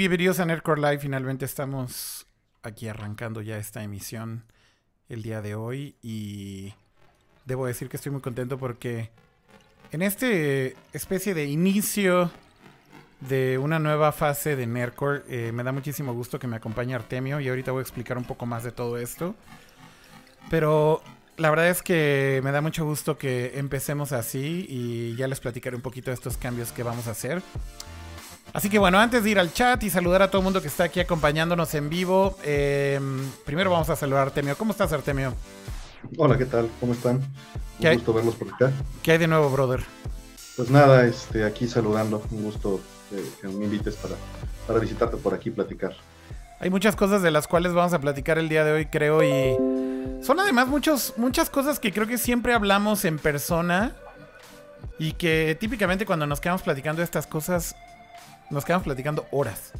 bienvenidos a Nerdcore Live. Finalmente estamos aquí arrancando ya esta emisión el día de hoy y debo decir que estoy muy contento porque en este especie de inicio de una nueva fase de Nerdcore eh, me da muchísimo gusto que me acompañe Artemio y ahorita voy a explicar un poco más de todo esto. Pero la verdad es que me da mucho gusto que empecemos así y ya les platicaré un poquito de estos cambios que vamos a hacer. Así que bueno, antes de ir al chat y saludar a todo el mundo que está aquí acompañándonos en vivo, em, primero vamos a saludar a Artemio. ¿Cómo estás, Artemio? Hola, ¿qué tal? ¿Cómo están? Un gusto verlos por acá. ¿Qué hay de nuevo, brother? Pues nada, este, aquí saludando. Un gusto eh, que me invites para, para visitarte por aquí y platicar. Hay muchas cosas de las cuales vamos a platicar el día de hoy, creo, y son además muchos, muchas cosas que creo que siempre hablamos en persona y que típicamente cuando nos quedamos platicando de estas cosas nos quedamos platicando horas.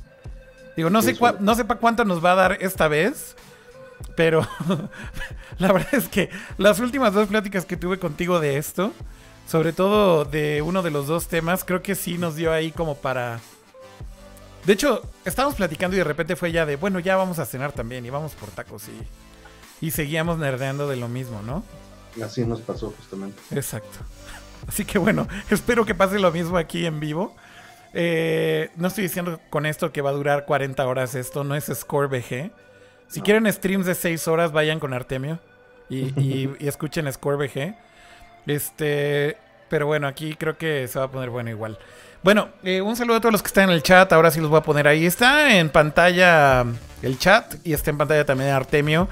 Digo, no sé, no sé para cuánto nos va a dar esta vez, pero la verdad es que las últimas dos pláticas que tuve contigo de esto, sobre todo de uno de los dos temas, creo que sí nos dio ahí como para... De hecho, estábamos platicando y de repente fue ya de, bueno, ya vamos a cenar también y vamos por tacos y, y seguíamos nerdeando de lo mismo, ¿no? Así nos pasó justamente. Exacto. Así que bueno, espero que pase lo mismo aquí en vivo. Eh, no estoy diciendo con esto que va a durar 40 horas esto, no es Score BG. Si quieren streams de 6 horas, vayan con Artemio y, escuchen Score BG. Este, pero bueno, aquí creo que se va a poner bueno igual. Bueno, eh, un saludo a todos los que están en el chat. Ahora sí los voy a poner ahí. Está en pantalla el chat y está en pantalla también Artemio.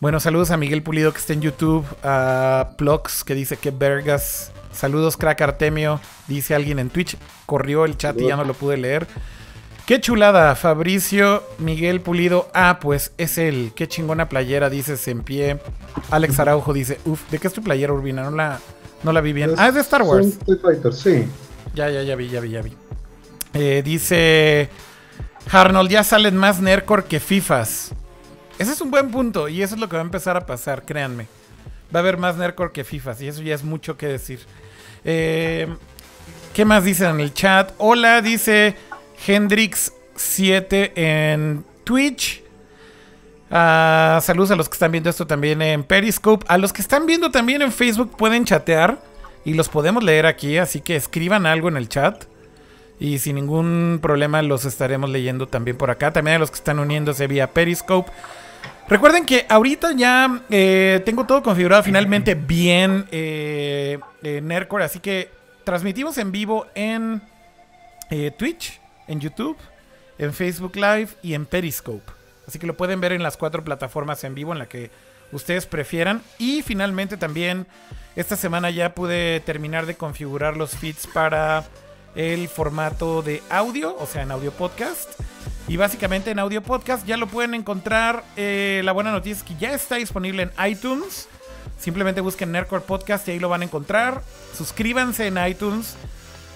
Bueno, saludos a Miguel Pulido que está en YouTube, a Plox que dice que Vergas Saludos, crack Artemio. Dice alguien en Twitch. Corrió el chat y ya no lo pude leer. Qué chulada, Fabricio Miguel Pulido. Ah, pues es el. Qué chingona playera, dices en pie. Alex Araujo dice, uff, ¿de qué es tu playera, Urbina? No la, no la vi bien. ah, es de Star Wars. Fighter, sí. Ya, ya, ya vi, ya vi, ya vi. Eh, dice Arnold, ya salen más Nercor que FIFAs. Ese es un buen punto y eso es lo que va a empezar a pasar, créanme. Va a haber más Nercor que FIFAs y eso ya es mucho que decir. Eh, ¿Qué más dicen en el chat? Hola, dice Hendrix7 en Twitch. Ah, saludos a los que están viendo esto también en Periscope. A los que están viendo también en Facebook pueden chatear y los podemos leer aquí. Así que escriban algo en el chat. Y sin ningún problema los estaremos leyendo también por acá. También a los que están uniéndose vía Periscope. Recuerden que ahorita ya eh, tengo todo configurado finalmente bien eh, en Nerdcore, así que transmitimos en vivo en eh, Twitch, en YouTube, en Facebook Live y en Periscope. Así que lo pueden ver en las cuatro plataformas en vivo en la que ustedes prefieran. Y finalmente también esta semana ya pude terminar de configurar los feeds para el formato de audio, o sea, en audio podcast. Y básicamente en audio podcast ya lo pueden encontrar. Eh, la buena noticia es que ya está disponible en iTunes. Simplemente busquen Nerdcore Podcast y ahí lo van a encontrar. Suscríbanse en iTunes.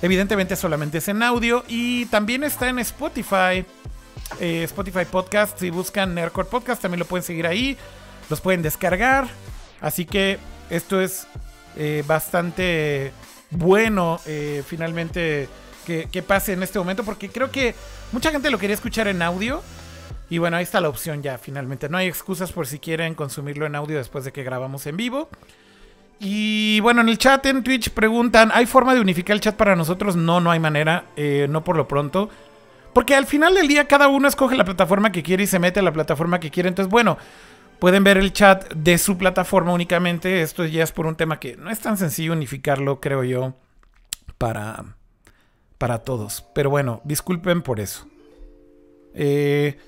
Evidentemente solamente es en audio. Y también está en Spotify. Eh, Spotify Podcast. Si buscan Nerdcore Podcast también lo pueden seguir ahí. Los pueden descargar. Así que esto es eh, bastante bueno. finalmente que, pase en este momento, porque creo que mucha gente lo quería escuchar en audio. Y bueno, ahí está la opción ya, finalmente. No hay excusas por si quieren consumirlo en audio después de que grabamos en vivo. Y bueno, en el chat en Twitch preguntan, ¿hay forma de unificar el chat para nosotros? No, no hay manera, eh, no por lo pronto. Porque al final del día cada uno escoge la plataforma que quiere y se mete a la plataforma que quiere. Entonces, bueno, pueden ver el chat de su plataforma únicamente. Esto ya es por un tema que no es tan sencillo unificarlo, creo yo, para, para todos. Pero bueno, disculpen por eso. Eh,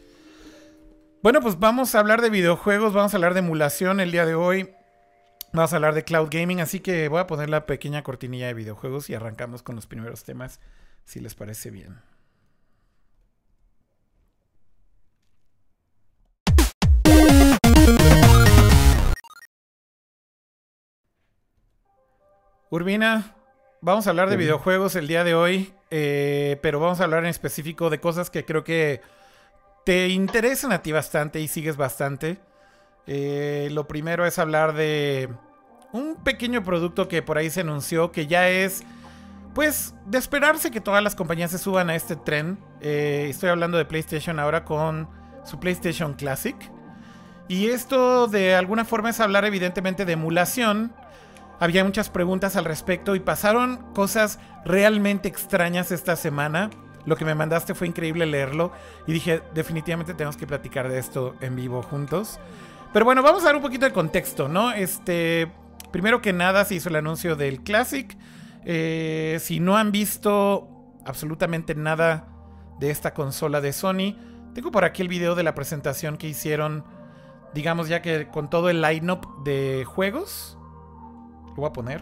bueno, pues vamos a hablar de videojuegos, vamos a hablar de emulación el día de hoy. Vamos a hablar de cloud gaming, así que voy a poner la pequeña cortinilla de videojuegos y arrancamos con los primeros temas, si les parece bien. Urbina, vamos a hablar de videojuegos el día de hoy. Eh, pero vamos a hablar en específico de cosas que creo que te interesan a ti bastante y sigues bastante. Eh, lo primero es hablar de un pequeño producto que por ahí se anunció que ya es pues de esperarse que todas las compañías se suban a este tren. Eh, estoy hablando de PlayStation ahora con su PlayStation Classic. Y esto de alguna forma es hablar evidentemente de emulación. Había muchas preguntas al respecto y pasaron cosas realmente extrañas esta semana. Lo que me mandaste fue increíble leerlo y dije, definitivamente tenemos que platicar de esto en vivo juntos. Pero bueno, vamos a dar un poquito de contexto, ¿no? Este, primero que nada se hizo el anuncio del Classic. Eh, si no han visto absolutamente nada de esta consola de Sony, tengo por aquí el video de la presentación que hicieron, digamos ya que con todo el lineup de juegos. Lo voy a poner.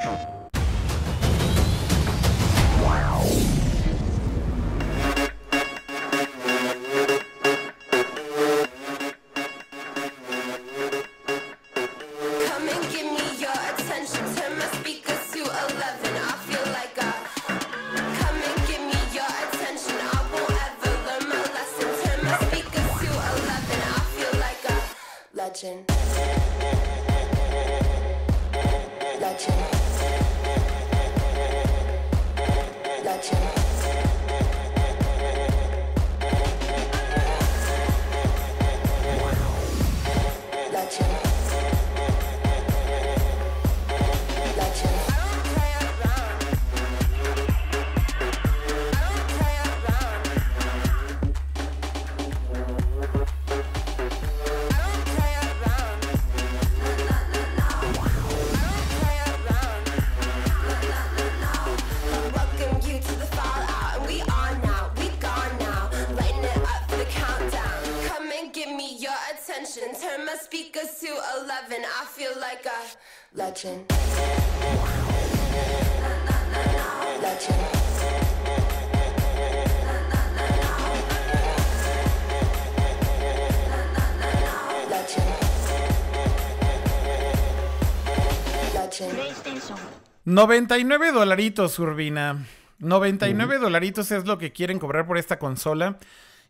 99 dolaritos, Urbina. 99 dolaritos es lo que quieren cobrar por esta consola.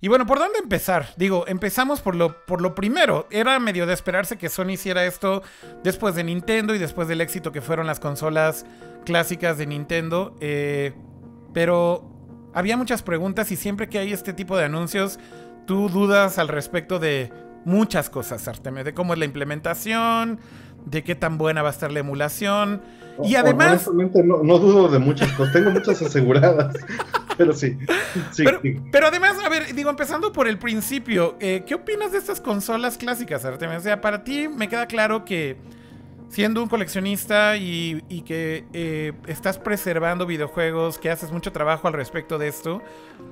Y bueno, ¿por dónde empezar? Digo, empezamos por lo, por lo primero. Era medio de esperarse que Sony hiciera esto después de Nintendo y después del éxito que fueron las consolas clásicas de Nintendo. Eh, pero había muchas preguntas y siempre que hay este tipo de anuncios, tú dudas al respecto de muchas cosas, Artemio. De cómo es la implementación, de qué tan buena va a estar la emulación. Y además... No, no dudo de muchas cosas. Tengo muchas aseguradas. pero sí. pero, además, a ver, digo, empezando por el principio, eh, ¿qué opinas de estas consolas clásicas, Artemio? O sea, para ti me queda claro que siendo un coleccionista y, que eh, estás preservando videojuegos, que haces mucho trabajo al respecto de esto,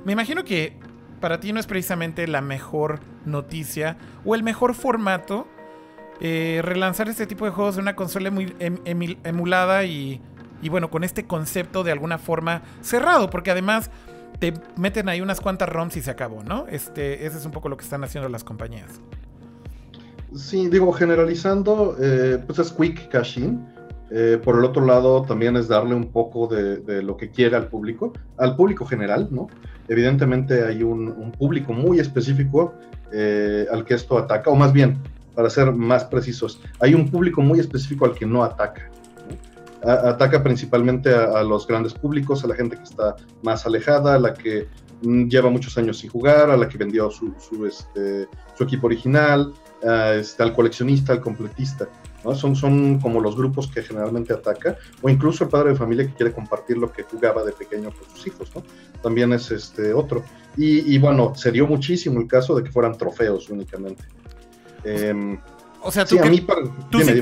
me imagino que para ti no es precisamente la mejor noticia o el mejor formato eh, relanzar este tipo de juegos en una consola muy em, emulada y bueno, con este concepto de alguna forma cerrado, porque además te meten ahí unas cuantas ROMs y se acabó, ¿no? Este, ese es un poco lo que están haciendo las compañías. Sí, digo, generalizando, eh, pues es quick caching. Eh, por el otro lado, también es darle un poco de, lo que quiere al público, al público general, ¿no? Evidentemente hay un, público muy específico al que esto ataca, o más bien, para ser más precisos, hay un público muy específico al que no ataca ataca principalmente a, los grandes públicos, a la gente que está más alejada, a la que mm, lleva muchos años sin jugar, a la que vendió su, su, este, su equipo original, este, al coleccionista, al completista. ¿no? Son, son como los grupos que generalmente ataca, o incluso el padre de familia que quiere compartir lo que jugaba de pequeño con sus hijos. ¿no? También es este otro. Y, y bueno, se dio muchísimo el caso de que fueran trofeos únicamente. Eh, o sea, tú,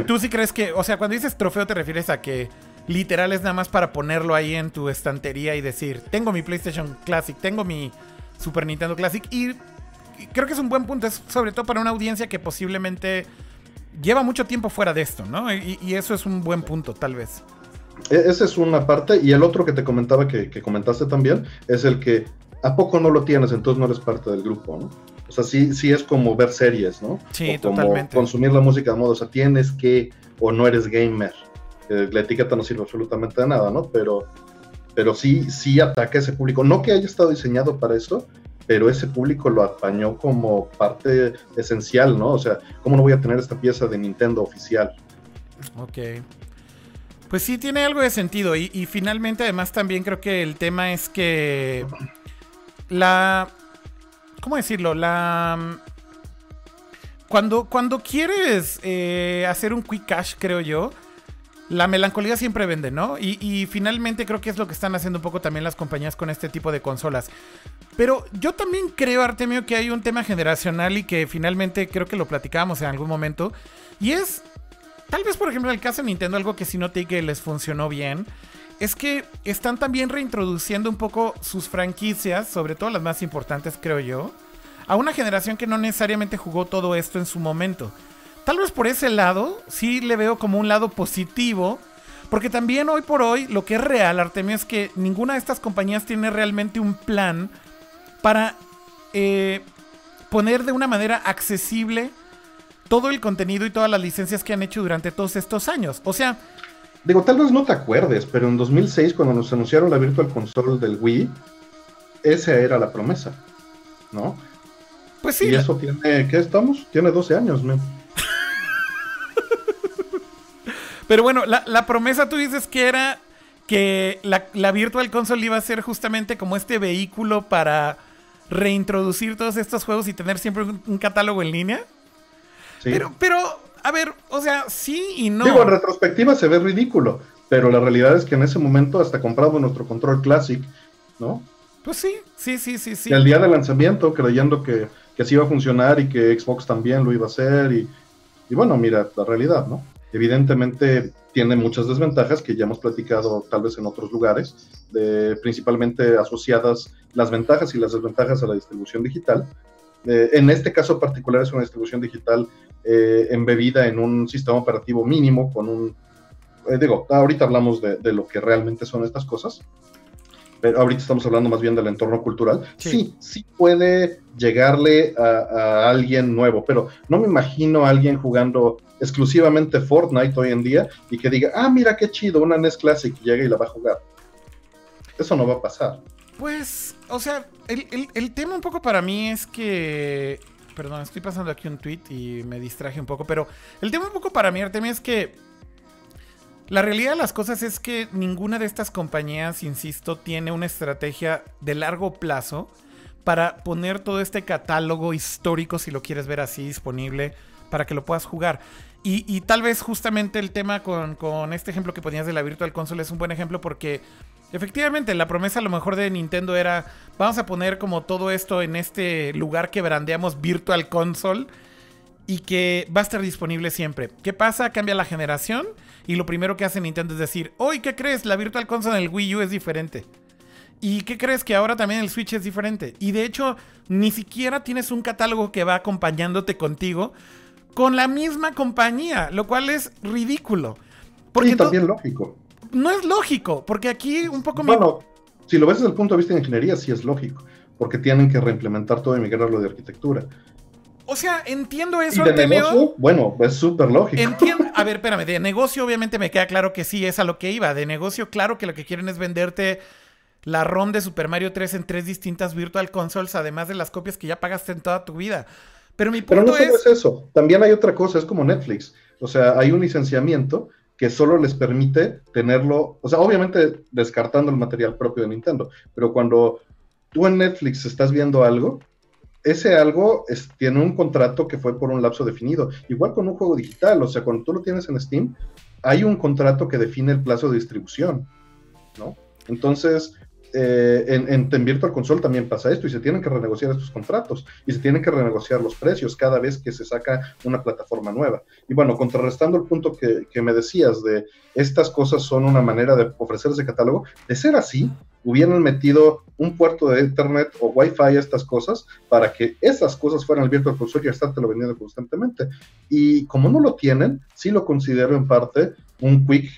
tú, sí, crees que, o sea, cuando dices trofeo te refieres a que literal es nada más para ponerlo ahí en tu estantería y decir, tengo mi PlayStation Classic, tengo mi Super Nintendo Classic y, creo que es un buen punto, es sobre todo para una audiencia que posiblemente lleva mucho tiempo fuera de esto, ¿no? Y, eso es un buen punto, tal vez. E, esa es una parte y el otro que te comentaba que, que comentaste también es el que ¿a poco no lo tienes? Entonces no eres parte del grupo, ¿no? O sea, sí, sí es como ver series, ¿no? Sí, como totalmente. Consumir la música de modo, o sea, tienes que, o no eres gamer. la etiqueta no sirve absolutamente de nada, ¿no? Pero, pero sí, sí ataca a ese público. No que haya estado diseñado para eso, pero ese público lo apañó como parte esencial, ¿no? O sea, ¿cómo no voy a tener esta pieza de Nintendo oficial? Ok. Pues sí, tiene algo de sentido. Y, y, finalmente, además, también creo que el tema es que la. ¿Cómo decirlo? La. Cuando, cuando quieres eh, hacer un quick cash, creo yo, la melancolía siempre vende, ¿no? Y, y, finalmente creo que es lo que están haciendo un poco también las compañías con este tipo de consolas. Pero yo también creo, Artemio, que hay un tema generacional y que finalmente creo que lo platicábamos en algún momento. Y es, tal vez por ejemplo en el caso de Nintendo, algo que sí noté que les funcionó bien. Es que están también reintroduciendo un poco sus franquicias, sobre todo las más importantes, creo yo, a una generación que no necesariamente jugó todo esto en su momento. Tal vez por ese lado, sí le veo como un lado positivo. Porque también hoy por hoy, lo que es real, Artemio, es que ninguna de estas compañías tiene realmente un plan para eh, poner de una manera accesible todo el contenido y todas las licencias que han hecho durante todos estos años. O sea... Digo, tal vez no te acuerdes, pero en 2006, cuando nos anunciaron la Virtual Console del Wii, esa era la promesa, ¿no? Pues sí. Y eso tiene, ¿qué estamos? Tiene 12 años, ¿no? Pero bueno, la, la, promesa tú dices que era que la, la, Virtual Console iba a ser justamente como este vehículo para reintroducir todos estos juegos y tener siempre un, un catálogo en línea. Sí. Pero, pero, a ver, o sea, sí y no. Digo, en retrospectiva se ve ridículo, pero la realidad es que en ese momento hasta compramos nuestro control Classic, ¿no? Pues sí, sí, sí, sí, sí. Y el día del lanzamiento, creyendo que, que así iba a funcionar y que Xbox también lo iba a hacer. Y, y bueno, mira, la realidad, ¿no? Evidentemente tiene muchas desventajas que ya hemos platicado tal vez en otros lugares, de, principalmente asociadas las ventajas y las desventajas a la distribución digital. Eh, en este caso particular es una distribución digital eh, embebida en un sistema operativo mínimo, con un... Eh, digo, ahorita hablamos de, de, lo que realmente son estas cosas, pero ahorita estamos hablando más bien del entorno cultural. Sí, sí, sí puede llegarle a, a, alguien nuevo, pero no me imagino a alguien jugando exclusivamente Fortnite hoy en día y que diga, ah, mira qué chido, una NES Classic llega y la va a jugar. Eso no va a pasar. Pues, o sea, el, el, el tema un poco para mí es que... Perdón, estoy pasando aquí un tweet y me distraje un poco, pero el tema un poco para mí, Artemia, es que la realidad de las cosas es que ninguna de estas compañías, insisto, tiene una estrategia de largo plazo para poner todo este catálogo histórico, si lo quieres ver así, disponible para que lo puedas jugar. Y, tal vez justamente el tema con, con, este ejemplo que ponías de la Virtual Console es un buen ejemplo porque efectivamente la promesa a lo mejor de Nintendo era vamos a poner como todo esto en este lugar que brandeamos Virtual Console y que va a estar disponible siempre. ¿Qué pasa? Cambia la generación y lo primero que hace Nintendo es decir, hoy, ¿qué crees? La Virtual Console en el Wii U es diferente. ¿Y qué crees que ahora también el Switch es diferente? Y de hecho, ni siquiera tienes un catálogo que va acompañándote contigo con la misma compañía, lo cual es ridículo. Porque sí, también lógico. No es lógico, porque aquí un poco... Bueno, me... si lo ves desde el punto de vista de ingeniería, sí es lógico, porque tienen que reimplementar todo y migrarlo de arquitectura. O sea, entiendo eso, ¿Y de. Negocio? Bueno, es súper lógico. Entiendo. A ver, espérame, de negocio obviamente me queda claro que sí es a lo que iba. De negocio, claro que lo que quieren es venderte la ROM de Super Mario 3 en tres distintas Virtual Consoles, además de las copias que ya pagaste en toda tu vida. Pero mi punto Pero no solo es... es eso, también hay otra cosa, es como Netflix. O sea, hay un licenciamiento que solo les permite tenerlo, o sea, obviamente descartando el material propio de Nintendo, pero cuando tú en Netflix estás viendo algo, ese algo es, tiene un contrato que fue por un lapso definido. Igual con un juego digital, o sea, cuando tú lo tienes en Steam, hay un contrato que define el plazo de distribución, ¿no? Entonces, eh, en, en, en, Virtual Console también pasa esto y se tienen que renegociar estos contratos y se tienen que renegociar los precios cada vez que se saca una plataforma nueva. Y bueno, contrarrestando el punto que, me decías de estas cosas son una manera de ofrecer ese catálogo, de ser así, hubieran metido un puerto de internet o wifi a estas cosas para que esas cosas fueran al Virtual Console y estártelo vendiendo constantemente. Y como no lo tienen, sí lo considero en parte un quick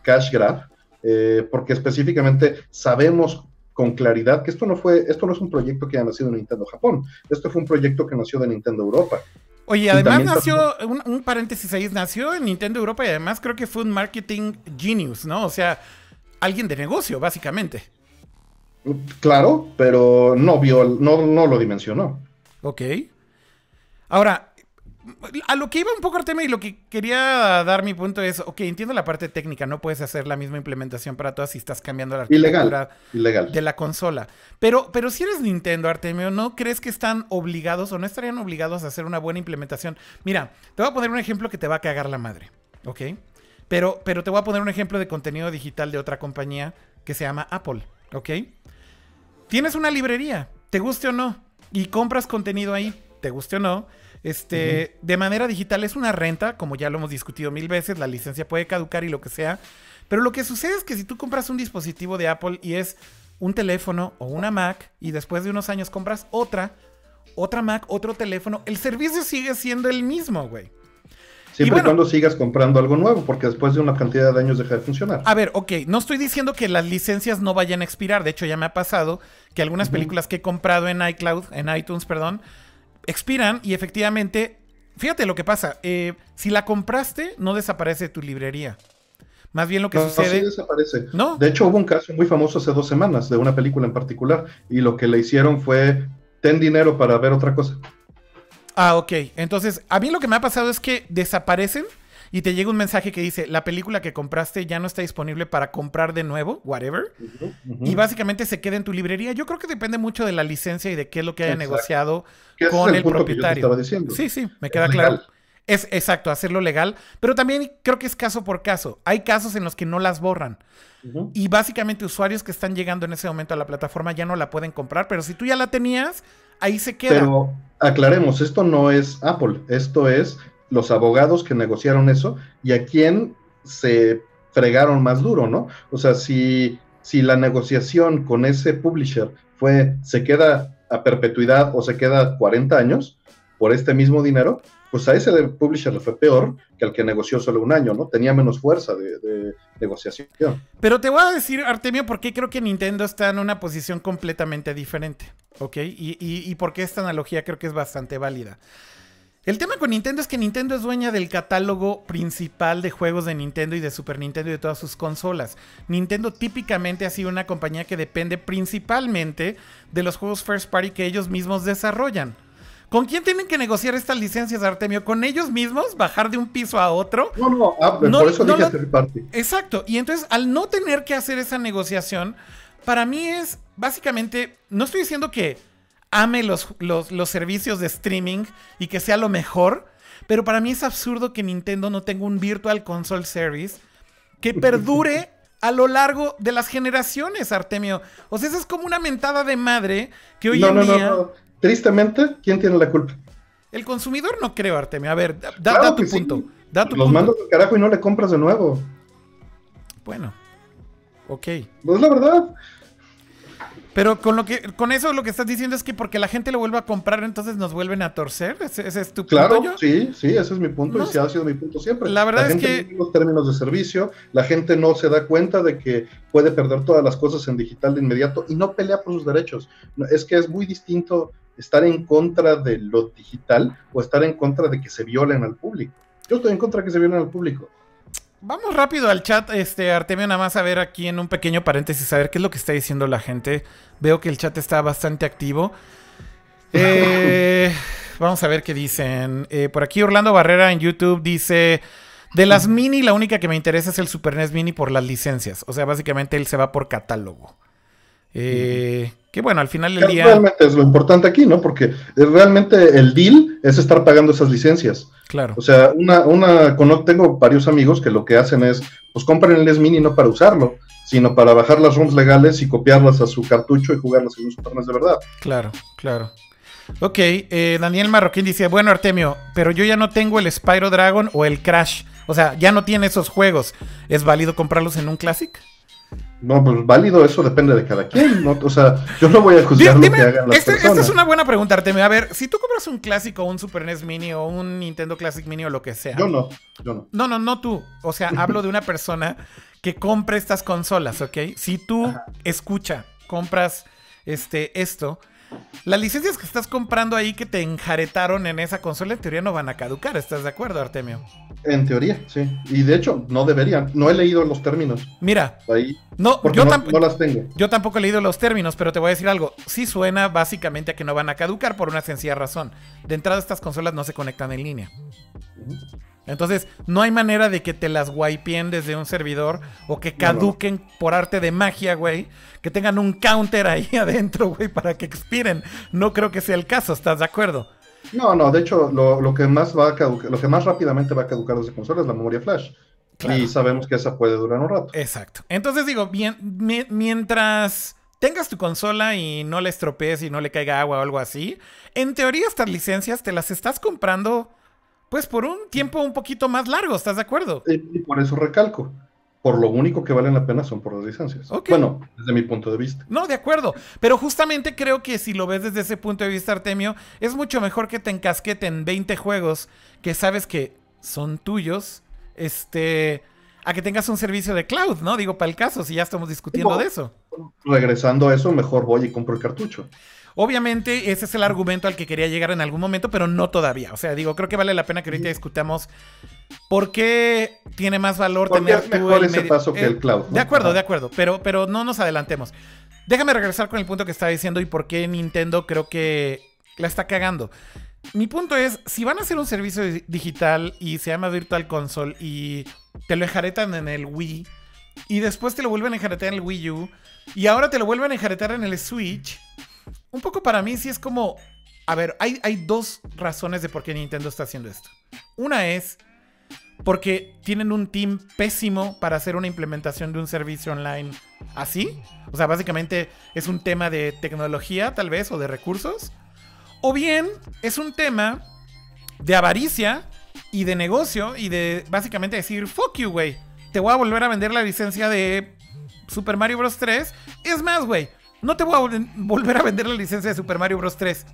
cash grab, eh, porque específicamente sabemos con claridad que esto no fue, esto no es un proyecto que haya nacido en Nintendo Japón, esto fue un proyecto que nació de Nintendo Europa. Oye, además nació, un, un, paréntesis ahí, nació en Nintendo Europa y además creo que fue un marketing genius, ¿no? O sea, alguien de negocio, básicamente. Claro, pero no vio, no, no lo dimensionó. Ok. Ahora, a lo que iba un poco Artemio y lo que quería dar mi punto es, ok, entiendo la parte técnica, no puedes hacer la misma implementación para todas si estás cambiando la arquitectura ilegal, de la consola. Pero, pero si eres Nintendo, Artemio, ¿no crees que están obligados o no estarían obligados a hacer una buena implementación? Mira, te voy a poner un ejemplo que te va a cagar la madre, ¿ok? Pero, pero te voy a poner un ejemplo de contenido digital de otra compañía que se llama Apple, ¿ok? Tienes una librería, te guste o no, y compras contenido ahí, te guste o no este, de manera digital es una renta, como ya lo hemos discutido mil veces, la licencia puede caducar y lo que sea. Pero lo que sucede es que si tú compras un dispositivo de Apple y es un teléfono o una Mac y después de unos años compras otra, otra Mac, otro teléfono, el servicio sigue siendo el mismo, güey. Siempre y, cuando sigas comprando algo nuevo, porque después de una cantidad de años deja de funcionar. A ver, ok, no estoy diciendo que las licencias no vayan a expirar. De hecho, ya me ha pasado que algunas películas que he comprado en iCloud, en iTunes, perdón, expiran y efectivamente, fíjate lo que pasa, eh, si la compraste, no desaparece tu librería. Más bien lo que sucede. No, desaparece. ¿No? De hecho, hubo un caso muy famoso hace dos semanas de una película en particular y lo que le hicieron fue ten dinero para ver otra cosa. Ah, ok. Entonces, a mí lo que me ha pasado es que desaparecen y te llega un mensaje que dice, la película que compraste ya no está disponible para comprar de nuevo, whatever. Y básicamente se queda en tu librería. Yo creo que depende mucho de la licencia y de qué es lo que haya negociado con el, propietario. Sí, sí, me queda claro. Es exacto, hacerlo legal, pero también creo que es caso por caso. Hay casos en los que no las borran. Y básicamente usuarios que están llegando en ese momento a la plataforma ya no la pueden comprar, pero si tú ya la tenías, ahí se queda. Pero aclaremos, esto no es Apple, esto es los abogados que negociaron eso y a quién se fregaron más duro, ¿no? O sea, si, si la negociación con ese publisher fue, se queda a perpetuidad o se queda 40 años por este mismo dinero, pues a ese publisher le fue peor que al que negoció solo un año, ¿no? Tenía menos fuerza de, negociación. Pero te voy a decir, Artemio, por qué creo que Nintendo está en una posición completamente diferente, ¿ok? Y, y, y por qué esta analogía creo que es bastante válida. El tema con Nintendo es que Nintendo es dueña del catálogo principal de juegos de Nintendo y de Super Nintendo y de todas sus consolas. Nintendo típicamente ha sido una compañía que depende principalmente de los juegos first party que ellos mismos desarrollan. ¿Con quién tienen que negociar estas licencias, Artemio? ¿Con ellos mismos? ¿Bajar de un piso a otro? No, no, ah, por eso dije third party. Exacto. Y entonces, al no tener que hacer esa negociación, para mí es básicamente, no estoy diciendo que ame los, los, servicios de streaming y que sea lo mejor. Pero para mí es absurdo que Nintendo no tenga un Virtual Console Service que perdure a lo largo de las generaciones, Artemio. O sea, eso es como una mentada de madre que hoy en día. No, no. Tristemente, ¿quién tiene la culpa? El consumidor no creo, Artemio. A ver, da, tu punto. Da tu Los mando del carajo y no le compras de nuevo. Bueno. Ok. No es la verdad. Pero con lo que con eso lo que estás diciendo es que porque la gente lo vuelve a comprar, entonces nos vuelven a torcer. ¿Ese, es tu claro, sí, sí, ese es mi punto y sí ha sido mi punto siempre. La verdad es que los términos de servicio, la gente no se da cuenta de que puede perder todas las cosas en digital de inmediato y no pelea por sus derechos. Es que es muy distinto estar en contra de lo digital o estar en contra de que se violen al público. Yo estoy en contra de que se violen al público. Vamos rápido al chat, este Artemio, nada más a ver aquí en un pequeño paréntesis, a ver qué es lo que está diciendo la gente. Veo que el chat está bastante activo. Eh, vamos a ver qué dicen. Eh, por aquí Orlando Barrera en YouTube dice, de las mini, la única que me interesa es el Super NES Mini por las licencias. O sea, básicamente él se va por catálogo. Eh, que bueno, al final del día... Realmente es lo importante aquí, ¿no? Porque realmente el deal es estar pagando esas licencias. Claro. O sea, una, una, tengo varios amigos que lo que hacen es, pues compran el NES Mini no para usarlo, sino para bajar las ROMs legales y copiarlas a su cartucho y jugarlas en un Super NES de verdad. Claro, claro. Ok, eh, Daniel Marroquín dice, bueno Artemio, pero yo ya no tengo el Spyro Dragon o el Crash. O sea, ya no tiene esos juegos. ¿Es válido comprarlos en un Classic? No, pues válido, eso depende de cada quien. ¿no? O sea, yo no voy a juzgar lo que hagan las este, personas. Esta es una buena pregunta, Artemio. A ver, si tú compras un clásico, un Super NES Mini o un Nintendo Classic Mini o lo que sea. Yo no, yo no. No, no, no tú. O sea, hablo de una persona que compre estas consolas, ¿ok? Si tú escucha, compras este, esto, las licencias que estás comprando ahí que te enjaretaron en esa consola en teoría no van a caducar, ¿estás de acuerdo, Artemio? En teoría, sí. Y de hecho, no deberían. No he leído los términos. Mira, ahí. No, yo no, no, las tengo. Yo tampoco he leído los términos, pero te voy a decir algo. Sí suena básicamente a que no van a caducar por una sencilla razón. De entrada, estas consolas no se conectan en línea. Entonces, no hay manera de que te las wipeen desde un servidor o que caduquen por arte de magia, güey. Que tengan un counter ahí adentro, güey, para que expiren. No creo que sea el caso, ¿estás de acuerdo? No, no, de hecho, lo, que más va a lo que más rápidamente va a caducar de esa consola es la memoria flash. Y sabemos que esa puede durar un rato. Exacto. Entonces digo, bien, mientras tengas tu consola y no le estropees y no le caiga agua o algo así, en teoría estas licencias te las estás comprando pues por un tiempo un poquito más largo, ¿estás de acuerdo? Y, por eso recalco. Por lo único que valen la pena son por las licencias. Bueno, desde mi punto de vista. No, de acuerdo. Pero justamente creo que si lo ves desde ese punto de vista, Artemio, es mucho mejor que te encasqueten 20 juegos que sabes que son tuyos. Este a que tengas un servicio de cloud, ¿no? Digo, para el caso, si ya estamos discutiendo de eso. Regresando a eso, mejor voy y compro el cartucho. Obviamente, ese es el argumento al que quería llegar en algún momento, pero no todavía. O sea, digo, creo que vale la pena que ahorita discutamos por qué tiene más valor tener es mejor ese paso que el cloud. De acuerdo, de acuerdo, pero, pero no nos adelantemos. Déjame regresar con el punto que estaba diciendo y por qué Nintendo creo que la está cagando. Mi punto es, si van a hacer un servicio digital y se llama Virtual Console y te lo enjaretan en el Wii y después te lo vuelven a enjaretar en el Wii U y ahora te lo vuelven a enjaretar en el Switch, un poco para mí sí es como... A ver, hay, hay dos razones de por qué Nintendo está haciendo esto. Una es porque tienen un team pésimo para hacer una implementación de un servicio online así. O sea, básicamente es un tema de tecnología tal vez o de recursos. O bien es un tema de avaricia y de negocio y de básicamente decir, fuck you, güey. Te voy a volver a vender la licencia de Super Mario Bros. 3. Es más, güey, no te voy a volver a vender la licencia de Super Mario Bros. 3.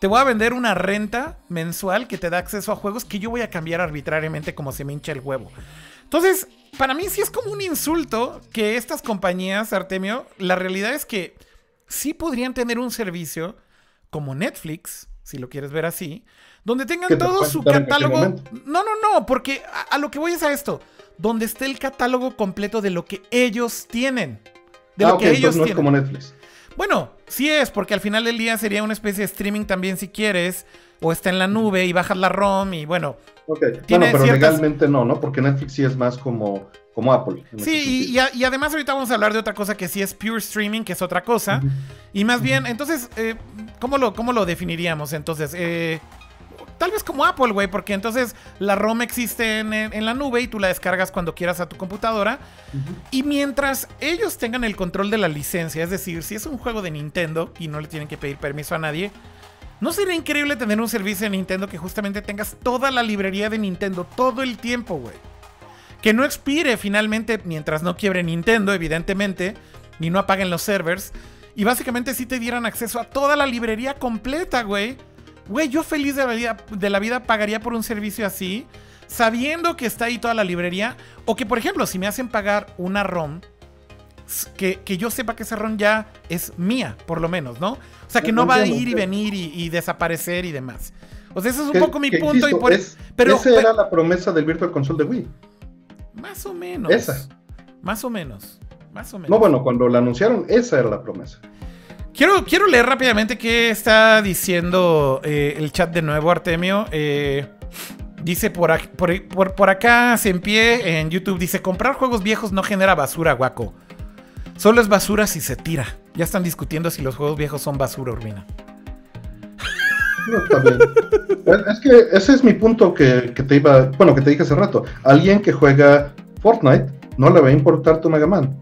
Te voy a vender una renta mensual que te da acceso a juegos que yo voy a cambiar arbitrariamente como se me hincha el huevo. Entonces, para mí sí es como un insulto que estas compañías, Artemio, la realidad es que sí podrían tener un servicio como Netflix, si lo quieres ver así, donde tengan todo su catálogo. No, no, no, porque a, lo que voy es a esto, donde esté el catálogo completo de lo que ellos tienen. De ah, lo que ellos no es como Netflix. Bueno, sí es, porque al final del día sería una especie de streaming también si quieres, o está en la nube y bajas la ROM y bueno. Ok, bueno, pero legalmente no, ¿no? Porque Netflix sí es más como, como Apple. Sí, y, además ahorita vamos a hablar de otra cosa que sí es pure streaming, que es otra cosa. Y más bien, entonces, eh, ¿cómo, lo, ¿cómo lo definiríamos? Entonces, eh, Tal vez como Apple, güey, porque entonces la ROM existe en, la nube y tú la descargas cuando quieras a tu computadora. Y mientras ellos tengan el control de la licencia, es decir, si es un juego de Nintendo y no le tienen que pedir permiso a nadie, ¿no sería increíble tener un servicio de Nintendo que justamente tengas toda la librería de Nintendo todo el tiempo, güey? Que no expire finalmente mientras no quiebre Nintendo, evidentemente, ni no apaguen los servers. Y básicamente sí te dieran acceso a toda la librería completa, güey Güey, yo feliz de la, vida, de la vida pagaría por un servicio así, sabiendo que está ahí toda la librería. O que, por ejemplo, si me hacen pagar una ROM, que, yo sepa que esa ROM ya es mía, por lo menos, ¿no? O sea, que no va a ir y venir y, desaparecer y demás. O sea, ese es un poco mi punto. y por, pero, esa era la promesa del Virtual Console de Wii. Más o menos. Esa. Más o menos. Más o menos. No, bueno, cuando la anunciaron, esa era la promesa. Quiero, leer rápidamente qué está diciendo eh, el chat de nuevo, Artemio. Eh, dice por, por, por, acá, se en pie en YouTube, dice, comprar juegos viejos no genera basura, guaco. Solo es basura si se tira. Ya están discutiendo si los juegos viejos son basura, Urbina. No, es que ese es mi punto que, que, te iba, bueno, que te dije hace rato. Alguien que juega Fortnite no le va a importar tu Mega Man.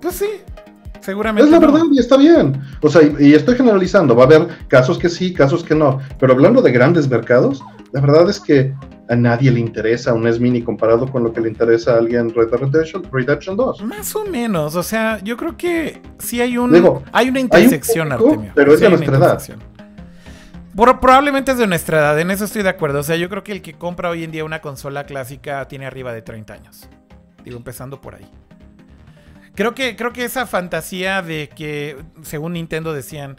Pues sí, Seguramente. Es la verdad y está bien. O sea, y, estoy generalizando. Va a haber casos que sí, casos que no. Pero hablando de grandes mercados, la verdad es que a nadie le interesa un S Mini comparado con lo que le interesa a alguien Red Dead Redemption, 2. Más o menos. O sea, yo creo que sí hay un hay una intersección, Artemio. Pero es de nuestra edad. probablemente es de nuestra edad, en eso estoy de acuerdo. O sea, yo creo que el que compra hoy en día una consola clásica tiene arriba de 30 años. Digo, empezando por ahí. Creo que, creo que esa fantasía de que, según Nintendo decían,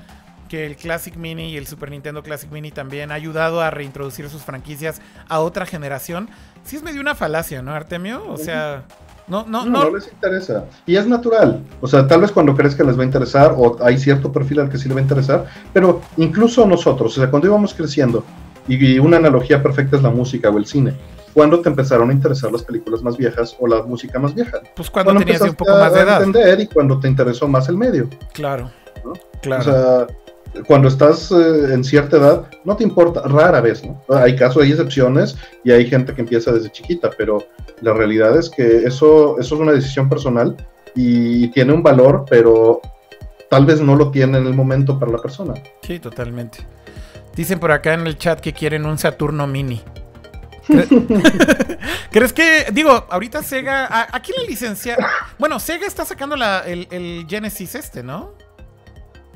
que el Classic Mini y el Super Nintendo Classic Mini también ha ayudado a reintroducir sus franquicias a otra generación. Sí es medio una falacia, ¿no, Artemio? O sea, no, no, no. No, les interesa. Y es natural. O sea, tal vez cuando crees que les va a interesar o hay cierto perfil al que sí le va a interesar, pero incluso nosotros, o sea, cuando íbamos creciendo, y una analogía perfecta es la música o el cine ¿Cuándo te empezaron a interesar las películas más viejas o la música más vieja? Pues cuando, tenías un poco más de edad. entender y cuando te interesó más el medio. Claro. claro. O sea, cuando estás eh, en cierta edad, no te importa, rara vez, ¿no? Hay casos, hay excepciones y hay gente que empieza desde chiquita, pero la realidad es que eso, eso es una decisión personal y tiene un valor, pero tal vez no lo tiene en el momento para la persona. Sí, totalmente. Dicen por acá en el chat que quieren un Saturno Mini. ¿Crees que, digo, ahorita Sega, aquí la licencia, bueno, Sega está sacando el, Genesis este, ¿no?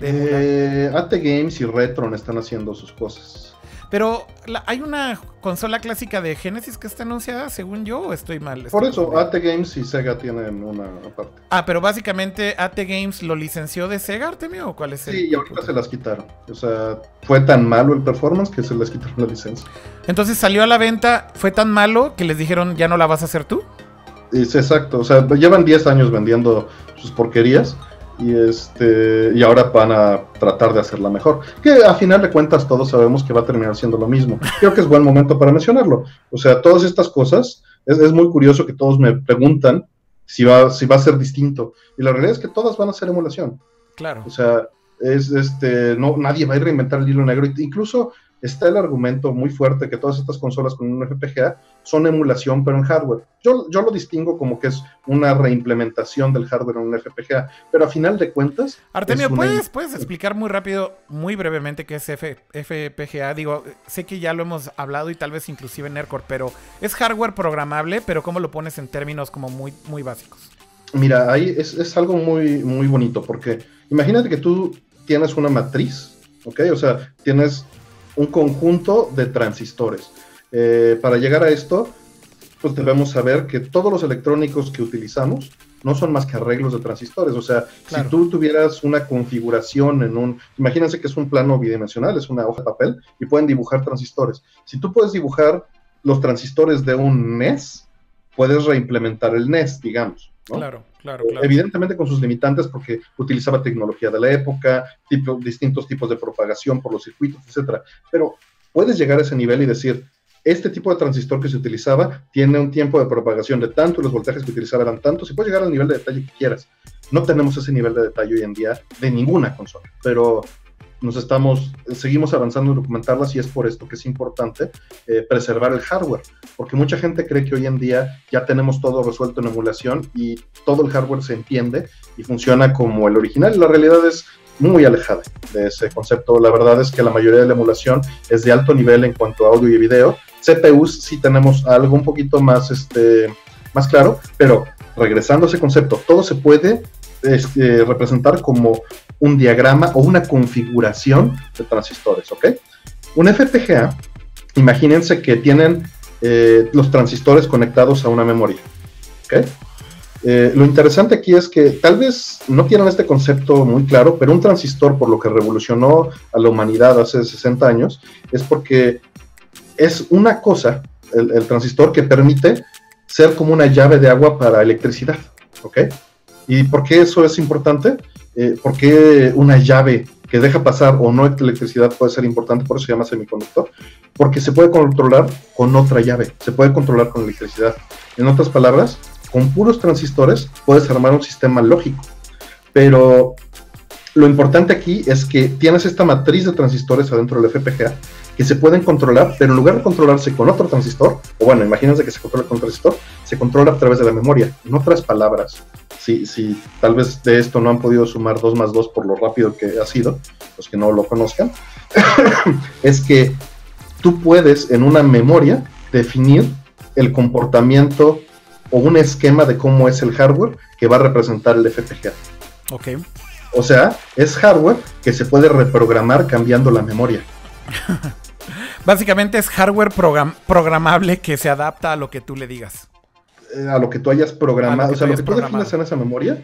Eh, AT Games y Retron están haciendo sus cosas. Pero hay una consola clásica de Genesis que está anunciada, según yo, o estoy mal. Por eso, AT Games y Sega tienen una parte. Ah, pero básicamente AT Games lo licenció de Sega, Artemio, o cuál es el? Sí, y ahorita se las quitaron. O sea, fue tan malo el performance que se les quitaron la licencia. Entonces salió a la venta, fue tan malo que les dijeron, ¿ya no la vas a hacer tú? Es exacto, o sea, llevan 10 años vendiendo sus porquerías y este y ahora van a tratar de hacerla mejor. Que a final de cuentas todos sabemos que va a terminar siendo lo mismo. Creo que es buen momento para mencionarlo. O sea, todas estas cosas, es, muy curioso que todos me preguntan si va, si va a ser distinto. Y la realidad es que todas van a ser emulación. Claro. O sea, es este, no, nadie va a reinventar el hilo negro. Incluso está el argumento muy fuerte que todas estas consolas con un FPGA son emulación, pero en hardware. Yo, yo lo distingo como que es una reimplementación del hardware en un FPGA, pero a final de cuentas... Artemio, ¿puedes, ¿puedes explicar muy rápido, muy brevemente qué es FPGA? Digo, sé que ya lo hemos hablado y tal vez inclusive en Nerdcore, pero es hardware programable, pero ¿cómo lo pones en términos como muy, muy básicos? Mira, ahí es, es algo muy, muy bonito, porque imagínate que tú tienes una matriz, ¿ok? O sea, tienes un conjunto de transistores. Eh, para llegar a esto, pues debemos saber que todos los electrónicos que utilizamos no son más que arreglos de transistores. O sea, si tú tuvieras una configuración en un, imagínense que es un plano bidimensional, es una hoja de papel, y pueden dibujar transistores. Si tú puedes dibujar los transistores de un NES, puedes reimplementar el NES, digamos. Claro, claro, claro. Evidentemente con sus limitantes porque utilizaba tecnología de la época, tipo, distintos tipos de propagación por los circuitos, etcétera. Pero puedes llegar a ese nivel y decir, este tipo de transistor que se utilizaba tiene un tiempo de propagación de tanto y los voltajes que utilizaba eran tantos y puedes llegar al nivel de detalle que quieras. No tenemos ese nivel de detalle hoy en día de ninguna consola, pero nos estamos, seguimos avanzando en documentarlas y es por esto que es importante eh, preservar el hardware, porque mucha gente cree que hoy en día ya tenemos todo resuelto en emulación y todo el hardware se entiende y funciona como el original la realidad es muy alejada de ese concepto. La verdad es que la mayoría de la emulación es de alto nivel en cuanto a audio y video. CPUs sí tenemos algo un poquito más, este, más claro, pero regresando a ese concepto, todo se puede este, representar como un diagrama o una configuración de transistores, ¿ok? Un FPGA, imagínense que tienen eh, los transistores conectados a una memoria, ¿ok? Eh, lo interesante aquí es que tal vez no tienen este concepto muy claro, pero un transistor, por lo que revolucionó a la humanidad hace 60 años, es porque es una cosa, el, el transistor, que permite ser como una llave de agua para electricidad, ¿ok? ¿Y por qué eso es importante? Eh, ¿Por qué una llave que deja pasar o no electricidad puede ser importante? Por eso se llama semiconductor. Porque se puede controlar con otra llave, se puede controlar con electricidad. En otras palabras, con puros transistores puedes armar un sistema lógico. Pero lo importante aquí es que tienes esta matriz de transistores adentro del FPGA que se pueden controlar, pero en lugar de controlarse con otro transistor, o bueno, imagínense que se controla con un transistor, se controla a través de la memoria. En otras palabras, si, si tal vez de esto no han podido sumar 2 más 2 por lo rápido que ha sido, los que no lo conozcan, es que tú puedes en una memoria definir el comportamiento o un esquema de cómo es el hardware que va a representar el FPGA. Ok. O sea, es hardware que se puede reprogramar cambiando la memoria. Básicamente es hardware programable que se adapta a lo que tú le digas. Eh, a lo que tú hayas programado, o sea, lo que tú defines en esa memoria,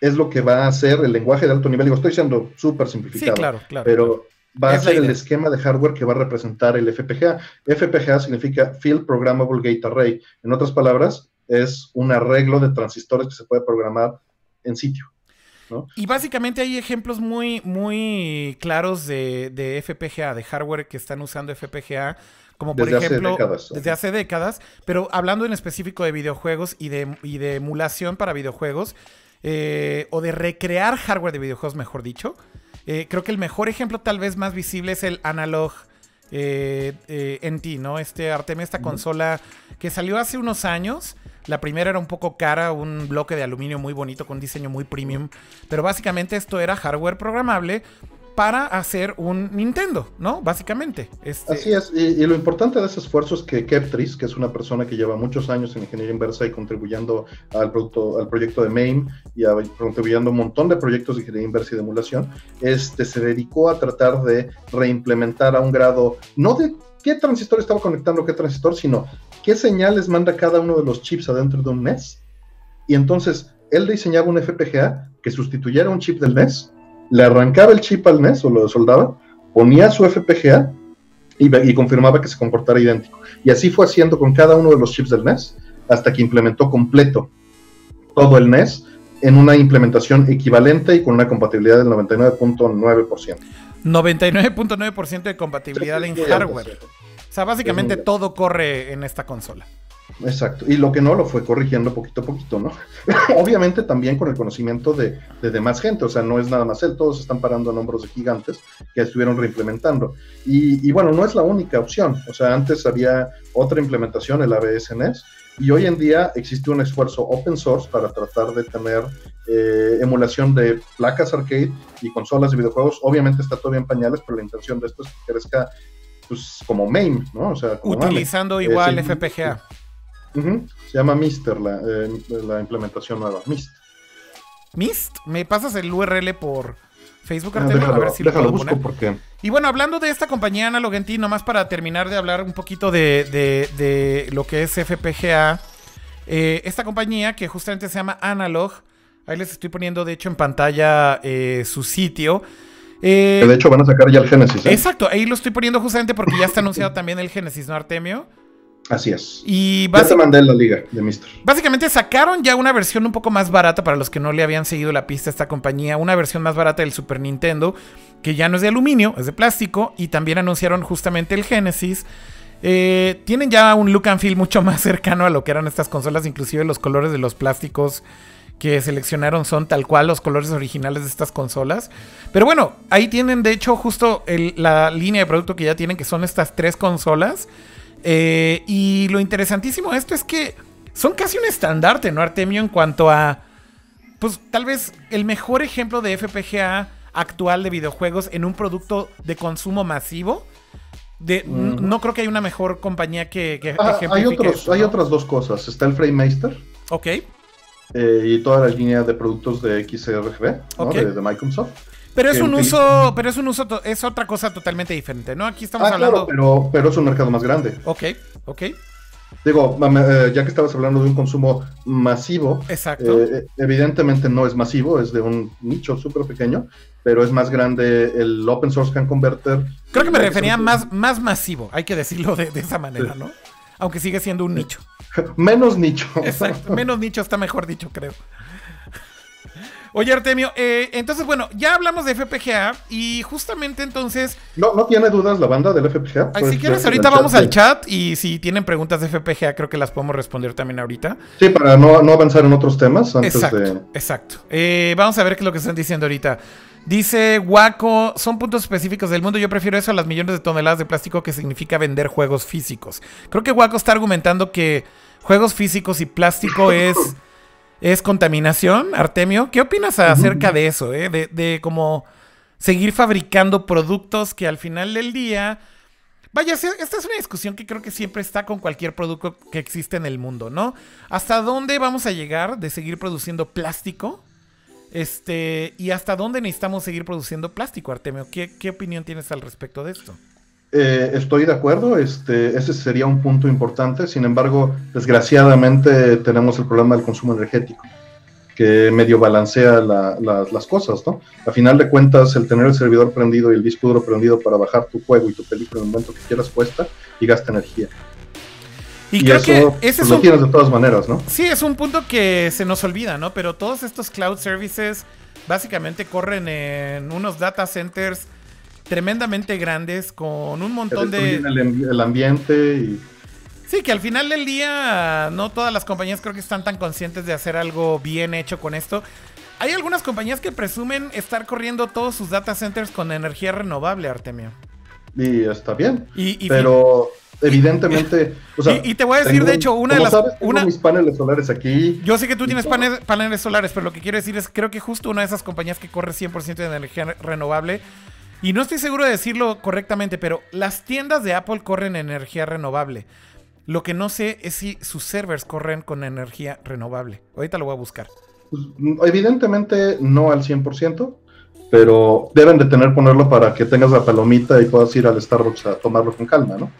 es lo que va a hacer el lenguaje de alto nivel. Digo, estoy siendo súper simplificado. Sí, claro, claro. Pero va a ser el esquema de hardware que va a representar el FPGA. FPGA significa Field Programmable Gate Array. En otras palabras, es un arreglo de transistores que se puede programar en sitio. Y básicamente hay ejemplos muy, muy claros de, FPGA, de hardware que están usando FPGA, como por ejemplo, desde hace décadas, pero hablando en específico de videojuegos y de, de emulación para videojuegos, eh, o de recrear hardware de videojuegos, mejor dicho. Eh, creo que el mejor ejemplo tal vez más visible es el Analog eh, NT, ¿no? Este Artemia, esta consola que salió hace unos años la primera era un poco cara, un bloque de aluminio muy bonito con un diseño muy premium. Pero básicamente esto era hardware programable para hacer un Nintendo, ¿no? Básicamente. Este... Así es, y, lo importante de ese esfuerzo es que Keptris, que es una persona que lleva muchos años en ingeniería inversa y contribuyendo al proyecto de MAME y contribuyendo a un montón de proyectos de ingeniería inversa y de emulación, este, se dedicó a tratar de reimplementar a un grado, no de qué transistor estaba conectando qué transistor, sino qué señales manda cada uno de los chips adentro de un NES. Y entonces él diseñaba un FPGA que sustituyera un chip del NES, le arrancaba el chip al NES o lo soldaba, ponía su FPGA y, confirmaba que se comportara idéntico. Y así fue haciendo con cada uno de los chips del NES hasta que implementó completo todo el NES en una implementación equivalente y con una compatibilidad del 99.9%. 99.9% de compatibilidad en hardware. O sea, básicamente todo corre en esta consola. Exacto, y lo que no lo fue corrigiendo poquito a poquito, ¿no? Obviamente también con el conocimiento de, de demás gente, o sea, no es nada más él, todos están parando en hombros de gigantes que estuvieron reimplementando. Y, y bueno, no es la única opción, o sea, antes había otra implementación, el ABSNS, y hoy en día existe un esfuerzo open source para tratar de tener eh, emulación de placas arcade y consolas de videojuegos. Obviamente está todavía en pañales, pero la intención de esto es que crezca pues, como MAME, ¿no? O sea, Utilizando igual FPGA. Se llama Mister la, eh, la implementación nueva, Mist. Mist, ¿me pasas el URL por Facebook ah, Artemio? a ver si lo puedo poner. Porque... Y bueno, hablando de esta compañía Analog NT, nomás para terminar de hablar un poquito de, lo que es FPGA. Eh, esta compañía que justamente se llama Analog, ahí les estoy poniendo de hecho en pantalla eh, su sitio. Eh, de hecho van a sacar ya el Genesis. Exacto, ahí lo estoy poniendo justamente porque ya está anunciado también el Genesis, ¿no, Artemio? Así es. Y ya te mandé la liga de Mister. Básicamente sacaron ya una versión un poco más barata para los que no le habían seguido la pista a esta compañía, una versión más barata del Super Nintendo, que ya no es de aluminio, es de plástico, y también anunciaron justamente el Genesis. Eh, tienen ya un look and feel mucho más cercano a lo que eran estas consolas, inclusive los colores de los plásticos que seleccionaron son tal cual los colores originales de estas consolas. Pero bueno, ahí tienen de hecho justo la línea de producto que ya tienen, que son estas tres consolas. Eh, y lo interesantísimo de esto es que son casi un estandarte, ¿no, Artemio? En cuanto a, pues tal vez el mejor ejemplo de FPGA actual de videojuegos en un producto de consumo masivo. De, No creo que haya una mejor compañía que, ah, hay, otros, hay otras dos cosas. Está el FrameMeister. Ok. Eh, y toda la línea de productos de XRGB de, Microsoft. Pero es un uso, pero es un uso, es otra cosa totalmente diferente, ¿no? Aquí estamos ah, hablando. pero, pero es un mercado más grande. Ok, ok. Digo, eh, ya que estabas hablando de un consumo masivo, Exacto. Eh, evidentemente no es masivo, es de un nicho súper pequeño, pero es más grande el Open Source Can Converter. Creo que me refería más, más masivo, hay que decirlo de, esa manera, ¿no? Aunque sigue siendo un nicho. menos nicho. Exacto, menos nicho está mejor dicho, creo. Oye, Artemio, eh, entonces, bueno, ya hablamos de FPGA y justamente entonces. No, no tiene dudas la banda del FPGA. si quieres, ahorita vamos al chat y si tienen preguntas de FPGA, creo que las podemos responder también ahorita. Sí, para no, avanzar en otros temas antes exacto, de. Exacto. Eh, vamos a ver qué es lo que están diciendo ahorita. Dice Waco, son puntos específicos del mundo. Yo prefiero eso a las millones de toneladas de plástico que significa vender juegos físicos. Creo que Waco está argumentando que juegos físicos y plástico es es contaminación, Artemio. ¿Qué opinas acerca de eso? Eh? De, de cómo seguir fabricando productos que al final del día... Vaya, esta es una discusión que creo que siempre está con cualquier producto que existe en el mundo, ¿no? ¿Hasta dónde vamos a llegar de seguir produciendo plástico? Este, y hasta dónde necesitamos seguir produciendo plástico, Artemio. ¿Qué, qué opinión tienes al respecto de esto? Eh, estoy de acuerdo, este, ese sería un punto importante, sin embargo, desgraciadamente tenemos el problema del consumo energético. que medio balancea las cosas, ¿no? A final de cuentas, el tener el servidor prendido y el disco duro prendido para bajar tu juego y tu película en el momento que quieras cuesta y gasta energía. Y, creo que ese pues, lo tienes de todas maneras, ¿no? Sí, es un punto que se nos olvida, ¿no? Pero todos estos cloud services básicamente corren en unos data centers tremendamente grandes con un montón de... el ambiente y Sí, que al final del día no todas las compañías creo que están tan conscientes de hacer algo bien hecho con esto. Hay algunas compañías que presumen estar corriendo todos sus data centers con energía renovable, Artemio. Y está bien. pero evidentemente. y, te voy a decir, de hecho, una de las. Sabes, una... mis paneles solares aquí. Yo sé que tú tienes paneles, paneles solares, pero lo que quiero decir es creo que justo una de esas compañías que corre 100% de energía renovable. Y no estoy seguro de decirlo correctamente, pero las tiendas de Apple corren energía renovable. Lo que no sé es si sus servers corren con energía renovable. Ahorita lo voy a buscar. Pues, evidentemente no al 100%, pero deben de tener ponerlo para que tengas la palomita y puedas ir al Starbucks a tomarlo con calma, ¿no?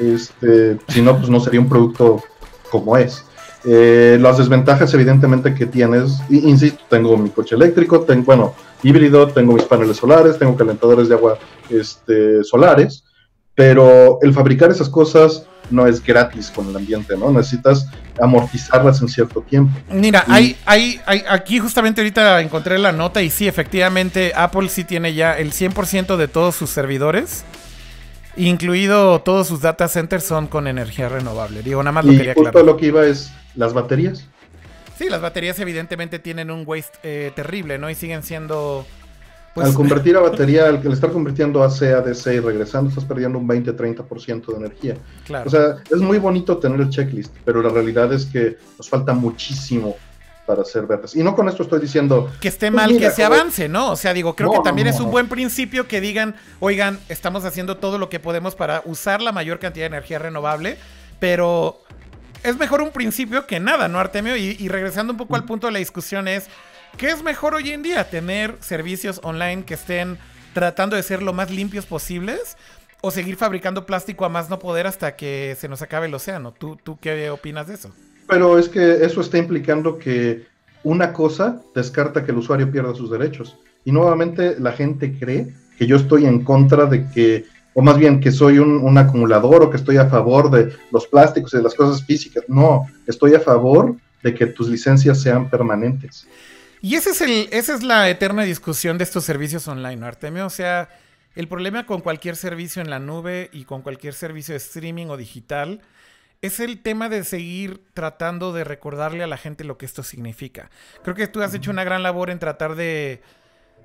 Este, si no, pues no sería un producto como es. Eh, las desventajas evidentemente que tienes, insisto, tengo mi coche eléctrico, tengo, bueno, híbrido, tengo mis paneles solares, tengo calentadores de agua este, solares, pero el fabricar esas cosas no es gratis con el ambiente, ¿no? Necesitas amortizarlas en cierto tiempo. Mira, hay, hay, hay, aquí justamente ahorita encontré la nota y sí, efectivamente, Apple sí tiene ya el 100% de todos sus servidores, incluido todos sus data centers son con energía renovable. Digo, nada más lo quería aclarar. Justo lo que iba es las baterías. Sí, las baterías evidentemente tienen un waste eh, terrible, ¿no? Y siguen siendo pues, al convertir a batería, al, estar convirtiendo AC a DC y regresando, estás perdiendo un 20-30% de energía. O sea, es muy bonito tener el checklist, pero la realidad es que nos falta muchísimo para ser verdes. Y no con esto estoy diciendo... Que esté pues mal que se avance, ¿no? O sea, digo, creo que también es un buen principio que digan, oigan, estamos haciendo todo lo que podemos para usar la mayor cantidad de energía renovable, pero es mejor un principio que nada, ¿no, Artemio? Y, y regresando un poco al punto de la discusión es ¿Qué es mejor hoy en día? ¿Tener servicios online que estén tratando de ser lo más limpios posibles? ¿O seguir fabricando plástico a más no poder hasta que se nos acabe el océano? ¿Tú, tú qué opinas de eso? Pero es que eso está implicando que una cosa descarta que el usuario pierda sus derechos. Y nuevamente la gente cree que yo estoy en contra de que, o más bien que soy un, acumulador o que estoy a favor de los plásticos y de las cosas físicas. No, estoy a favor de que tus licencias sean permanentes. Y ese es el, esa es la eterna discusión de estos servicios online, ¿no, Artemio? O sea, el problema con cualquier servicio en la nube y con cualquier servicio de streaming o digital es el tema de seguir tratando de recordarle a la gente lo que esto significa. Creo que tú has hecho una gran labor en tratar de,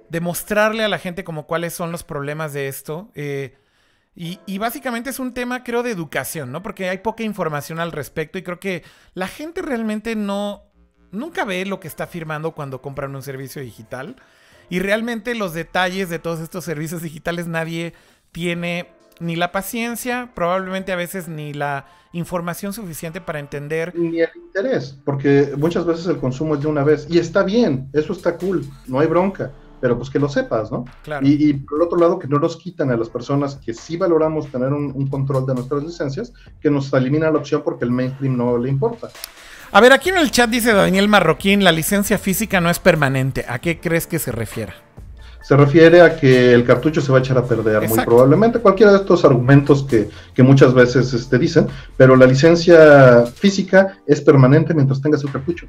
de mostrarle a la gente como cuáles son los problemas de esto. Eh, y, y, básicamente es un tema, creo, de educación, ¿no? Porque hay poca información al respecto y creo que la gente realmente no, nunca ve lo que está firmando cuando compran un servicio digital. Y realmente los detalles de todos estos servicios digitales nadie tiene ni la paciencia, probablemente a veces ni la información suficiente para entender. Ni el interés, porque muchas veces el consumo es de una vez. Y está bien, eso está cool, no hay bronca, pero pues que lo sepas, ¿no? Claro. Y, por otro lado, que no nos quitan a las personas que sí valoramos tener un, un control de nuestras licencias, que nos elimina la opción porque el mainstream no le importa. A ver, aquí en el chat dice Daniel Marroquín, la licencia física no es permanente. ¿A qué crees que se refiere? Se refiere a que el cartucho se va a echar a perder, muy probablemente, cualquiera de estos argumentos que, muchas veces este, dicen, pero la licencia física es permanente mientras tengas el cartucho.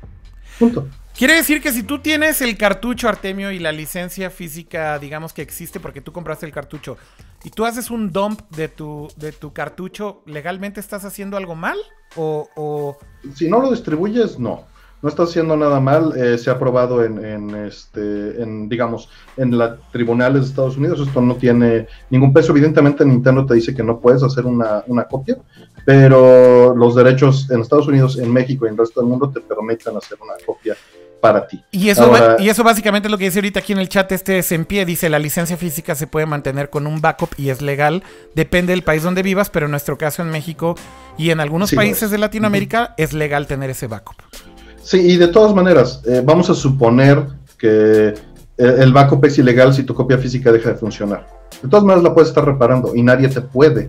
Punto. Quiere decir que si tú tienes el cartucho Artemio y la licencia física, digamos que existe porque tú compraste el cartucho, y tú haces un dump de tu, de tu cartucho, ¿legalmente estás haciendo algo mal? O, Si no lo distribuyes, no. No estás haciendo nada mal. Eh, se ha aprobado en, este, en, digamos, en los tribunales de Estados Unidos. Esto no tiene ningún peso. Evidentemente, Nintendo te dice que no puedes hacer una, una copia, pero los derechos en Estados Unidos, en México y en el resto del mundo te permiten hacer una copia para ti. Y eso, y eso básicamente es lo que dice ahorita aquí en el chat, este es en pie, dice la licencia física se puede mantener con un backup y es legal, depende del país donde vivas, pero en nuestro caso en México y en algunos países de Latinoamérica es legal tener ese backup. Sí, y de todas maneras, eh, vamos a suponer que eh, el backup es ilegal si tu copia física deja de funcionar. De todas maneras la puedes estar reparando y nadie te puede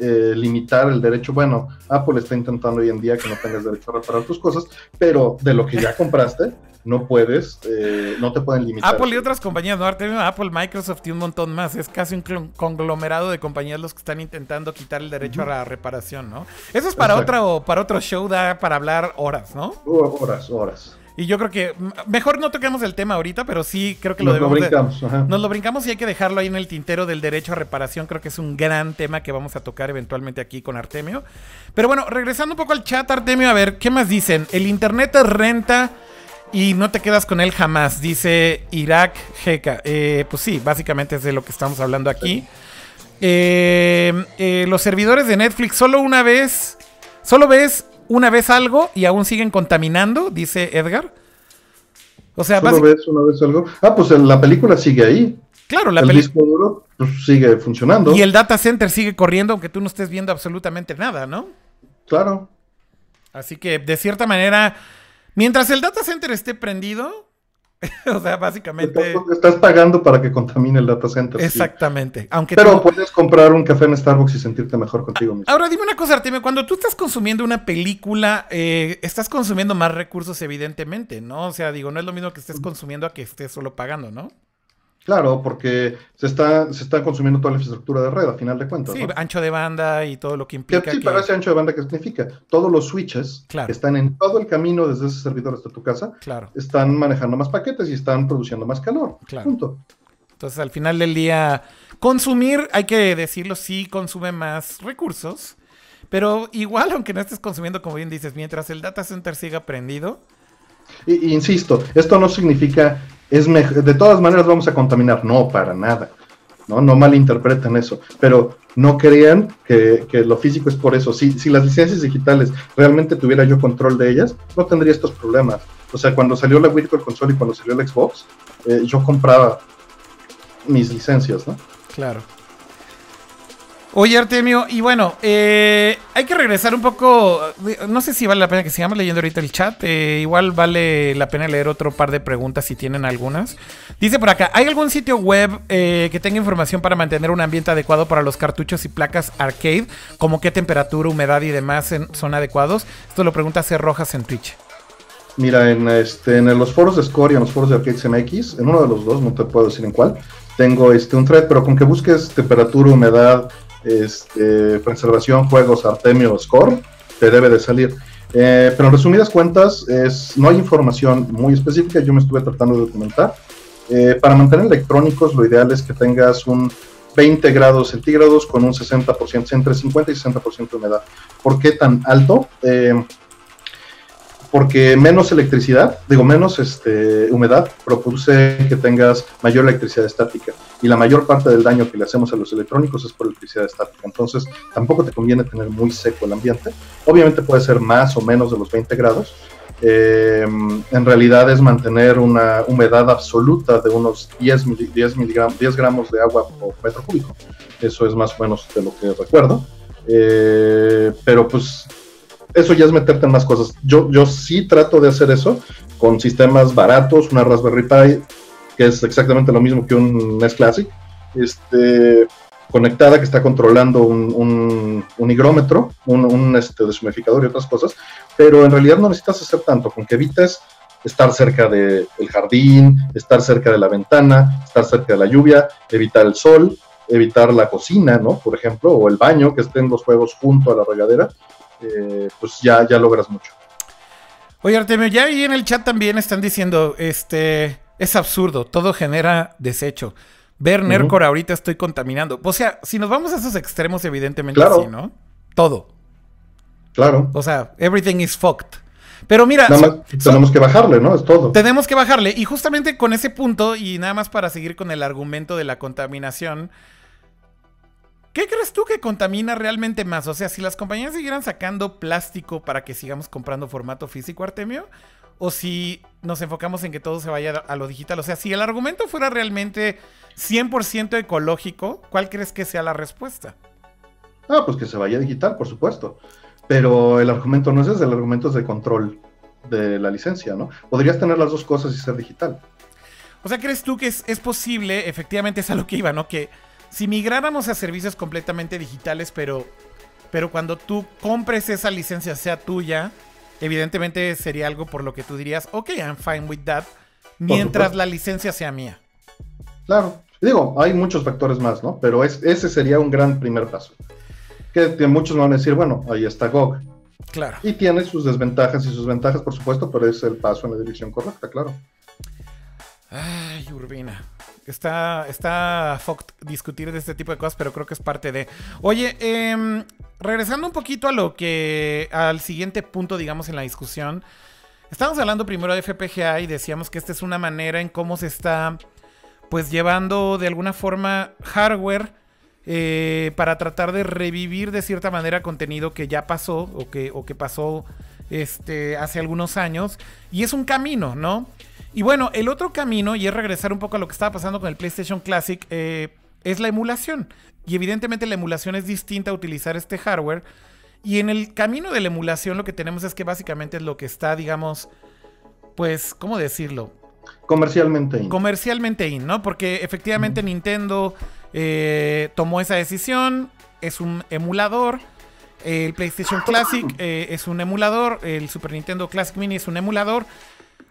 eh, limitar el derecho. Bueno, Apple está intentando hoy en día que no tengas derecho a reparar tus cosas, pero de lo que ya compraste, no puedes, eh, no te pueden limitar. Apple y otras compañías, ¿no? Apple, Microsoft y un montón más. Es casi un conglomerado de compañías los que están intentando quitar el derecho a la reparación, ¿no? Eso es para otro, para otro show, da para hablar horas, ¿no? Horas, horas. Y yo creo que mejor no toquemos el tema ahorita, pero sí creo que lo debemos. brincamos, Nos lo brincamos y hay que dejarlo ahí en el tintero del derecho a reparación. Creo que es un gran tema que vamos a tocar eventualmente aquí con Artemio. Pero bueno, regresando un poco al chat, Artemio, a ver, ¿qué más dicen? El internet renta y no te quedas con él jamás, dice Irak Jeca. Eh, pues sí, básicamente es de lo que estamos hablando aquí. Eh, eh, los servidores de Netflix solo una vez, solo ves una vez algo y aún siguen contaminando, dice Edgar. O sea, ¿Solo ves una vez algo? Ah, pues la película sigue ahí. Claro, la el disco duro pues, sigue funcionando. Y el data center sigue corriendo aunque tú no estés viendo absolutamente nada, ¿no? Claro. Así que de cierta manera, mientras el data center esté prendido, o sea, básicamente. Estás, pagando para que contamine el data center. Exactamente. Aunque Pero puedes comprar un café en Starbucks y sentirte mejor contigo mismo. Ahora dime una cosa, Artemio. Cuando tú estás consumiendo una película, eh, estás consumiendo más recursos, evidentemente, ¿no? O sea, digo, no es lo mismo que estés consumiendo a que estés solo pagando, ¿no? Claro, porque se está, se está consumiendo toda la infraestructura de red, a final de cuentas. Sí, ancho de banda y todo lo que implica. Sí, pero ese ancho de banda, ¿qué significa? Todos los switches que están en todo el camino desde ese servidor hasta tu casa, claro. están manejando más paquetes y están produciendo más calor. Claro. Punto. Entonces, al final del día, consumir, hay que decirlo, sí consume más recursos, pero igual, aunque no estés consumiendo, como bien dices, mientras el data center siga prendido. insisto, esto no significa es de todas maneras vamos a contaminar. No, para nada. No, no malinterpreten eso. Pero no crean que, lo físico es por eso. Si, si las licencias digitales realmente tuviera yo control de ellas, no tendría estos problemas. O sea, cuando salió la Virtual Console y cuando salió el Xbox, eh, yo compraba mis licencias, ¿no? Claro. Oye, Artemio, y bueno, eh, hay que regresar un poco. No sé si vale la pena que sigamos leyendo ahorita el chat. Eh, igual vale la pena leer otro par de preguntas si tienen algunas. Dice por acá: ¿hay algún sitio web eh, que tenga información para mantener un ambiente adecuado para los cartuchos y placas arcade? Como qué temperatura, humedad y demás son adecuados. Esto lo pregunta C. Rojas en Twitch. Mira, en, este, en los foros de Score y en los foros de Arcades MX, en uno de los dos, no te puedo decir en cuál, tengo este, un thread, pero con que busques temperatura, humedad este, preservación, juegos, Artemio, Score, te debe de salir. Eh, pero en resumidas cuentas, es, no hay información muy específica, yo me estuve tratando de documentar. Eh, para mantener electrónicos, lo ideal es que tengas un 20 grados centígrados con un 60%, entre 50 y 60% de humedad. ¿Por qué tan alto? Eh, porque menos electricidad, digo menos este, humedad, produce que tengas mayor electricidad estática. Y la mayor parte del daño que le hacemos a los electrónicos es por electricidad estática. Entonces, tampoco te conviene tener muy seco el ambiente. Obviamente puede ser más o menos de los 20 grados. Eh, en realidad es mantener una humedad absoluta de unos 10, 10, 10 gramos de agua por metro cúbico. Eso es más o menos de lo que recuerdo. Eh, pero pues eso ya es meterte en más cosas. Yo, yo sí trato de hacer eso con sistemas baratos, una Raspberry Pi, que es exactamente lo mismo que un NES Classic, este, conectada que está controlando un, un, higrómetro, un, un este, deshumidificador y otras cosas, pero en realidad no necesitas hacer tanto, con que evites estar cerca del jardín, estar cerca de la ventana, estar cerca de la lluvia, evitar el sol, evitar la cocina, ¿no? Por ejemplo, o el baño, que estén los juegos junto a la regadera, eh, pues ya, ya logras mucho. Oye, Artemio, ya ahí en el chat también están diciendo, este, es absurdo, todo genera desecho. Ver uh ahorita estoy contaminando. O sea, si nos vamos a esos extremos, evidentemente sí, ¿no? Todo. Claro. O sea, everything is fucked. Pero mira, tenemos que bajarle, ¿no? Es todo. Tenemos que bajarle. Y justamente con ese punto, y nada más para seguir con el argumento de la contaminación, ¿Qué crees tú que contamina realmente más? O sea, si las compañías siguieran sacando plástico para que sigamos comprando formato físico, Artemio, o si nos enfocamos en que todo se vaya a lo digital. O sea, si el argumento fuera realmente 100% ecológico, ¿cuál crees que sea la respuesta? Ah, pues que se vaya digital, por supuesto. Pero el argumento no es ese, el argumento es de control de la licencia, ¿no? Podrías tener las dos cosas y ser digital. O sea, ¿crees tú que es, es posible, efectivamente es a lo que iba, ¿no? Que si migráramos a servicios completamente digitales, pero, pero cuando tú compres esa licencia sea tuya, evidentemente sería algo por lo que tú dirías, ok, I'm fine with that, mientras la licencia sea mía. Claro, digo, hay muchos factores más, ¿no? Pero ese sería un gran primer paso. Que, muchos van a decir, bueno, ahí está GOG. Claro. Y tiene sus desventajas y sus ventajas, por supuesto, pero es el paso en la dirección correcta, claro. Ay, Urbina. Está, está discutir de este tipo de cosas, pero creo que es parte de. Oye, em, regresando un poquito a lo que. al siguiente punto, digamos, en la discusión. Estamos hablando primero de FPGA y decíamos que esta es una manera en cómo se está. Pues llevando de alguna forma hardware. Eh, para tratar de revivir de cierta manera contenido que ya pasó o que, o que pasó este, hace algunos años. Y es un camino, ¿no? Y bueno, el otro camino, y es regresar un poco a lo que estaba pasando con el PlayStation Classic, eh, es la emulación. Y evidentemente la emulación es distinta a utilizar este hardware. Y en el camino de la emulación lo que tenemos es que básicamente es lo que está, digamos, pues, ¿cómo decirlo? Comercialmente in. Comercialmente in, ¿no? Porque efectivamente Nintendo eh, tomó esa decisión, es un emulador. El PlayStation Classic eh, es un emulador, el Super Nintendo Classic Mini es un emulador.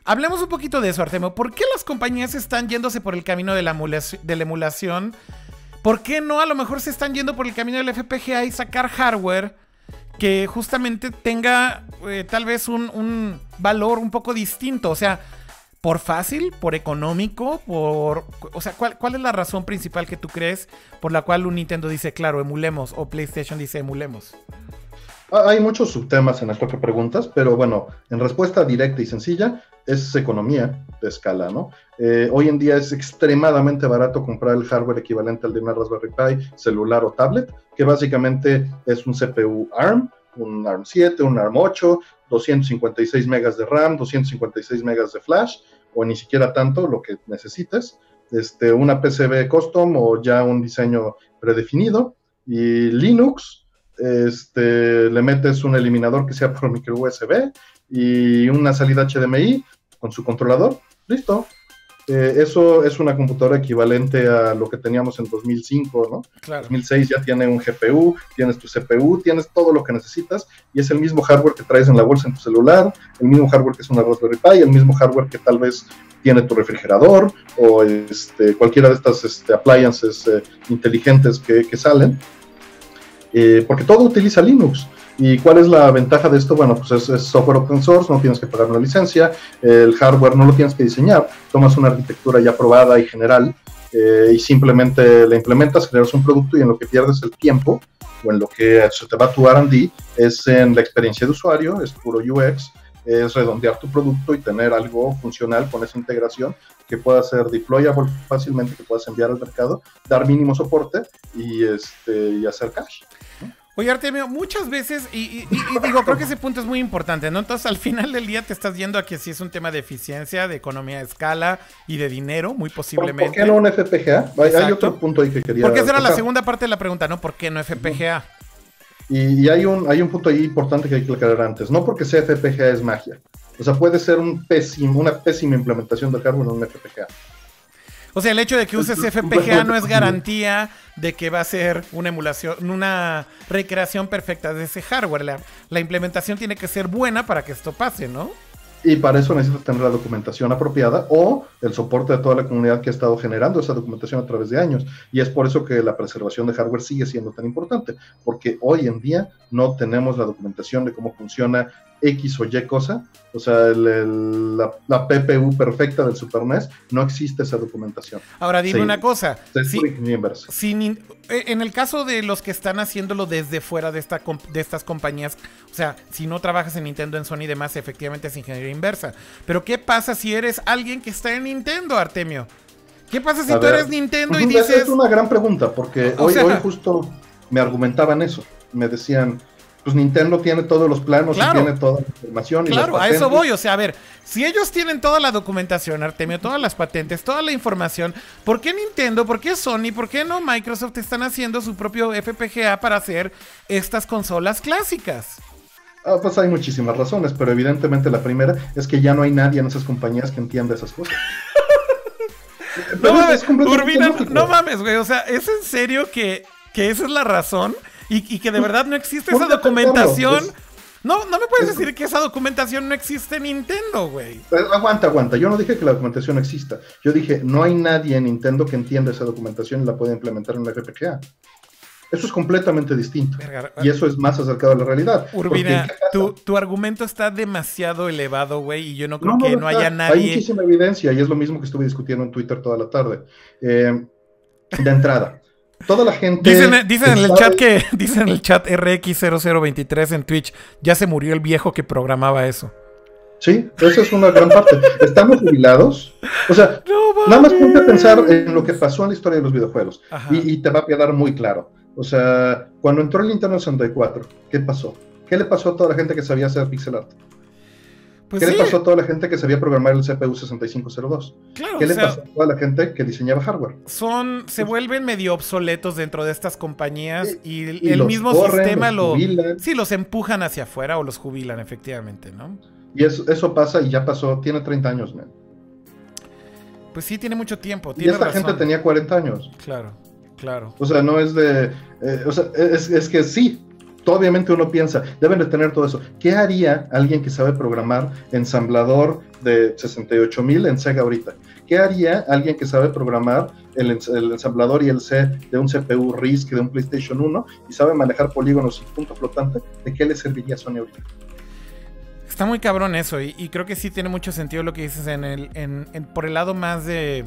Hablemos un poquito de eso, Artemio. ¿Por qué las compañías están yéndose por el camino de la, emulación? ¿Por qué no a lo mejor se están yendo por el camino del FPGA y sacar hardware que justamente tenga eh, tal vez un, valor un poco distinto? O sea, por fácil, por económico, por... O sea, ¿cuál, ¿cuál es la razón principal que tú crees por la cual un Nintendo dice, claro, emulemos, o PlayStation dice, emulemos? Ah, hay muchos subtemas en esto que preguntas, pero bueno, en respuesta directa y sencilla, es economía de escala, ¿no? Eh, hoy en día es extremadamente barato comprar el hardware equivalente al de una Raspberry Pi, celular o tablet, que básicamente es un CPU ARM, un ARM 7, un ARM 8, 256 megas de RAM, 256 megas de flash, o ni siquiera tanto lo que necesites, este, una PCB custom o ya un diseño predefinido, y Linux, este, le metes un eliminador que sea por micro USB y una salida HDMI con su controlador, listo. Eh, eso es una computadora equivalente a lo que teníamos en 2005, ¿no? Claro. 2006 ya tiene un GPU, tienes tu CPU, tienes todo lo que necesitas y es el mismo hardware que traes en la bolsa en tu celular, el mismo hardware que es una Raspberry Pi, el mismo hardware que tal vez tiene tu refrigerador o este, cualquiera de estas este, appliances eh, inteligentes que, que salen. Eh, porque todo utiliza Linux. ¿Y cuál es la ventaja de esto? Bueno, pues es, software open source, no tienes que pagar una licencia, el hardware no lo tienes que diseñar, tomas una arquitectura ya probada y general eh, y simplemente la implementas, generas un producto y en lo que pierdes el tiempo o en lo que se te va tu R&D es en la experiencia de usuario, es puro UX, es redondear tu producto y tener algo funcional con esa integración que pueda ser deployable fácilmente, que puedas enviar al mercado, dar mínimo soporte y, este, y hacer cash. Oye, Artemio, muchas veces, y, digo, creo que ese punto es muy importante, ¿no? Entonces, al final del día te estás yendo a que sí es un tema de eficiencia, de economía de escala y de dinero, muy posiblemente. ¿Por qué no un FPGA? Hay, otro punto ahí que quería. Porque esa era la segunda parte de la pregunta, ¿no? ¿Por qué no FPGA? Y, hay, un, hay un punto ahí importante que hay que aclarar antes. No porque sea FPGA es magia. O sea, puede ser un pésimo, una pésima implementación del hardware en un FPGA. O sea, el hecho de que uses FPGA no es garantía de que va a ser una emulación, una recreación perfecta de ese hardware. La, la implementación tiene que ser buena para que esto pase, ¿no? Y para eso necesitas tener la documentación apropiada o el soporte de toda la comunidad que ha estado generando esa documentación a través de años. Y es por eso que la preservación de hardware sigue siendo tan importante, porque hoy en día no tenemos la documentación de cómo funciona X o Y cosa, o sea, la, PPU perfecta del Super NES, no existe esa documentación. Ahora dime una cosa, si, eh, en el caso de los que están haciéndolo desde fuera de, esta, de estas compañías, o sea, si no trabajas en Nintendo, en Sony y demás, efectivamente es ingeniería inversa. Pero ¿qué pasa si eres alguien que está en Nintendo, Artemio? ¿Qué pasa si tú eres Nintendo y dices... Es una gran pregunta, porque hoy, hoy justo me argumentaban eso. Me decían, pues Nintendo tiene todos los planos y tiene toda la información. Claro, a eso voy. O sea, a ver, si ellos tienen toda la documentación, Artemio, todas las patentes, toda la información, ¿por qué Nintendo, por qué Sony, por qué no Microsoft están haciendo su propio FPGA para hacer estas consolas clásicas? Ah, pues hay muchísimas razones, pero evidentemente la primera es que ya no hay nadie en esas compañías que entienda esas cosas. no mames, Urbina, no mames, güey. O sea, ¿es en serio que, que esa es la razón? Y, que de verdad no existe esa documentación No, no me puedes decir que esa documentación no existe en Nintendo, güey. Eh, aguanta, aguanta. Yo no dije que la documentación exista. Yo dije, no hay nadie en Nintendo que entienda esa documentación y la pueda implementar en la FPGA. Eso es completamente distinto. y eso es más acercado a la realidad. Urbina, tu, argumento está demasiado elevado, güey, y yo no creo que no, haya nadie. Hay muchísima evidencia y es lo mismo que estuve discutiendo en Twitter toda la tarde. Eh, de entrada. Toda la gente. Dicen, en el chat que. Dicen en el chat RX0023 en Twitch. Ya se murió el viejo que programaba eso. Sí, esa es una gran parte. Estamos jubilados. O sea, nada más ponte a pensar en lo que pasó en la historia de los videojuegos. Y, y, te va a quedar muy claro. O sea, cuando entró el Nintendo 64, ¿qué pasó? ¿Qué le pasó a toda la gente que sabía hacer pixel art? Pues ¿Qué le pasó a toda la gente que sabía programar el CPU 6502? ¿Qué le pasó a toda la gente que diseñaba hardware? Son, se vuelven medio obsoletos dentro de estas compañías y, el mismo sistema los lo, sí, los empujan hacia afuera o los jubilan, efectivamente, ¿no? Y eso, eso pasa y ya pasó, tiene 30 años, man. Pues sí, tiene mucho tiempo. y esta gente tenía 40 años. Claro, claro. O sea, no es de. Eh, o sea, es, es que sí, obviamente uno piensa, deben de tener todo eso. ¿Qué haría alguien que sabe programar ensamblador de 68.000 en Sega ahorita? ¿Qué haría alguien que sabe programar el, ensamblador y el C de un CPU RISC de un PlayStation 1 y sabe manejar polígonos y punto flotante? ¿De qué le serviría Sony ahorita? Está muy cabrón eso y, creo que sí tiene mucho sentido lo que dices en el, por el lado más de,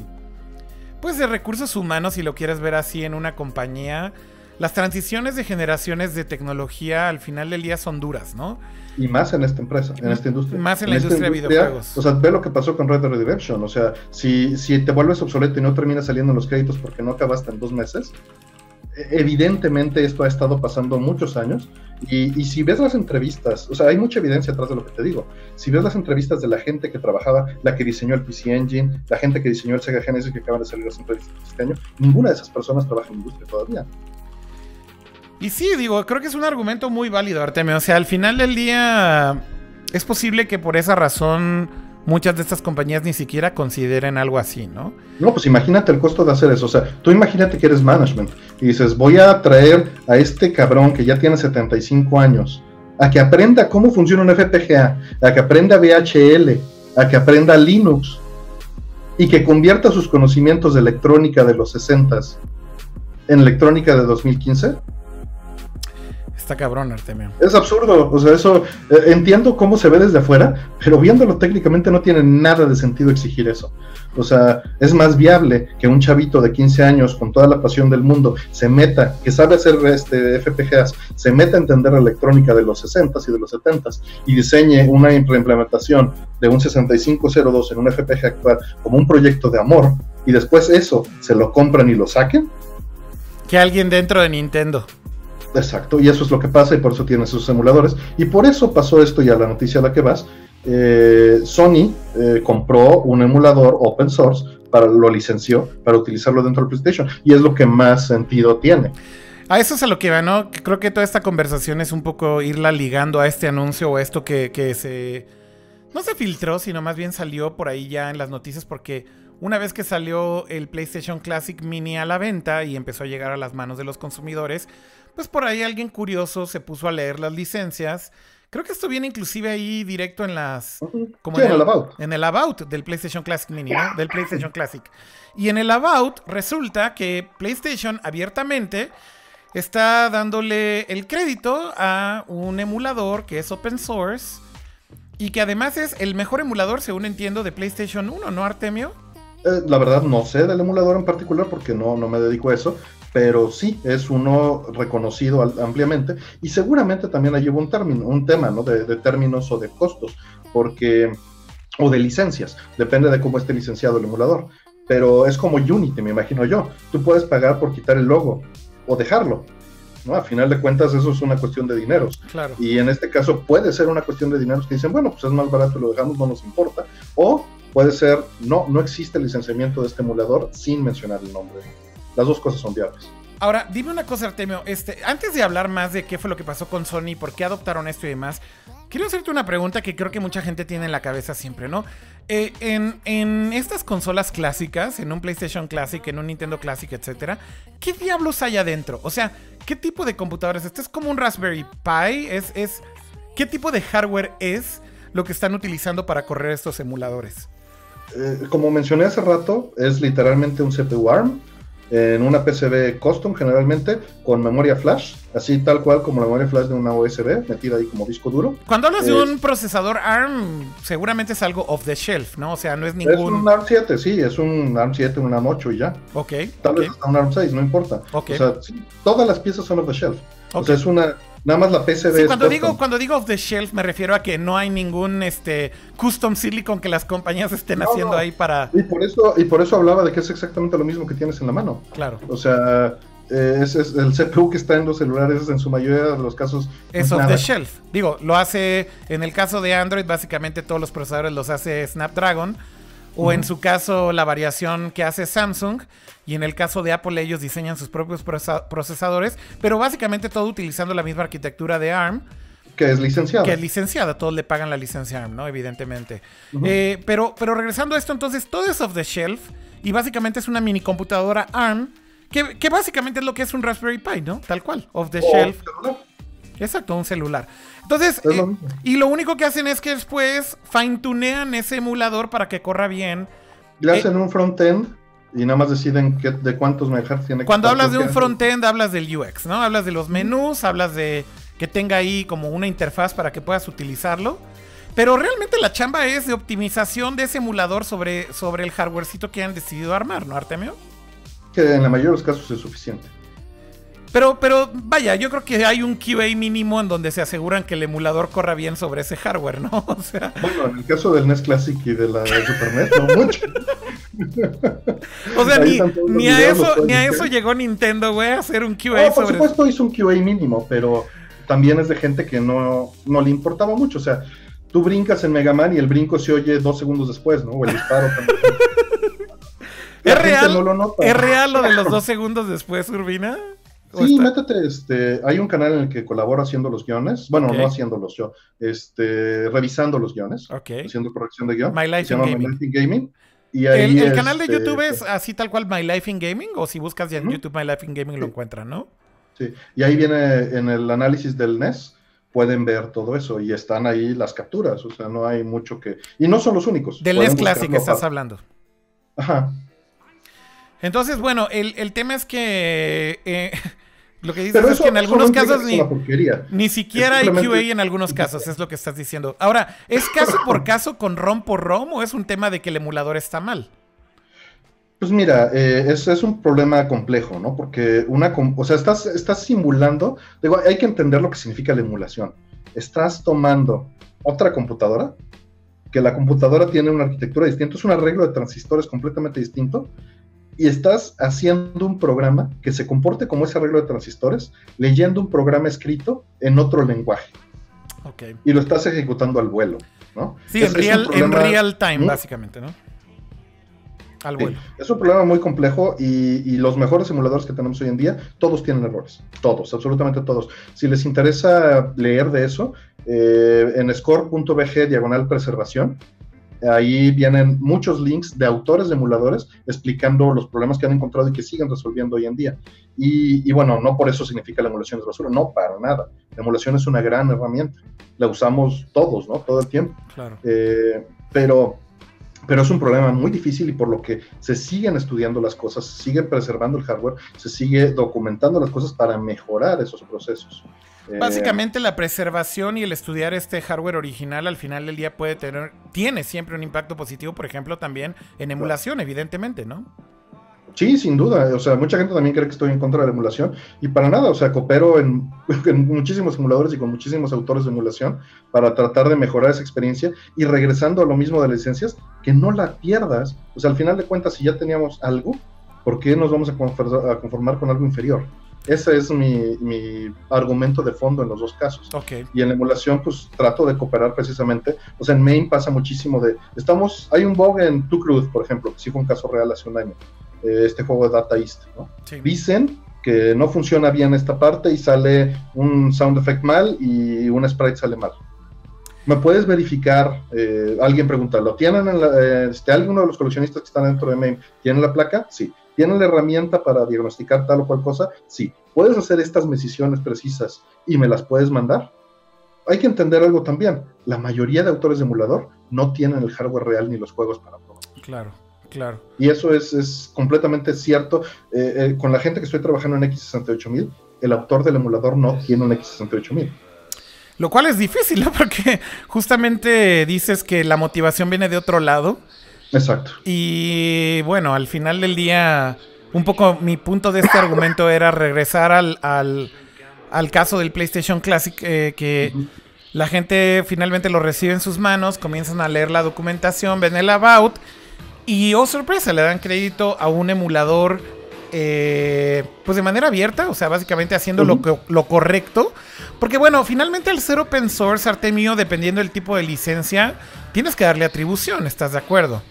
pues de recursos humanos, si lo quieres ver así en una compañía las transiciones de generaciones de tecnología al final del día son duras, ¿no? Y más en esta empresa, en esta industria. Más en, la industria, de videojuegos. O sea, ve lo que pasó con Red Dead Redemption. O sea, si, si te vuelves obsoleto y no terminas saliendo en los créditos porque no acabaste en dos meses, e, evidentemente esto ha estado pasando muchos años. Y, y, si ves las entrevistas, o sea, hay mucha evidencia atrás de lo que te digo. Si ves las entrevistas de la gente que trabajaba, la que diseñó el PC Engine, la gente que diseñó el Sega Genesis que acaban de salir las entrevistas este año, ninguna de esas personas trabaja en la industria todavía. Y sí, digo, creo que es un argumento muy válido, Artemio. O sea, al final del día es posible que por esa razón muchas de estas compañías ni siquiera consideren algo así, ¿no? No, pues imagínate el costo de hacer eso. O sea, tú imagínate que eres management y dices, voy a traer a este cabrón que ya tiene 75 años a que aprenda cómo funciona un FPGA, a que aprenda VHL, a que aprenda Linux y que convierta sus conocimientos de electrónica de los 60s en electrónica de 2015 Está cabrón, Artemio. Es absurdo, o sea, eso eh, entiendo cómo se ve desde afuera, pero viéndolo técnicamente no tiene nada de sentido exigir eso. O sea, es más viable que un chavito de 15 años con toda la pasión del mundo se meta, que sabe hacer este FPGAs, se meta a entender la electrónica de los 60s y de los 70s y diseñe una implementación de un 6502 en un FPGA actual como un proyecto de amor y después eso se lo compran y lo saquen. Que alguien dentro de Nintendo. Exacto, y eso es lo que pasa y por eso tiene sus emuladores. Y por eso pasó esto ya la noticia a la que vas. Eh, Sony eh, compró un emulador open source, para, lo licenció para utilizarlo dentro del PlayStation. Y es lo que más sentido tiene. A eso es a lo que va, ¿no? Creo que toda esta conversación es un poco irla ligando a este anuncio o esto que, que se... No se filtró, sino más bien salió por ahí ya en las noticias porque una vez que salió el PlayStation Classic Mini a la venta y empezó a llegar a las manos de los consumidores, pues por ahí alguien curioso se puso a leer las licencias. Creo que esto viene inclusive ahí directo en las... Como en, el, About. En el About del PlayStation Classic Mini, ¿no? Del PlayStation Classic. Y en el About resulta que PlayStation abiertamente está dándole el crédito a un emulador que es open source y que además es el mejor emulador, según entiendo, de PlayStation 1, ¿no, Artemio? Eh, la verdad no sé del emulador en particular porque no, no me dedico a eso, pero sí es uno reconocido ampliamente y seguramente también hay un término, un tema ¿no? de, términos o de costos, porque o de licencias, depende de cómo esté licenciado el emulador. Pero es como Unity, me imagino yo. Tú puedes pagar por quitar el logo o dejarlo. ¿no? A final de cuentas, eso es una cuestión de dineros. Claro. Y en este caso puede ser una cuestión de dineros que dicen, bueno, pues es más barato, lo dejamos, no nos importa. O puede ser, no, no existe licenciamiento de este emulador sin mencionar el nombre las dos cosas son viables. Ahora, dime una cosa, Artemio. Este, antes de hablar más de qué fue lo que pasó con Sony, por qué adoptaron esto y demás, quiero hacerte una pregunta que creo que mucha gente tiene en la cabeza siempre, ¿no? Eh, en, estas consolas clásicas, en un PlayStation Classic, en un Nintendo Classic, etcétera, ¿qué diablos hay adentro? O sea, ¿qué tipo de computadores? ¿Este es como un Raspberry Pi? ¿Es, es ¿qué tipo de hardware es lo que están utilizando para correr estos emuladores? Eh, como mencioné hace rato, es literalmente un CPU ARM en una PCB custom generalmente con memoria flash, así tal cual como la memoria flash de una USB metida ahí como disco duro. Cuando hablas de un procesador ARM, seguramente es algo off the shelf, ¿no? O sea, no es ningún... Es un ARM 7, sí, es un ARM 7, un ARM 8 y ya. Ok. Tal vez hasta un ARM 6, no importa. O sea, todas las piezas son off the shelf. O sea, es una Nada más la PCB. Sí, cuando digo, cuando digo off the shelf me refiero a que no hay ningún este custom silicon que las compañías estén haciendo ahí para. Y por eso, y por eso hablaba de que es exactamente lo mismo que tienes en la mano. Claro. O sea, eh, es, el CPU que está en los celulares en su mayoría de los casos. Es off the shelf. Digo, lo hace, en el caso de Android, básicamente todos los procesadores los hace Snapdragon. O en su caso, la variación que hace Samsung. Y en el caso de Apple, ellos diseñan sus propios procesadores. Pero básicamente todo utilizando la misma arquitectura de ARM. Que es licenciada. Que es licenciada. Todos le pagan la licencia ARM, ¿no? Evidentemente. Eh, pero, pero regresando a esto, entonces, todo es off the shelf. Y básicamente es una mini computadora ARM. Que, que básicamente es lo que es un Raspberry Pi, ¿no? Tal cual. Off the shelf. Exacto, un celular. Entonces, eh, y lo único que hacen es que después fine-tunean ese emulador para que corra bien. Le hacen un front-end y nada más deciden de cuántos megahertz tiene Cuando hablas de un front-end, hablas del UX, ¿no? Hablas de los menús, hablas de que tenga ahí como una interfaz para que puedas utilizarlo. Pero realmente la chamba es de optimización de ese emulador sobre, sobre el hardwarecito que han decidido armar, ¿no, Artemio? Que en la mayoría de los casos es suficiente. Pero, pero vaya, yo creo que hay un QA mínimo en donde se aseguran que el emulador corra bien sobre ese hardware, ¿no? O sea. Bueno, en el caso del NES Classic y de la Super NES, no mucho. o sea, ni, a eso, ni a eso llegó Nintendo, güey, a hacer un QA no, por supuesto hizo un QA mínimo, pero también es de gente que no, no le importaba mucho. O sea, tú brincas en Mega Man y el brinco se oye dos segundos después, ¿no? O el disparo también. ¿Es real, ¿Es real lo de los dos segundos después, Urbina? Sí, métete, este, hay un canal en el que colaboro haciendo los guiones, bueno, no haciéndolos yo, este, revisando los guiones, haciendo corrección de guion. My Life in Gaming. Gaming. Y ahí el, canal de este, YouTube es así tal cual My Life in Gaming, o si buscas ya en YouTube My Life in Gaming lo encuentran, ¿no? Sí, y ahí viene en el análisis del NES, pueden ver todo eso y están ahí las capturas, o sea, no hay mucho que... Y no son los únicos. Del NES Classic estás hablando. Ajá. Entonces, bueno, el, el tema es que... Eh, Lo que dices es que en algunos casos ni, ni siquiera hay QA en algunos casos, es lo que estás diciendo. Ahora, ¿es caso por caso con ROM por ROM o es un tema de que el emulador está mal? Pues mira, eh, es, es, un problema complejo, ¿no? Porque una, o sea, estás, estás simulando, digo, hay que entender lo que significa la emulación. Estás tomando otra computadora, que la computadora tiene una arquitectura distinta, es un arreglo de transistores completamente distinto, y estás haciendo un programa que se comporte como ese arreglo de transistores, leyendo un programa escrito en otro lenguaje. Okay. Y lo estás ejecutando al vuelo, ¿no? Sí, en, real, time, básicamente, ¿no? Al vuelo. es un problema muy complejo y, los mejores emuladores que tenemos hoy en día, todos tienen errores. Todos, absolutamente todos. Si les interesa leer de eso, eh, en score.bg diagonal preservación, Ahí vienen muchos links de autores de emuladores explicando los problemas que han encontrado y que siguen resolviendo hoy en día. Y, bueno, no por eso significa la emulación es basura, no, para nada. La emulación es una gran herramienta. La usamos todos, ¿no? Todo el tiempo. Claro. Eh, pero, pero es un problema muy difícil y por lo que se siguen estudiando las cosas, se siguen preservando el hardware, se sigue documentando las cosas para mejorar esos procesos. Eh, Básicamente la preservación y el estudiar este hardware original al final del día puede tener, tiene siempre un impacto positivo, por ejemplo, también en emulación, evidentemente, ¿no? Sí, sin duda. O sea, mucha gente también cree que estoy en contra de la emulación y para nada. O sea, coopero en, muchísimos emuladores y con muchísimos autores de emulación para tratar de mejorar esa experiencia y regresando a lo mismo de las licencias, que no la pierdas. O sea, al final de cuentas, si ya teníamos algo, ¿por qué nos vamos a conformar con algo inferior? Ese es mi, argumento de fondo en los dos casos. Y en la emulación, pues trato de cooperar precisamente. O sea, en main pasa muchísimo de. Estamos. Hay un bug en Two por ejemplo, que sí fue un caso real hace un año. Eh, este juego de Data East, ¿no? Dicen que no funciona bien esta parte y sale un sound effect mal y un sprite sale mal. ¿Me puedes verificar? Eh, alguien pregunta, ¿lo tienen en la, eh, este, alguno de los coleccionistas que están dentro de MAME tiene la placa? Sí. ¿Tienen la herramienta para diagnosticar tal o cual cosa? Sí. ¿Puedes hacer estas mediciones precisas y me las puedes mandar? hay que entender algo también. La mayoría de autores de emulador no tienen el hardware real ni los juegos para probar. Claro, claro. Y eso es, completamente cierto. Eh, eh, con la gente que estoy trabajando en X68000, el autor del emulador no tiene un X68000. Lo cual es difícil, ¿no? Porque justamente dices que la motivación viene de otro lado. Exacto. Y bueno, al final del día, un poco mi punto de este argumento era regresar al, al, caso del PlayStation Classic, eh, que la gente finalmente lo recibe en sus manos, comienzan a leer la documentación, ven el about, y oh sorpresa, le dan crédito a un emulador eh, pues de manera abierta, o sea, básicamente haciendo lo, lo correcto. Porque bueno, finalmente al ser open source, Artemio, dependiendo del tipo de licencia, tienes que darle atribución, ¿estás de acuerdo?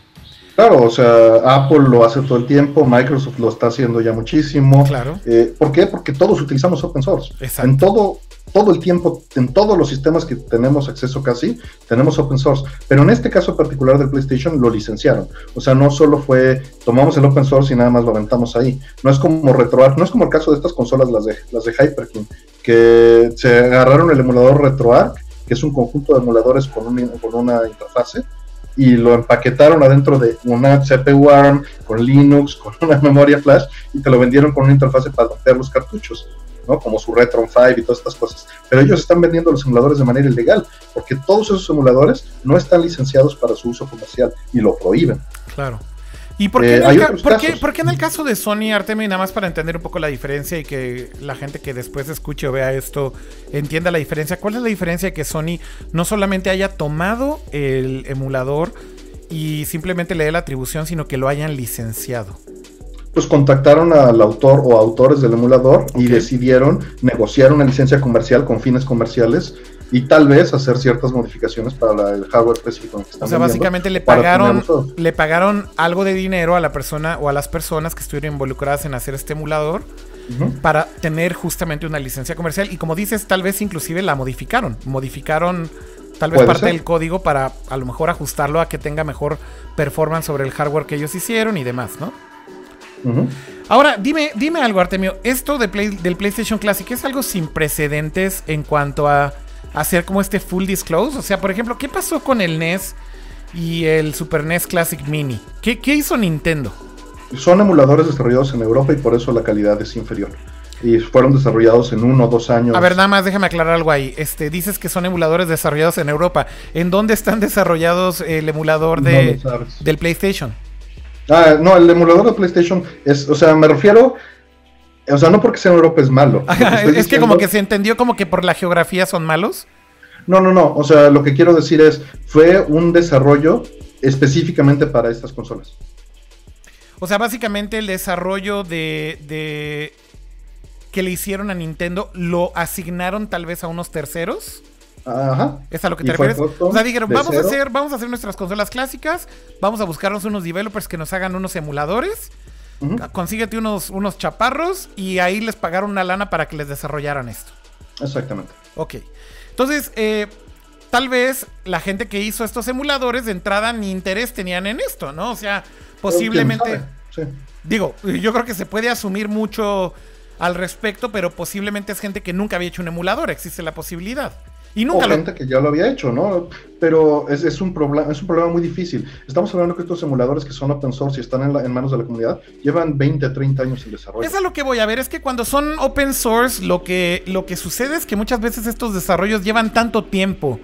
Claro, o sea, Apple lo hace todo el tiempo, Microsoft lo está haciendo ya muchísimo. Claro. Eh, ¿Por qué? Porque todos utilizamos open source. Exacto. En todo, todo el tiempo, en todos los sistemas que tenemos acceso casi, tenemos open source. Pero en este caso particular del PlayStation lo licenciaron. O sea, no solo fue, tomamos el open source y nada más lo aventamos ahí. No es como RetroArch, no es como el caso de estas consolas, las de, las de Hyperkin, que se agarraron el emulador RetroArch, que es un conjunto de emuladores con, con una interfase y lo empaquetaron adentro de una CPU ARM con Linux, con una memoria flash y te lo vendieron con una interfase para meter los cartuchos, ¿no? Como su Retron 5 y todas estas cosas. Pero ellos están vendiendo los emuladores de manera ilegal, porque todos esos emuladores no están licenciados para su uso comercial y lo prohíben. Claro. ¿Y por qué, en eh, el, por, qué, en el caso de Sony, Artemio, nada más para entender un poco la diferencia y que la gente que después escuche o vea esto entienda la diferencia? ¿Cuál es la diferencia de que Sony no solamente haya tomado el emulador y simplemente le dé la atribución, sino que lo hayan licenciado? Pues contactaron al autor o autores del emulador y decidieron negociar una licencia comercial con fines comerciales y tal vez hacer ciertas modificaciones para el hardware específico. Que están o sea, básicamente le pagaron, le pagaron algo de dinero a la persona o a las personas que estuvieron involucradas en hacer este emulador para tener justamente una licencia comercial. Y como dices, tal vez inclusive la modificaron. Modificaron tal vez parte del código para a lo mejor ajustarlo a que tenga mejor performance sobre el hardware que ellos hicieron y demás, ¿no? Ahora, dime, dime algo, Artemio. Esto de del PlayStation Classic es algo sin precedentes en cuanto a hacer como este full disclose? O sea, por ejemplo, ¿qué pasó con el NES y el Super NES Classic Mini? ¿Qué, hizo Nintendo? Son emuladores desarrollados en Europa y por eso la calidad es inferior. Y fueron desarrollados en uno o dos años. A ver, nada más déjame aclarar algo ahí. Este, dices que son emuladores desarrollados en Europa. ¿En dónde están desarrollados el emulador de, del PlayStation? Ah, no, el emulador de PlayStation es, o sea, me refiero o sea, no porque sea en Europa es malo. es que como que se entendió como que por la geografía son malos. No, no, no. O sea, lo que quiero decir es, fue un desarrollo específicamente para estas consolas. O sea, básicamente el desarrollo de, de que le hicieron a Nintendo lo asignaron tal vez a unos terceros. Ajá. ¿Es a lo que te refieres? O sea, dijeron, vamos a hacer, vamos a hacer nuestras consolas clásicas, vamos a buscarnos unos developers que nos hagan unos emuladores Consíguete unos, unos chaparros y ahí les pagaron una lana para que les desarrollaran esto. Exactamente. Ok. Entonces, eh, tal vez la gente que hizo estos emuladores de entrada ni interés tenían en esto, ¿no? O sea, posiblemente... Digo, yo creo que se puede asumir mucho al respecto, pero posiblemente es gente que nunca había hecho un emulador, existe la posibilidad. Y nunca o gente que ya lo había hecho, ¿no? Pero es, un problema, es un problema muy difícil. Estamos hablando que estos emuladores que son open source y están en, manos de la comunidad llevan 20, 30 años en desarrollo. Es a lo que voy a ver, es que cuando son open source, lo que, lo que sucede es que muchas veces estos desarrollos llevan tanto tiempo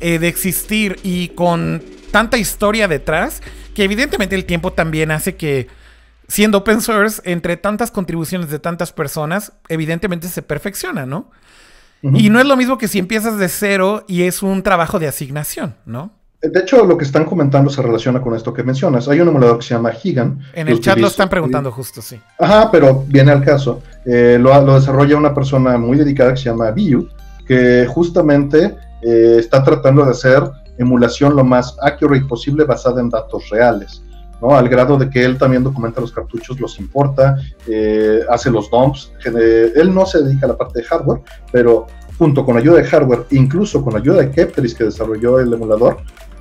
eh, de existir y con tanta historia detrás, que evidentemente el tiempo también hace que siendo open source, entre tantas contribuciones de tantas personas, evidentemente se perfecciona, ¿no? Y no es lo mismo que si empiezas de cero y es un trabajo de asignación, ¿no? De hecho, lo que están comentando se relaciona con esto que mencionas. Hay un emulador que se llama Gigan. En el chat lo están preguntando justo, sí. Ajá, pero viene al caso. Eh, lo, desarrolla una persona muy dedicada que se llama Biu, que justamente eh, está tratando de hacer emulación lo más accurate posible basada en datos reales. ¿No? Al grado de que él también documenta los cartuchos, los importa, eh, hace los dumps. él no se dedica a la parte de hardware, pero junto con ayuda de hardware, incluso con ayuda de Keptris que desarrolló el emulador,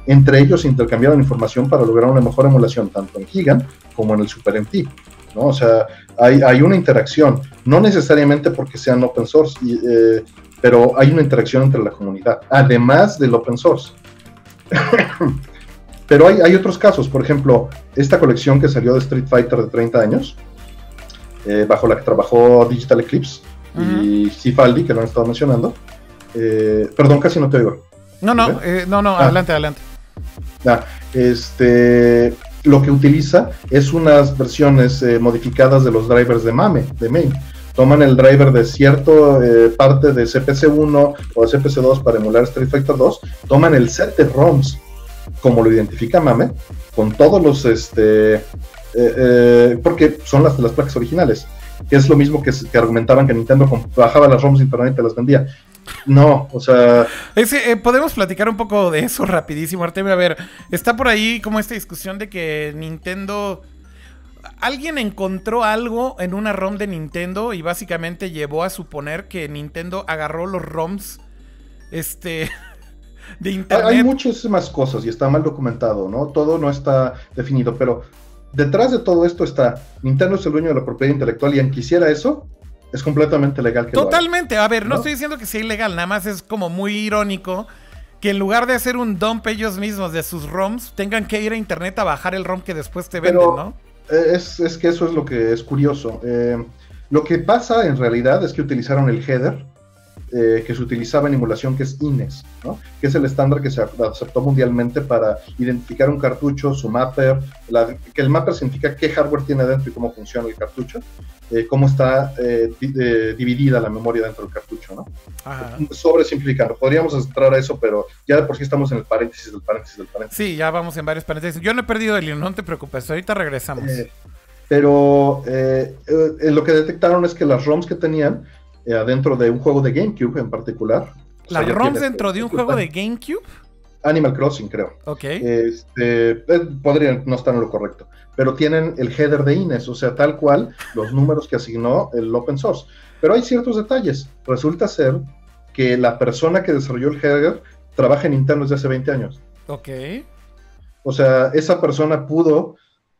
entre ellos intercambiaron información para lograr una mejor emulación, tanto en Gigan como en el Super MT. ¿no? O sea, hay, una interacción, no necesariamente porque sean open source. Eh, pero hay una interacción entre la comunidad, además del open source. pero hay, hay, otros casos, por ejemplo, esta colección que salió de Street Fighter de 30 años, eh, bajo la que trabajó Digital Eclipse y Cifaldi, que lo han estado mencionando. Eh, perdón, casi no te oigo. No, no, eh, no, no, ah. adelante, adelante. Ah, este, lo que utiliza es unas versiones modificadas de los drivers de MAME, de MAME toman el driver de cierta eh, parte de CPC1 o de CPC2 para emular Street Fighter 2, toman el set de ROMs, como lo identifica Mame, con todos los, este, eh, eh, porque son las, las placas originales, es lo mismo que, argumentaban que Nintendo bajaba las ROMs de internet y las vendía. No, o sea. podemos platicar un poco de eso rapidísimo, Artemio. A ver, está por ahí como esta discusión de que Nintendo alguien encontró algo en una ROM de Nintendo y básicamente llevó a suponer que Nintendo agarró los ROMs este de internet. Hay muchas más cosas y está mal documentado, ¿no? Todo no está definido, pero detrás de todo esto está Nintendo es el dueño de la propiedad intelectual y quien quisiera eso es completamente legal que Totalmente, a ver, no, estoy diciendo que sea ilegal, nada más es como muy irónico que en lugar de hacer un dump ellos mismos de sus ROMs, tengan que ir a internet a bajar el ROM que después te venden, ¿no? Eh, es, que eso es lo que es curioso. Eh, lo que pasa en realidad es que utilizaron el header eh, que se utilizaba en emulación, que es INES, que es el estándar que se aceptó mundialmente para identificar un cartucho, su mapper, que el mapper significa qué hardware tiene dentro y cómo funciona el cartucho, eh, cómo está eh, dividida la memoria dentro del cartucho. ¿no? Sobre simplificando, podríamos entrar a eso, pero ya de por sí estamos en el paréntesis del paréntesis del paréntesis. Sí, ya vamos en varios paréntesis. Yo no he perdido el hilo, no te preocupes, ahorita regresamos. pero lo que detectaron es que las ROMs que tenían eh, dentro de un juego de GameCube en particular. ¿Las ROMs dentro de un juego de GameCube? Animal Crossing, creo. Ok. Este, eh, podrían no estar en lo correcto, pero tienen el header de Ines, o sea, tal cual los números que asignó el open source. Pero hay ciertos detalles. Resulta ser que la persona que desarrolló el header trabaja en Nintendo desde hace 20 años. Ok. O sea, esa persona pudo,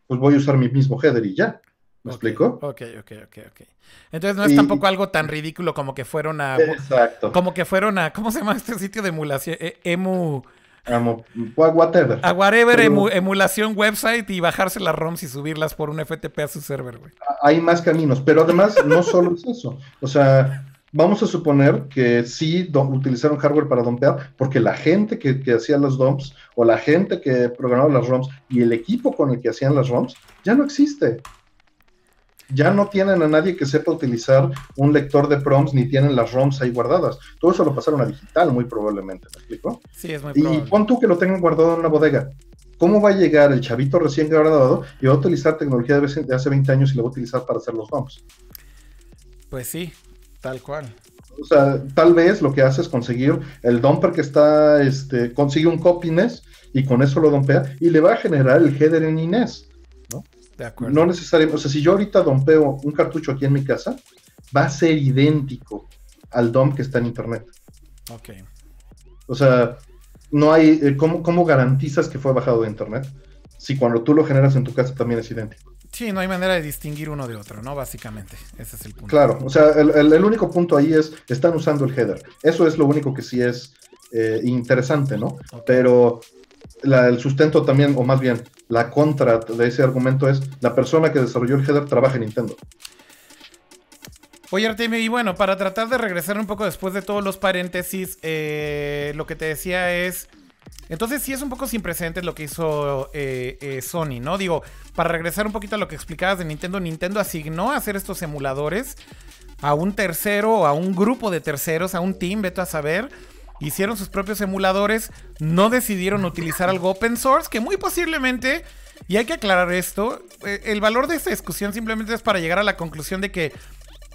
pues voy a usar mi mismo header y ya. ¿Me explico? Ok, ok, ok, ok. Entonces no es tampoco algo tan ridículo como que fueron a. Exacto. Como que fueron a. ¿Cómo se llama este sitio de emulación? E, emu. whatever. A whatever emulación website y bajarse las ROMs y subirlas por un FTP a su server, güey. Hay más caminos, pero además no solo es eso. O sea, vamos a suponer que sí utilizaron hardware para dompear, porque la gente que, que hacía los dumps o la gente que programaba las ROMs y el equipo con el que hacían las ROMs ya no existe ya no tienen a nadie que sepa utilizar un lector de prompts ni tienen las ROMs ahí guardadas. Todo eso lo pasaron a digital, muy probablemente, ¿me explico? Sí, es muy Y pon tú que lo tengan guardado en una bodega. ¿Cómo va a llegar el chavito recién graduado y va a utilizar tecnología de hace 20 años y la va a utilizar para hacer los ROMs? Pues sí, tal cual. O sea, tal vez lo que hace es conseguir el dumper que está, este, consigue un copiness y con eso lo dompea y le va a generar el header en Inés. No necesariamente, o sea, si yo ahorita dompeo un cartucho aquí en mi casa, va a ser idéntico al DOM que está en internet. Ok. O sea, no hay, eh, ¿cómo, garantizas que fue bajado de internet? Si cuando tú lo generas en tu casa también es idéntico. Sí, no hay manera de distinguir uno de otro, ¿no? Básicamente, ese es el punto. Claro, o sea, el, único punto ahí es, están usando el header. Eso es lo único que sí es eh, interesante, ¿no? Pero el sustento también, o más bien, la contra de ese argumento es la persona que desarrolló el header trabaja en Nintendo. Oye, Artemio, y bueno, para tratar de regresar un poco después de todos los paréntesis, eh, lo que te decía es. Entonces, sí es un poco sin precedentes lo que hizo eh, eh, Sony, ¿no? Digo, para regresar un poquito a lo que explicabas de Nintendo, Nintendo asignó a hacer estos emuladores a un tercero, a un grupo de terceros, a un team, vete a saber hicieron sus propios emuladores, no decidieron utilizar algo open source, que muy posiblemente, y hay que aclarar esto, eh, el valor de esta discusión simplemente es para llegar a la conclusión de que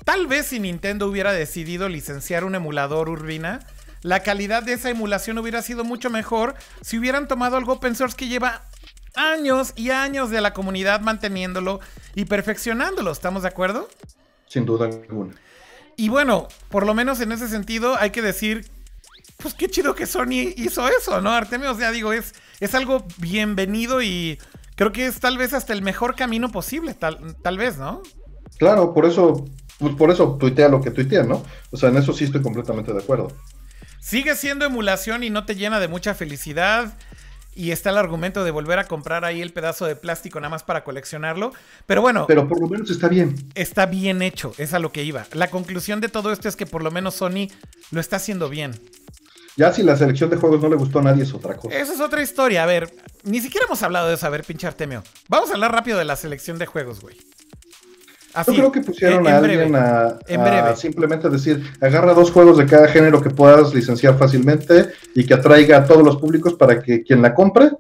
tal vez si Nintendo hubiera decidido licenciar un emulador Urbina, la calidad de esa emulación hubiera sido mucho mejor si hubieran tomado algo open source que lleva años y años de la comunidad manteniéndolo y perfeccionándolo. ¿Estamos de acuerdo? Sin duda alguna. Y bueno, por lo menos en ese sentido hay que decir pues qué chido que Sony hizo eso, ¿no? Artemio, o sea, digo, es, es algo bienvenido y creo que es tal vez hasta el mejor camino posible, tal, tal vez, ¿no? Claro, por eso pues por eso tuitea lo que tuitea, ¿no? O sea, en eso sí estoy completamente de acuerdo. Sigue siendo emulación y no te llena de mucha felicidad. Y está el argumento de volver a comprar ahí el pedazo de plástico nada más para coleccionarlo. Pero bueno. Pero por lo menos está bien. Está bien hecho, es a lo que iba. La conclusión de todo esto es que por lo menos Sony lo está haciendo bien. Ya si la selección de juegos no le gustó a nadie es otra cosa. Esa es otra historia. A ver, ni siquiera hemos hablado de eso. A ver, pinche Artemio. Vamos a hablar rápido de la selección de juegos, güey. Yo creo que pusieron a alguien a, simplemente decir, agarra dos juegos de cada género que puedas licenciar fácilmente y que atraiga a todos los públicos para que quien la compre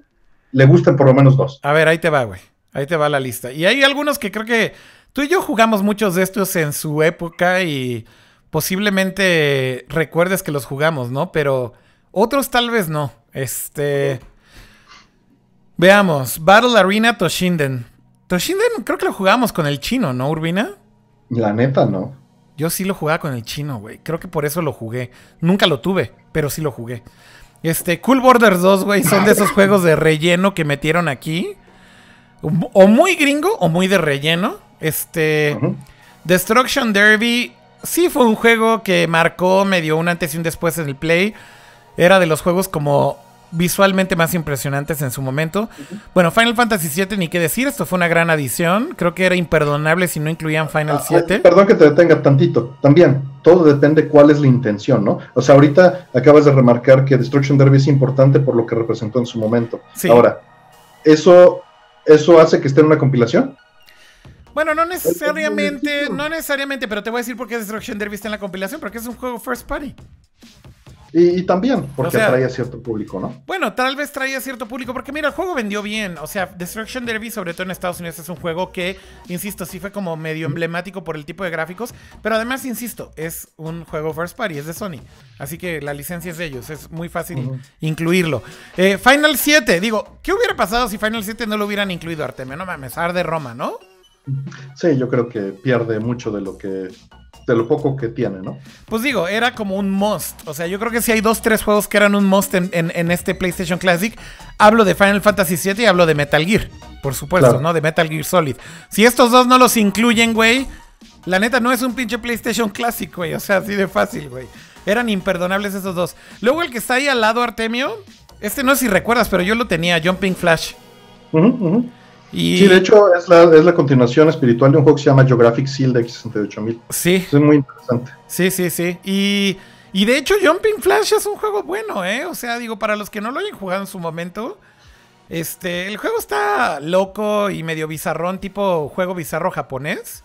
le gusten por lo menos dos. A ver, ahí te va, güey. Ahí te va la lista. Y hay algunos que creo que tú y yo jugamos muchos de estos en su época y posiblemente recuerdes que los jugamos, ¿no? Pero otros tal vez no. Este... Veamos. Battle Arena Toshinden. Toshinden creo que lo jugábamos con el chino, ¿no, Urbina? La neta, no. Yo sí lo jugaba con el chino, güey. Creo que por eso lo jugué. Nunca lo tuve, pero sí lo jugué. Este, Cool Borders 2, güey, son de esos juegos de relleno que metieron aquí. O muy gringo o muy de relleno. Este, Destruction Derby, sí fue un juego que marcó, me dio un antes y un después en el play. Era de los juegos como visualmente más impresionantes en su momento. Bueno, Final Fantasy VII, ni qué decir, esto fue una gran adición. Creo que era imperdonable si no incluían Final 7. Ah, perdón que te detenga tantito. También, todo depende cuál es la intención, ¿no? O sea, ahorita acabas de remarcar que Destruction Derby es importante por lo que representó en su momento. Ahora, ¿eso, ¿eso hace que esté en una compilación? Bueno, no necesariamente, no necesariamente, pero te voy a decir por qué Destruction Derby está en la compilación, porque es un juego first party. Y, también porque traía cierto público, ¿no? Bueno, tal vez traía cierto público, porque mira, el juego vendió bien. O sea, Destruction Derby, sobre todo en Estados Unidos, es un juego que, insisto, sí fue como medio emblemático por el tipo de gráficos. Pero además, insisto, es un juego first party, es de Sony. Así que la licencia es de ellos, es muy fácil incluirlo. Eh, Final 7, digo, ¿qué hubiera pasado si Final 7 no lo hubieran incluido, Artemio? No mames, Ar de Roma, ¿no? Sí, yo creo que pierde mucho de lo que de lo poco que tiene, ¿no? Pues digo, era como un must. O sea, yo creo que si hay dos, tres juegos que eran un must en, este PlayStation Classic, hablo de Final Fantasy VII y hablo de Metal Gear, por supuesto, ¿no? De Metal Gear Solid. Si estos dos no los incluyen, güey, la neta no es un pinche PlayStation Classic, güey. O sea, así de fácil, güey. Eran imperdonables esos dos. Luego el que está ahí al lado, Artemio, este no sé si recuerdas, pero yo lo tenía, Jumping Flash. Sí, de hecho es la, es la continuación espiritual de un juego que se llama Geographic Seal de X68000. Sí. Es muy interesante. Sí, sí, sí. Y, y, de hecho Jumping Flash es un juego bueno, ¿eh? O sea, digo, para los que no lo hayan jugado en su momento, este, el juego está loco y medio bizarrón, tipo juego bizarro japonés.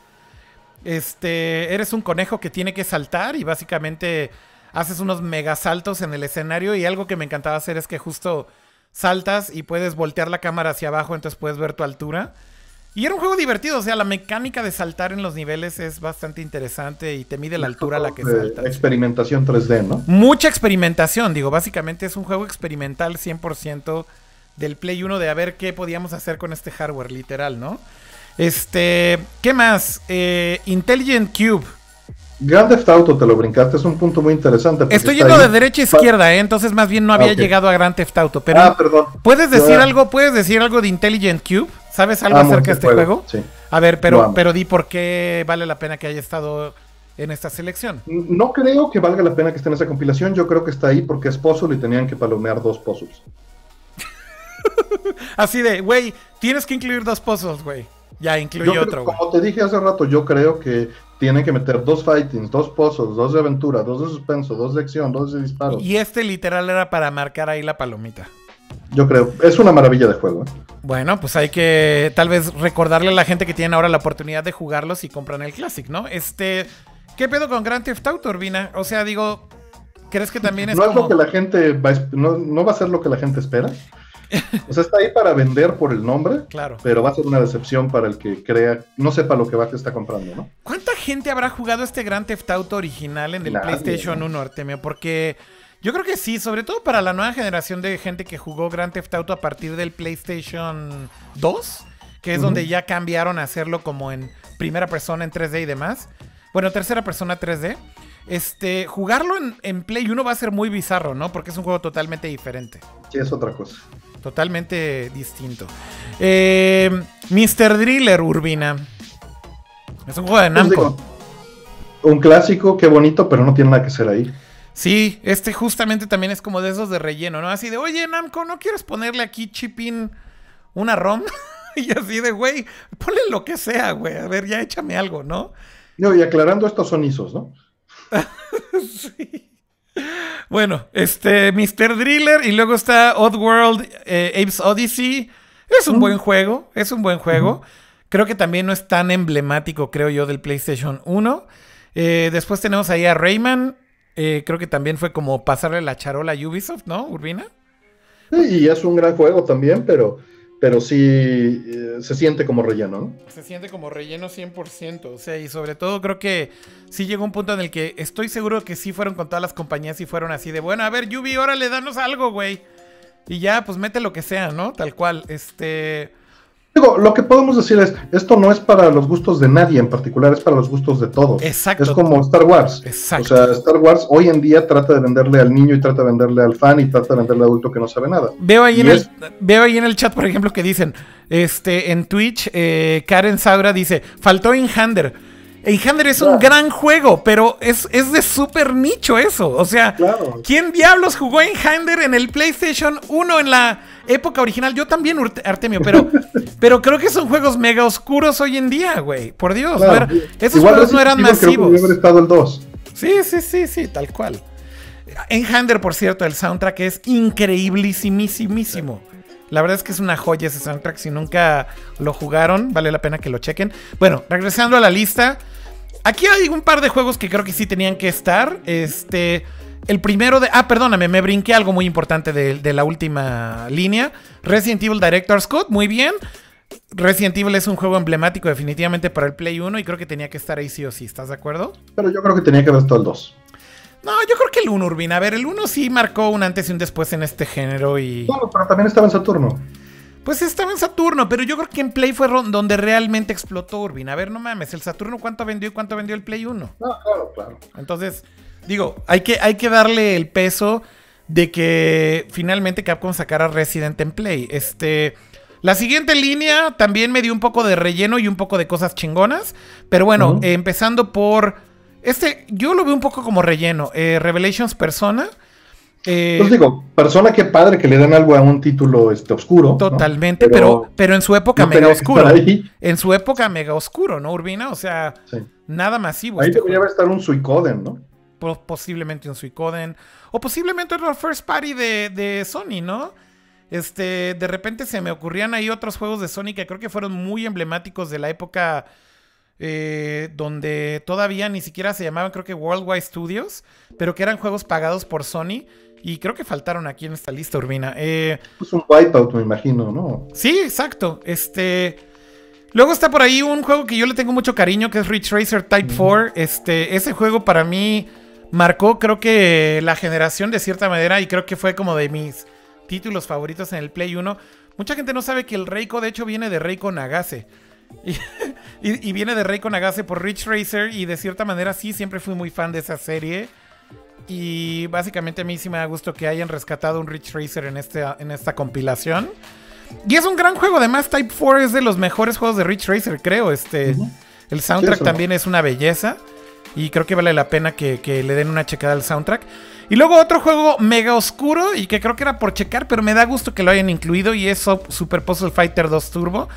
Este, eres un conejo que tiene que saltar y básicamente haces unos mega saltos en el escenario y algo que me encantaba hacer es que justo saltas y puedes voltear la cámara hacia abajo, entonces puedes ver tu altura. Y era un juego divertido, o sea, la mecánica de saltar en los niveles es bastante interesante y te mide la altura a la que saltas. Experimentación 3D, ¿no? Mucha experimentación, digo, básicamente es un juego experimental 100% del Play 1 de a ver qué podíamos hacer con este hardware, literal, ¿no? Este, ¿qué más? Eh, Intelligent Cube. Grand Theft Auto te lo brincaste, es un punto muy interesante. Estoy yendo de derecha a izquierda, ¿eh? entonces más bien no había llegado a Grand Theft Auto. Pero ah, perdón. ¿Puedes decir algo? ¿Puedes decir algo de Intelligent Cube? ¿Sabes algo acerca de este juego? Sí. A ver, pero, pero di por qué vale la pena que haya estado en esta selección. No creo que valga la pena que esté en esa compilación. Yo creo que está ahí porque es puzzle y tenían que palomear dos puzzles. Así de, güey, tienes que incluir dos puzzles, güey. Ya, incluye otro. como te dije hace rato, yo creo que tienen que meter dos fightings, dos pozos, dos de aventura, dos de suspenso, dos de acción, dos de disparos. Y este literal era para marcar ahí la palomita. Yo creo, es una maravilla de juego. ¿eh? Bueno, pues hay que tal vez recordarle a la gente que tiene ahora la oportunidad de jugarlos y compran el Classic, ¿no? Este, ¿qué pedo con Grand Theft Auto, Urbina? O sea, digo, ¿crees que también es No es lo que la gente va no, no va a ser lo que la gente espera. O sea, está ahí para vender por el nombre, claro. pero va a ser una decepción para el que crea, no sepa lo que va a estar comprando, ¿no? ¿Cuánta gente habrá jugado este Grand Theft Auto original en el PlayStation 1, Artemio? Porque yo creo que sí, sobre todo para la nueva generación de gente que jugó Grand Theft Auto a partir del PlayStation 2, que es donde ya cambiaron a hacerlo como en primera persona en 3D y demás. Bueno, tercera persona 3D. Este, jugarlo en, en Play 1 va a ser muy bizarro, ¿no? Porque es un juego totalmente diferente. Sí, es otra cosa. Totalmente distinto. Eh, Mr. Driller, Urbina. Es un juego de Namco. Un clásico, qué bonito, pero no tiene nada que ser ahí. Sí, este justamente también es como de esos de relleno, ¿no? Así de, oye, Namco, ¿no quieres ponerle aquí chipín una ROM? y así de, güey, ponle lo que sea, güey. A ver, ya échame algo, ¿no? No, y aclarando, estos son ISOs, ¿no? sí. Bueno, este, Mr. Driller y luego está Oddworld eh, Apes Odyssey. Es un buen juego, es un buen juego. Creo que también no es tan emblemático, creo yo, del PlayStation 1. Eh, después tenemos ahí a Rayman. Eh, creo que también fue como pasarle la charola a Ubisoft, ¿no, Urbina? Sí, y es un gran juego también, pero pero sí eh, se siente como relleno, ¿no? Se siente como relleno 100%, o sea, y sobre todo creo que sí llegó un punto en el que estoy seguro que sí fueron con todas las compañías y fueron así de, bueno, a ver, Yubi, órale, danos algo, güey. Y ya, pues mete lo que sea, ¿no? Tal cual, este... Digo, lo que podemos decir es, esto no es para los gustos de nadie en particular, es para los gustos de todos. Exacto. Es como Star Wars. Exacto. O sea, Star Wars hoy en día trata de venderle al niño y trata de venderle al fan y trata de venderle al adulto que no sabe nada. Veo ahí, en el, veo ahí en el chat, por ejemplo, que dicen, este, en Twitch, eh, Karen Saura dice, faltó Inhander. Enhander es un gran juego, pero es, es de súper nicho eso. O sea, ¿quién diablos jugó Enhander en el PlayStation 1 en la época original? Yo también, Artemio, pero, pero creo que son juegos mega oscuros hoy en día, güey. Por Dios, esos juegos no eran masivos. estado el 2. Sí, sí, sí, sí, tal cual. Enhander, por cierto, el soundtrack es increíblissimísimo. La verdad es que es una joya ese soundtrack. Si nunca lo jugaron, vale la pena que lo chequen. Bueno, regresando a la lista. Aquí hay un par de juegos que creo que sí tenían que estar. Este. El primero de. Ah, perdóname, me brinqué algo muy importante de, la última línea. Resident Evil Director's Cut, muy bien. Resident Evil es un juego emblemático definitivamente para el Play 1 y creo que tenía que estar ahí sí o sí, ¿estás de acuerdo? Pero yo creo que tenía que haber estado el 2. No, yo creo que el 1, Urbina. A ver, el 1 sí marcó un antes y un después en este género y... Bueno, pero también estaba en Saturno. Pues estaba en Saturno, pero yo creo que en Play fue donde realmente explotó Urbina. A ver, no mames, el Saturno cuánto vendió y cuánto vendió el Play 1. No, claro, claro. Entonces, digo, hay que, hay que darle el peso de que finalmente Capcom sacara Resident en Play. Este... La siguiente línea también me dio un poco de relleno y un poco de cosas chingonas. Pero bueno, empezando por este, yo lo veo un poco como relleno. Eh, Revelations Persona. Eh, pues digo, persona que padre que le den algo a un título este, oscuro. Totalmente, pero, pero, en su época mega oscuro. En su época mega oscuro, ¿no, Urbina? O sea, nada masivo. Ahí este debería estar un Suicoden, ¿no? Posiblemente un Suicoden. O posiblemente otro first party de, de Sony, ¿no? Este, de repente se me ocurrían ahí otros juegos de Sony que creo que fueron muy emblemáticos de la época eh, donde todavía ni siquiera se llamaban, creo que Worldwide Studios, pero que eran juegos pagados por Sony. Y creo que faltaron aquí en esta lista, Urbina. Eh, pues un Wipeout, me imagino, ¿no? Sí, exacto. Este. Luego está por ahí un juego que yo le tengo mucho cariño, que es Ridge Racer Type 4. Este, ese juego para mí marcó, creo que la generación de cierta manera, y creo que fue como de mis títulos favoritos en el Play 1. Mucha gente no sabe que el Reiko, de hecho, viene de Reiko Nagase. Y, viene de Reiko Nagase por Rich Racer. Y de cierta manera, sí, siempre fui muy fan de esa serie. Y básicamente a mí sí me da gusto que hayan rescatado un Rich Racer en, este, en esta compilación. Y es un gran juego. Además, Type 4 es de los mejores juegos de Rich Racer, creo. Este, El soundtrack también es una belleza. Y creo que vale la pena que, que, le den una checada al soundtrack. Y luego otro juego mega oscuro y que creo que era por checar, pero me da gusto que lo hayan incluido. Y es Super Puzzle Fighter 2 Turbo.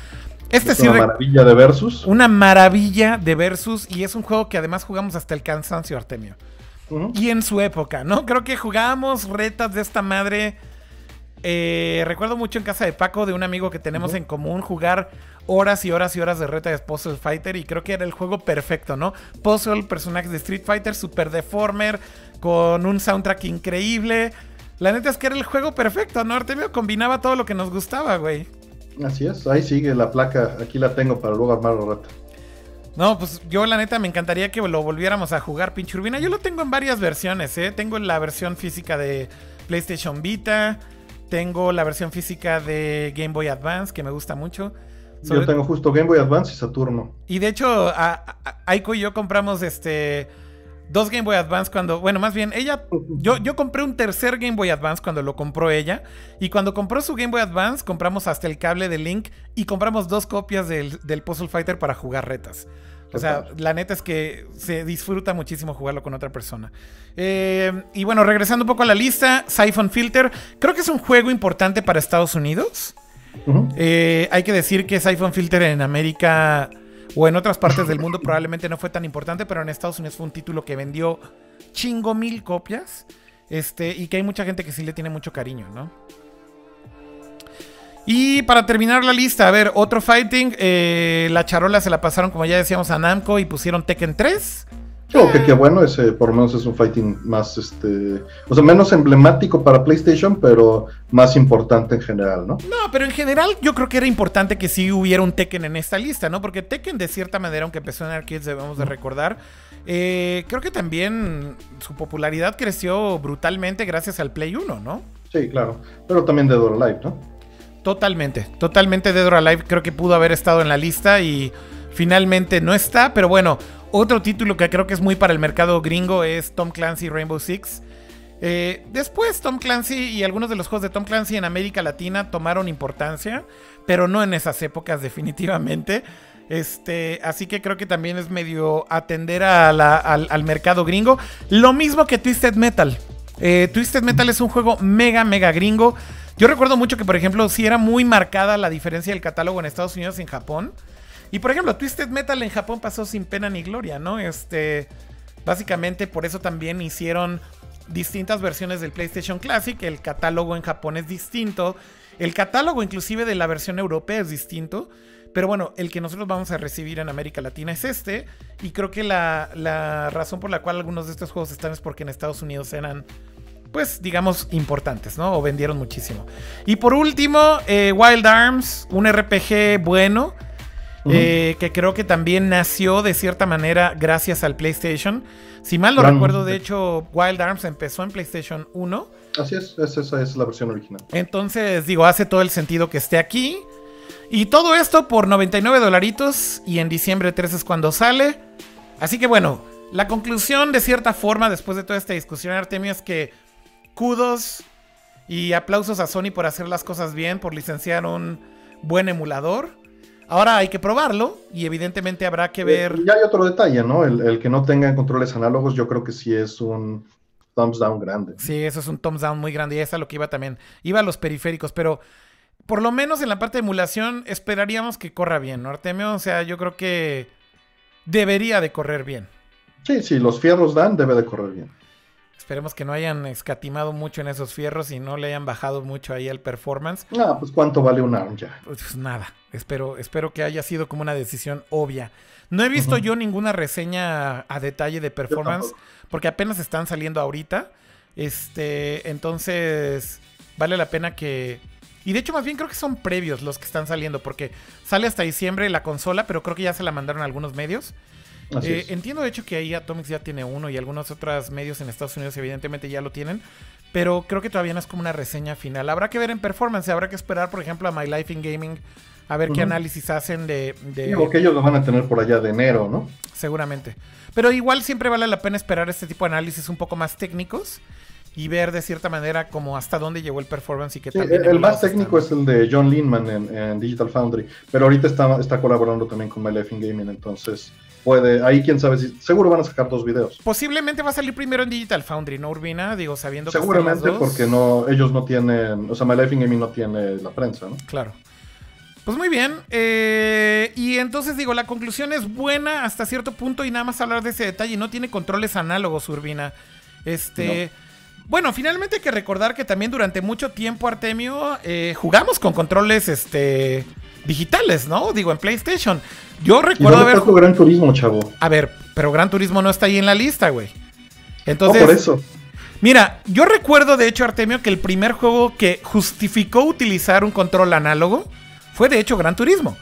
Este es una maravilla de versus. Una maravilla de versus. Y es un juego que además jugamos hasta el cansancio, Artemio. Y en su época, ¿no? Creo que jugábamos retas de esta madre. Eh, recuerdo mucho en casa de Paco, de un amigo que tenemos en común, jugar horas y horas y horas de reta de Puzzle Fighter. Y creo que era el juego perfecto, ¿no? Puzzle, personajes de Street Fighter, super deformer, con un soundtrack increíble. La neta es que era el juego perfecto, ¿no? Artemio combinaba todo lo que nos gustaba, güey. Así es, ahí sigue la placa, aquí la tengo para luego armarlo rato. No, pues yo la neta me encantaría que lo volviéramos a jugar, pinche Urbina. Yo lo tengo en varias versiones, ¿eh? Tengo la versión física de PlayStation Vita, tengo la versión física de Game Boy Advance, que me gusta mucho. Yo tengo justo Game Boy Advance y Saturno. Y de hecho, Aiko y yo compramos este dos Game Boy Advance cuando, bueno, más bien ella, yo, yo compré un tercer Game Boy Advance cuando lo compró ella y cuando compró su Game Boy Advance compramos hasta el cable de Link y compramos dos copias del, Puzzle Fighter para jugar retas. O sea, la neta es que se disfruta muchísimo jugarlo con otra persona. Eh, y bueno, regresando un poco a la lista, Siphon Filter, creo que es un juego importante para Estados Unidos. Eh, hay que decir que Siphon Filter en América o en otras partes del mundo probablemente no fue tan importante, pero en Estados Unidos fue un título que vendió chingo mil copias. Este, y que hay mucha gente que sí le tiene mucho cariño, ¿no? Y para terminar la lista, a ver, otro fighting. Eh, la charola se la pasaron, como ya decíamos, a Namco y pusieron Tekken 3. Que qué bueno, ese por lo menos es un fighting más, este, o sea, menos emblemático para PlayStation, pero más importante en general, ¿no? No, pero en general yo creo que era importante que sí hubiera un Tekken en esta lista, ¿no? Porque Tekken de cierta manera, aunque empezó en arcades, debemos de recordar, eh, creo que también su popularidad creció brutalmente gracias al Play 1, ¿no? Sí, claro, pero también Dead or Alive, ¿no? Totalmente, totalmente Dead or Alive creo que pudo haber estado en la lista y finalmente no está, pero bueno, otro título que creo que es muy para el mercado gringo es Tom Clancy Rainbow Six. Eh, después Tom Clancy y algunos de los juegos de Tom Clancy en América Latina tomaron importancia, pero no en esas épocas definitivamente. Este, así que creo que también es medio atender al, al, mercado gringo. Lo mismo que Twisted Metal. Eh, Twisted Metal es un juego mega, mega gringo. Yo recuerdo mucho que, por ejemplo, sí era muy marcada la diferencia del catálogo en Estados Unidos y en Japón. Y por ejemplo, Twisted Metal en Japón pasó sin pena ni gloria, ¿no? Este. Básicamente por eso también hicieron distintas versiones del PlayStation Classic. El catálogo en Japón es distinto. El catálogo inclusive de la versión europea es distinto. Pero bueno, el que nosotros vamos a recibir en América Latina es este. Y creo que la, la razón por la cual algunos de estos juegos están es porque en Estados Unidos eran pues digamos importantes, ¿no? O vendieron muchísimo. Y por último, eh, Wild Arms, un RPG bueno, eh, que creo que también nació de cierta manera gracias al PlayStation. Si mal no recuerdo, de hecho, Wild Arms empezó en PlayStation 1. Así es, esa es la versión original. Entonces, digo, hace todo el sentido que esté aquí. Y todo esto por 99 dolaritos y en diciembre 3 es cuando sale. Así que bueno, la conclusión de cierta forma después de toda esta discusión, Artemio, es que kudos y aplausos a Sony por hacer las cosas bien, por licenciar un buen emulador. Ahora hay que probarlo y evidentemente habrá que eh, ver. Ya hay otro detalle, ¿no? El, que no tenga controles análogos, yo creo que sí es un thumbs down grande. Sí, eso es un thumbs down muy grande y esa es lo que iba también. Iba a los periféricos, pero por lo menos en la parte de emulación esperaríamos que corra bien, ¿no, Artemio? O sea, yo creo que debería de correr bien. Sí, sí, los fierros dan, debe de correr bien. Esperemos que no hayan escatimado mucho en esos fierros y no le hayan bajado mucho ahí el performance. Ah, pues cuánto vale un ARM ya. Pues nada, espero, espero que haya sido como una decisión obvia. No he visto yo ninguna reseña a detalle de performance porque apenas están saliendo ahorita. Este, entonces vale la pena que y de hecho más bien creo que son previos los que están saliendo porque sale hasta diciembre la consola, pero creo que ya se la mandaron a algunos medios. Eh, entiendo de hecho que ahí Atomics ya tiene uno y algunos otros medios en Estados Unidos evidentemente ya lo tienen, pero creo que todavía no es como una reseña final. Habrá que ver en performance, habrá que esperar por ejemplo a My Life in Gaming a ver qué análisis hacen de... de... que ellos lo van a tener por allá de enero, ¿no? Seguramente. Pero igual siempre vale la pena esperar este tipo de análisis un poco más técnicos y ver de cierta manera como hasta dónde llegó el performance y qué tal. el más técnico es el de John Linman en, Digital Foundry, pero ahorita está, está colaborando también con My Life in Gaming, entonces puede, ahí quién sabe si, seguro van a sacar dos videos. Posiblemente va a salir primero en Digital Foundry, ¿no, Urbina? Digo, sabiendo que Seguramente porque no, ellos no tienen, o sea, My Life in Gaming no tiene la prensa, ¿no? Claro. Pues muy bien. Eh, y entonces digo, la conclusión es buena hasta cierto punto y nada más hablar de ese detalle. No tiene controles análogos, Urbina. Este. Bueno, finalmente hay que recordar que también durante mucho tiempo, Artemio, eh, jugamos con controles este, digitales, ¿no? Digo, en PlayStation. Yo recuerdo haber. Gran Turismo, chavo. A ver, pero Gran Turismo no está ahí en la lista, güey. Entonces. por eso. Mira, yo recuerdo de hecho, Artemio, que el primer juego que justificó utilizar un control análogo fue de hecho Gran Turismo.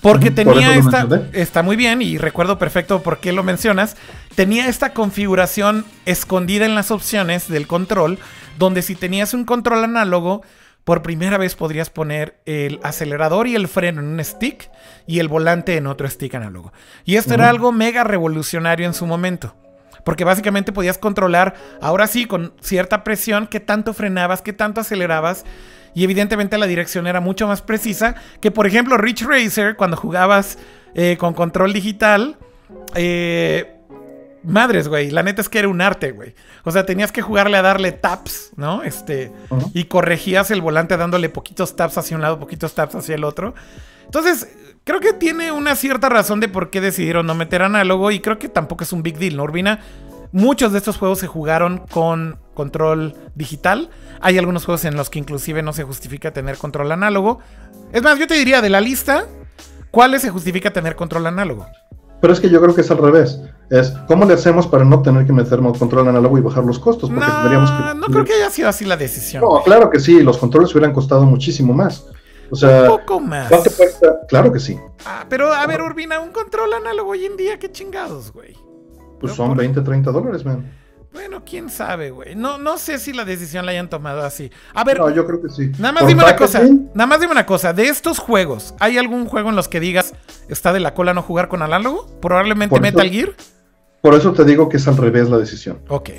Porque tenía esta. Está muy bien y recuerdo perfecto por qué lo mencionas. Tenía esta configuración escondida en las opciones del control, donde si tenías un control análogo, por primera vez podrías poner el acelerador y el freno en un stick y el volante en otro stick análogo. Y esto era algo mega revolucionario en su momento. Porque básicamente podías controlar, ahora sí, con cierta presión, qué tanto frenabas, qué tanto acelerabas. Y evidentemente la dirección era mucho más precisa que, por ejemplo, Rich Racer, cuando jugabas eh, con control digital, Eh, madres, güey. La neta es que era un arte, güey. O sea, tenías que jugarle a darle taps, ¿no? Este. Y corregías el volante dándole poquitos taps hacia un lado, poquitos taps hacia el otro. Entonces, creo que tiene una cierta razón de por qué decidieron no meter análogo. Y creo que tampoco es un big deal, ¿no, Urbina? Muchos de estos juegos se jugaron con control digital. Hay algunos juegos en los que inclusive no se justifica tener control análogo. Es más, yo te diría de la lista, ¿cuáles se justifica tener control análogo? Pero es que yo creo que es al revés. Es cómo le hacemos para no tener que meter control análogo y bajar los costos. Porque no, tendríamos que. No creo que haya sido así la decisión. No, claro que sí. Los controles hubieran costado muchísimo más. O sea, un poco más. ¿Cuánto cuesta? Claro que sí. Ah, pero a ver, Urbina, un control análogo hoy en día, qué chingados, güey. Pues son 20, 30 dólares, man. Bueno, quién sabe, güey. No, no sé si la decisión la hayan tomado así. A ver. No, yo creo que sí. Nada más dime una cosa. Nada más dime una cosa. De estos juegos, ¿hay algún juego en los que digas está de la cola no jugar con análogo? Probablemente Metal Gear. Por eso te digo que es al revés la decisión. Ok.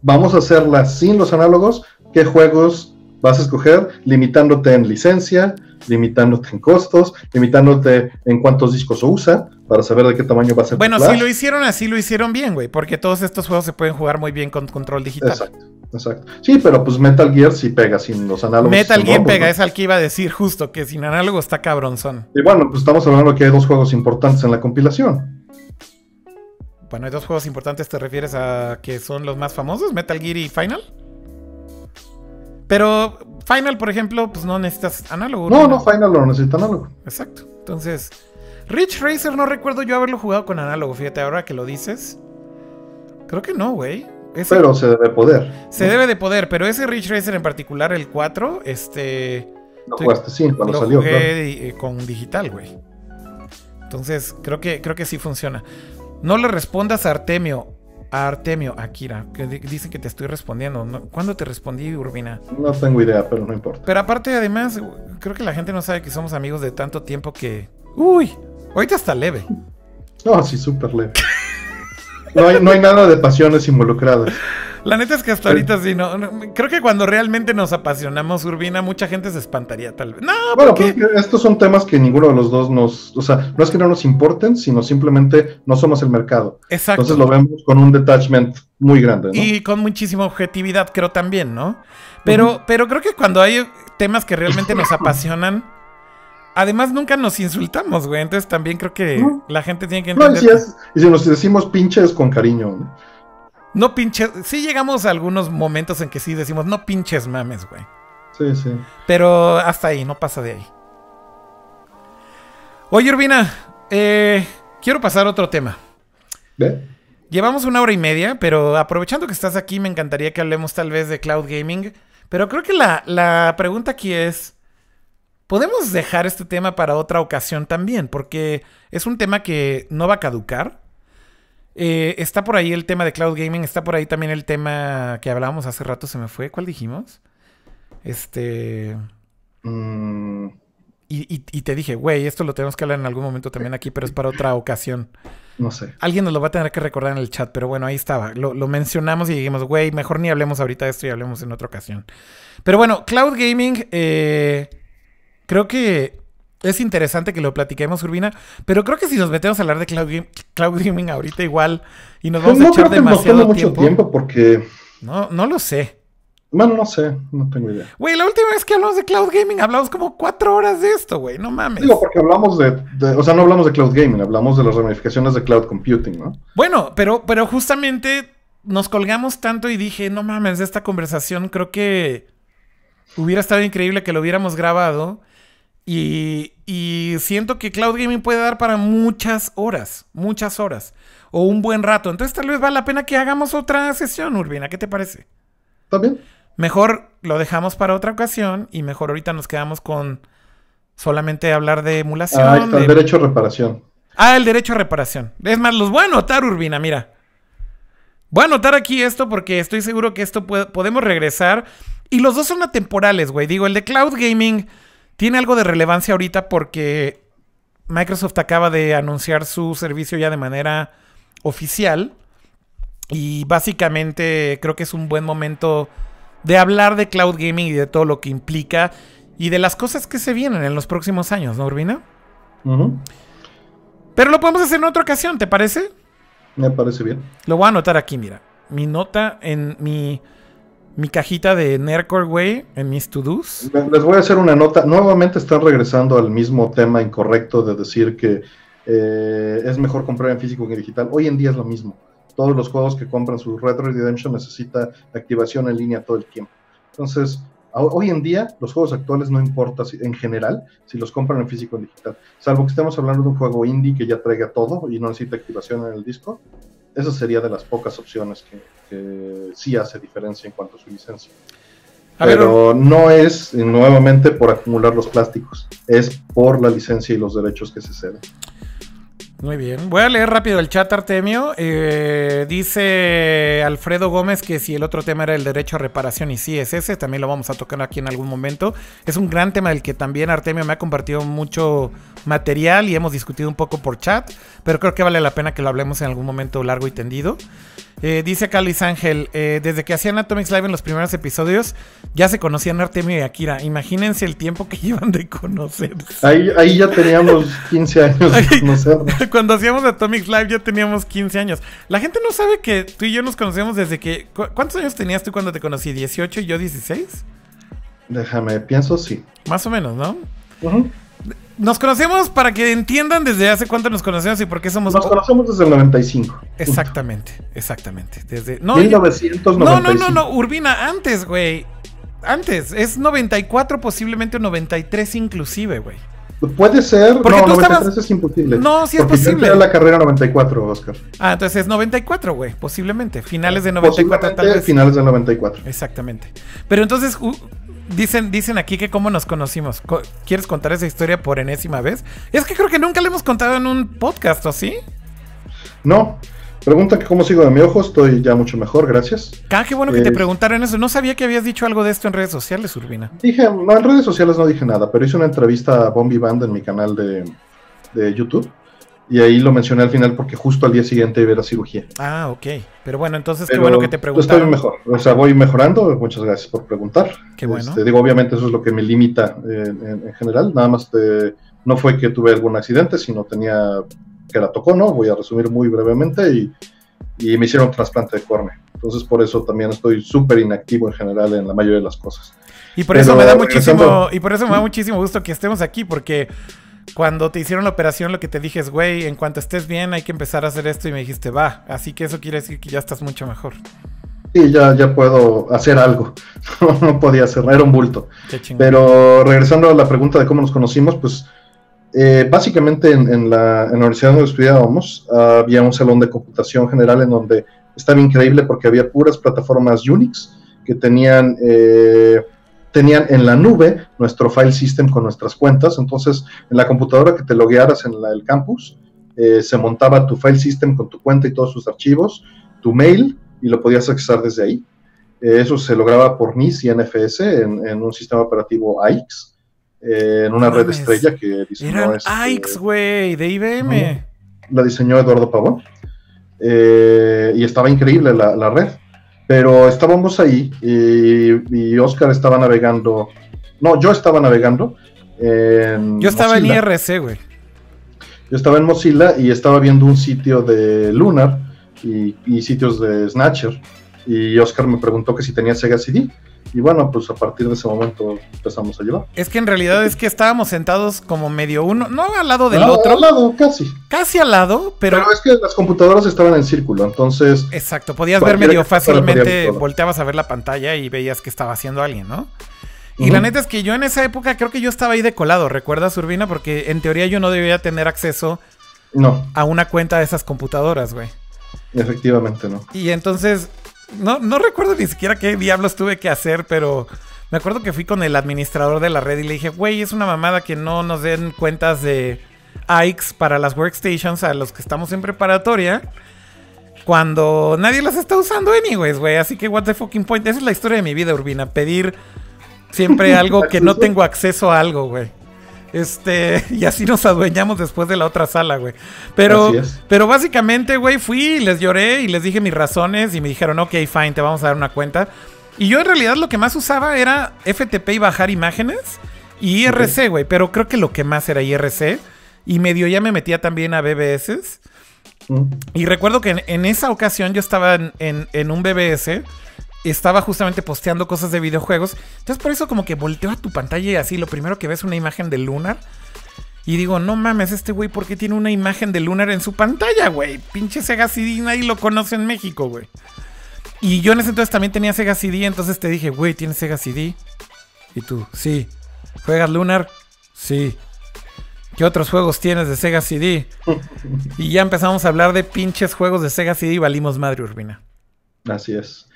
Vamos a hacerla sin los análogos. ¿Qué juegos vas a escoger? Limitándote en licencia, limitándote en costos, limitándote en cuántos discos usa para saber de qué tamaño va a ser. Bueno, si lo hicieron así, lo hicieron bien, güey, porque todos estos juegos se pueden jugar muy bien con control digital. Exacto, exacto. Sí, pero pues Metal Gear sí pega sin los análogos. Metal Gear pega, es al que iba a decir justo, que sin análogo está cabronzón. Y bueno, pues estamos hablando que hay dos juegos importantes en la compilación. Bueno, hay dos juegos importantes, ¿te refieres a que son los más famosos? ¿Metal Gear y Final? Pero Final, por ejemplo, pues no necesitas análogo. No, no, Final no necesita análogo. Exacto. Entonces, Rich Racer no recuerdo yo haberlo jugado con análogo, fíjate, ahora que lo dices. Creo que no, güey. pero se debe poder. Se debe de poder, pero ese Rich Racer en particular, el 4, este... Lo jugaste, sí, cuando lo salió. Jugué eh, con digital, güey. Entonces, creo que, creo que sí funciona. No le respondas a Artemio. A Artemio, Akira, que dicen que te estoy respondiendo. ¿Cuándo te respondí, Urbina? No tengo idea, pero no importa. Pero aparte, además, creo que la gente no sabe que somos amigos de tanto tiempo que. Uy, ahorita está leve. No, sí, súper leve. No hay, no hay nada de pasiones involucradas. La neta es que hasta ahorita sí, no, Creo que cuando realmente nos apasionamos, Urbina, mucha gente se espantaría, tal vez. No, bueno, porque... estos son temas que ninguno de los dos nos. O sea, no es que no nos importen, sino simplemente no somos el mercado. Exacto. Entonces lo vemos con un detachment muy grande. ¿no? Y con muchísima objetividad, creo también, ¿no? Pero, pero creo que cuando hay temas que realmente nos apasionan. Además, nunca nos insultamos, güey. Entonces también creo que la gente tiene que entender. No, y, si y si nos decimos pinches con cariño. ¿no? No pinches. Sí llegamos a algunos momentos en que sí decimos, no pinches mames, güey. Sí, sí. Pero hasta ahí, no pasa de ahí. Oye, Urbina, eh, quiero pasar a otro tema. ¿Ve? Llevamos una hora y media, pero aprovechando que estás aquí, me encantaría que hablemos tal vez de cloud gaming. Pero creo que la, la pregunta aquí es, ¿podemos dejar este tema para otra ocasión también? Porque es un tema que no va a caducar. Eh, está por ahí el tema de cloud gaming, está por ahí también el tema que hablábamos hace rato, se me fue. ¿Cuál dijimos? Este. Mm. Y, te dije, güey, esto lo tenemos que hablar en algún momento también aquí, pero es para otra ocasión. No sé. Alguien nos lo va a tener que recordar en el chat, pero bueno, ahí estaba. Lo, mencionamos y dijimos, güey, mejor ni hablemos ahorita de esto y hablemos en otra ocasión. Pero bueno, cloud gaming, eh, creo que es interesante que lo platiquemos, Urbina, pero creo que si nos metemos a hablar de cloud, gaming ahorita igual y nos vamos a echar demasiado mucho tiempo. porque... No, no lo sé. Bueno, no sé, no tengo idea. Güey, la última vez que hablamos de cloud gaming hablamos como cuatro horas de esto, güey, no mames. Digo, porque hablamos de, o sea, no hablamos de cloud gaming, hablamos de las ramificaciones de cloud computing, ¿no? Bueno, pero, pero justamente nos colgamos tanto y dije, no mames, de esta conversación creo que hubiera estado increíble que lo hubiéramos grabado y, siento que cloud gaming puede dar para muchas horas, muchas horas, o un buen rato. Entonces tal vez vale la pena que hagamos otra sesión, Urbina. ¿Qué te parece? Está bien. Mejor lo dejamos para otra ocasión y mejor ahorita nos quedamos con solamente hablar de emulación. Ah, está, el derecho a reparación. Ah, el derecho a reparación. Es más, los voy a anotar, Urbina, mira. Voy a anotar aquí esto porque estoy seguro que esto podemos regresar. Y los dos son atemporales, güey. Digo, el de cloud gaming tiene algo de relevancia ahorita porque Microsoft acaba de anunciar su servicio ya de manera oficial. Y básicamente creo que es un buen momento de hablar de cloud gaming y de todo lo que implica y de las cosas que se vienen en los próximos años, ¿no, Urbina? Pero lo podemos hacer en otra ocasión, ¿te parece? Me parece bien. Lo voy a anotar aquí, mira. Mi nota en mi, mi cajita de Nerdcore, güey, en mis to-dos. Les voy a hacer una nota. Nuevamente están regresando al mismo tema incorrecto de decir que eh, es mejor comprar en físico que en digital. Hoy en día es lo mismo. Todos los juegos que compran su Retro Redemption necesita activación en línea todo el tiempo. Entonces, hoy en día, los juegos actuales no importa si, en general si los compran en físico o en digital. Salvo que estemos hablando de un juego indie que ya traiga todo y no necesita activación en el disco. Esa sería de las pocas opciones que, que sí hace diferencia en cuanto a su licencia. Pero no es nuevamente por acumular los plásticos, es por la licencia y los derechos que se ceden. Muy bien. Voy a leer rápido el chat, Artemio. Eh, dice Alfredo Gómez que si el otro tema era el derecho a reparación, y sí es ese, también lo vamos a tocar aquí en algún momento. Es un gran tema del que también Artemio me ha compartido mucho material y hemos discutido un poco por chat, pero creo que vale la pena que lo hablemos en algún momento largo y tendido. Eh, dice Calis Ángel, eh, desde que hacían Atomics Live en los primeros episodios, ya se conocían Artemio y Akira. Imagínense el tiempo que llevan de conocerse. Ahí, ahí ya teníamos 15 años de conocernos. Cuando hacíamos Atomics Live ya teníamos 15 años. La gente no sabe que tú y yo nos conocemos desde que... ¿Cuántos años tenías tú cuando te conocí? ¿18 y yo 16? Déjame, pienso sí. Más o menos, ¿no? Nos conocemos para que entiendan desde hace cuánto nos conocemos y por qué somos. Nos conocemos desde el 95. Exactamente, exactamente. Desde. No, 1995. No, no, no, no, Urbina, antes, güey. Antes. Es 94, posiblemente 93, inclusive, güey. Puede ser. Porque no, 93 es imposible. No, sí es posible. Yo la carrera 94, Oscar. Ah, entonces es 94, güey. Posiblemente. Finales de 94, tal vez. Finales de 94. Exactamente. Pero entonces, Dicen, dicen aquí que cómo nos conocimos. ¿Quieres contar esa historia por enésima vez? Es que creo que nunca le hemos contado en un podcast, ¿o sí? No. Pregunta que cómo sigo de mi ojo, estoy ya mucho mejor, gracias. Ah, qué bueno que te preguntaran eso. No sabía que habías dicho algo de esto en redes sociales, Urbina. Dije, no, en redes sociales no dije nada, pero hice una entrevista a Bombi Band en mi canal de, de YouTube. Y ahí lo mencioné al final porque justo al día siguiente iba a la cirugía. Ah, ok. Pero bueno, entonces qué bueno que te preguntaron. Estoy mejor. O sea, voy mejorando. Muchas gracias por preguntar. Qué bueno. Este, digo, obviamente eso es lo que me limita en, general. Nada más no fue que tuve algún accidente, sino tenía que la tocó, ¿no? Voy a resumir muy brevemente y, y me hicieron trasplante de córnea. Entonces por eso también estoy súper inactivo en general en la mayoría de las cosas. Y por eso me da muchísimo, y por eso me da muchísimo gusto que estemos aquí, porque cuando te hicieron la operación, lo que te dije es, güey, en cuanto estés bien, hay que empezar a hacer esto. Y me dijiste, va. Así que eso quiere decir que ya estás mucho mejor. Sí, ya, ya puedo hacer algo. no podía hacer, era un bulto. Pero regresando a la pregunta de cómo nos conocimos, pues eh, básicamente en, la, universidad donde estudiábamos había un salón de computación general en donde estaba increíble porque había puras plataformas Unix que tenían eh, tenían en la nube nuestro file system con nuestras cuentas. Entonces, en la computadora que te loguearas en el campus, eh, se montaba tu file system con tu cuenta y todos sus archivos, tu mail, y lo podías accesar desde ahí. Eh, eso se lograba por NIS y NFS en, un sistema operativo AIX, eh, en una red estrella que diseñó. Este AIX, güey, de IBM. La diseñó Eduardo Pavón. y estaba increíble la, la red. Pero estábamos ahí y, Oscar estaba navegando. No, yo estaba navegando. En yo estaba en IRC, güey. Yo estaba en Mozilla y estaba viendo un sitio de Lunar y, y sitios de Snatcher. Y Oscar me preguntó que si tenía Sega CD. Y bueno, pues a partir de ese momento empezamos a llevar. Es que en realidad es que estábamos sentados como medio uno, no al lado del otro. Al lado, casi. Casi al lado, pero. Pero es que las computadoras estaban en círculo, entonces. Exacto, podías ver medio fácilmente, volteabas a ver la pantalla y veías que estaba haciendo alguien, ¿no? Y la neta es que yo en esa época creo que yo estaba ahí de colado, ¿recuerdas, Urbina? Porque en teoría yo no debía tener acceso no. a una cuenta de esas computadoras, güey. Efectivamente, no. Y entonces no, no recuerdo ni siquiera qué diablos tuve que hacer, pero me acuerdo que fui con el administrador de la red y le dije, güey, es una mamada que no nos den cuentas de AIX para las workstations a los que estamos en preparatoria. Cuando nadie las está usando anyways, güey. Así que what the fucking point. Esa es la historia de mi vida, Urbina. Pedir siempre algo que no tengo acceso a algo, güey. Este, y así nos adueñamos después de la otra sala, güey. Pero, pero básicamente, güey, fui y les lloré y les dije mis razones y me dijeron, ok, fine, te vamos a dar una cuenta. Y yo en realidad lo que más usaba era FTP y bajar imágenes y IRC, güey. Pero creo que lo que más era IRC. y medio ya me metía también a BBS. Mm. Y recuerdo que en, en esa ocasión yo estaba en, en- en un BBS, estaba justamente posteando cosas de videojuegos. Entonces por eso como que volteo a tu pantalla y así lo primero que ves es una imagen de Lunar. Y digo, no mames, este güey, ¿por qué tiene una imagen de Lunar en su pantalla, güey? Pinche Sega CD, nadie lo conoce en México, güey. Y yo en ese entonces también tenía Sega CD, entonces te dije, güey, ¿tienes Sega CD? Y tú, sí. ¿Juegas Lunar? Sí. ¿Qué otros juegos tienes de Sega CD? Y ya empezamos a hablar de pinches juegos de Sega CD y valimos madre, Urbina. Así es.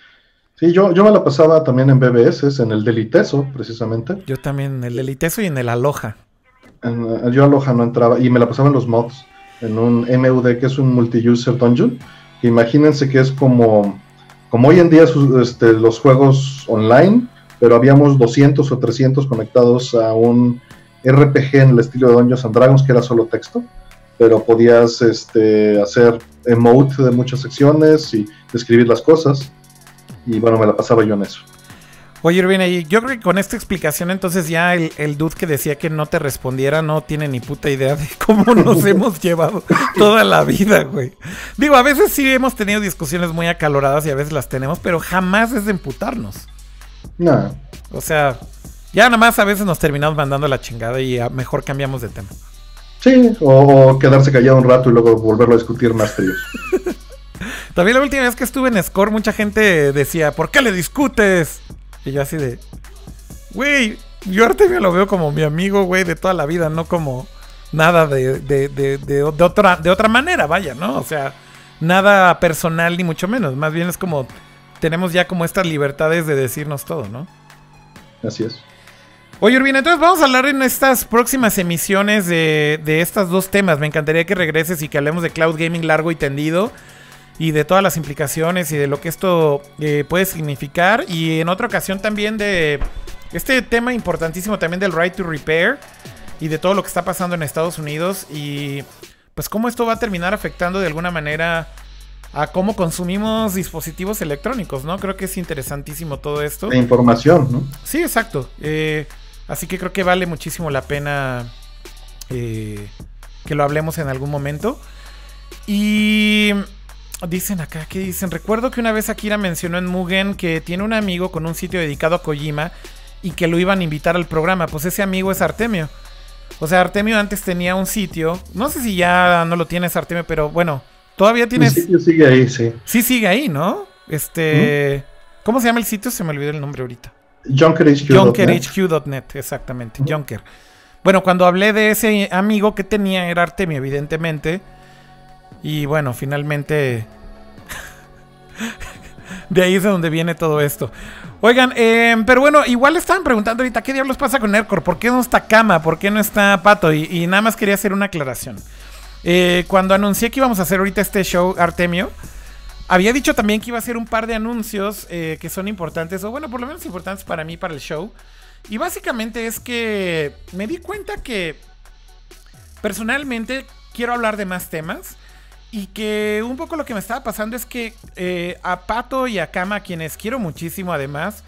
Sí, yo, yo me la pasaba también en BBS, en el Deliteso, precisamente. Yo también en el Eliteso y en el Aloha. En, eh, yo a Loja no entraba y me la pasaba en los mods, en un MUD que es un multi-user dungeon. Que imagínense que es como, como hoy en día sus- este, los juegos online, pero habíamos 200 o 300 conectados a un RPG en el estilo de Dungeons and Dragons que era solo texto, pero podías este, hacer emote de muchas secciones y describir las cosas. Y bueno, me la pasaba yo en eso. Oye, Urbina, y yo creo que con esta explicación entonces ya el, el dude que decía que no te respondiera no tiene ni puta idea de cómo nos hemos llevado toda la vida, güey. Digo, a veces sí hemos tenido discusiones muy acaloradas y a veces las tenemos, pero jamás es de emputarnos. Nada. O sea, ya nada más a veces nos terminamos mandando la chingada y a- mejor cambiamos de tema. Sí, o, o quedarse callado un rato y luego volverlo a discutir más fríos. También la última vez que estuve en Score, mucha gente decía, ¿por qué le discutes? Y yo así de, güey, yo Artemio lo veo como mi amigo, güey, de toda la vida, no como nada de, de, de, de, de otra, de otra manera, vaya, ¿no? O sea, nada personal ni mucho menos. Más bien es como, tenemos ya como estas libertades de decirnos todo, ¿no? Así es. Oye, Urbina, entonces vamos a hablar en estas próximas emisiones de, de estos dos temas. Me encantaría que regreses y que hablemos de cloud gaming largo y tendido y de todas las implicaciones y de lo que esto eh, puede significar. Y en otra ocasión también de este tema importantísimo también del right to repair y de todo lo que está pasando en Estados Unidos y pues cómo esto va a terminar afectando de alguna manera a cómo consumimos dispositivos electrónicos, ¿no? Creo que es interesantísimo todo esto. De información, ¿no? Sí, exacto. Eh, así que creo que vale muchísimo la pena eh, que lo hablemos en algún momento. Y dicen acá, ¿qué dicen? Recuerdo que una vez Akira mencionó en Mugen que tiene un amigo con un sitio dedicado a Kojima y que lo iban a invitar al programa. Pues ese amigo es Artemio. O sea, Artemio antes tenía un sitio. No sé si ya no lo tienes, Artemio, pero bueno, todavía tienes... sitio sigue ahí, sí. Sí sigue ahí, ¿no? Este... ¿Cómo se llama el sitio? Se me olvidó el nombre ahorita. JunkerHQ.net. JunkerHQ.net, exactamente, Junker. Bueno, cuando hablé de ese amigo que tenía, era Artemio, evidentemente. Y bueno, finalmente. De ahí es de donde viene todo esto. Oigan, eh, pero bueno, igual estaban preguntando ahorita, ¿qué diablos pasa con Aircore? ¿Por qué no está Kama? ¿Por qué no está Pato? Y, y nada más quería hacer una aclaración. Eh, cuando anuncié que íbamos a hacer ahorita este show, Artemio, había dicho también que iba a hacer un par de anuncios eh, que son importantes, o bueno, por lo menos importantes para mí, para el show. Y básicamente es que me di cuenta que personalmente quiero hablar de más temas. Y que un poco lo que me estaba pasando es que eh, a Pato y a Kama, quienes quiero muchísimo además,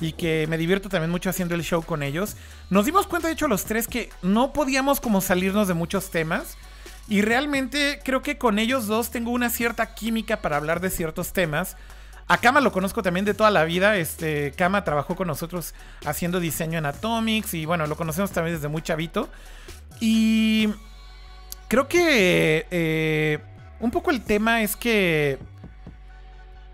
y que me divierto también mucho haciendo el show con ellos, nos dimos cuenta, de hecho, los tres que no podíamos como salirnos de muchos temas. Y realmente creo que con ellos dos tengo una cierta química para hablar de ciertos temas. A Kama lo conozco también de toda la vida. Este, Kama trabajó con nosotros haciendo diseño en Atomics y bueno, lo conocemos también desde muy chavito. Y creo que eh, un poco el tema es que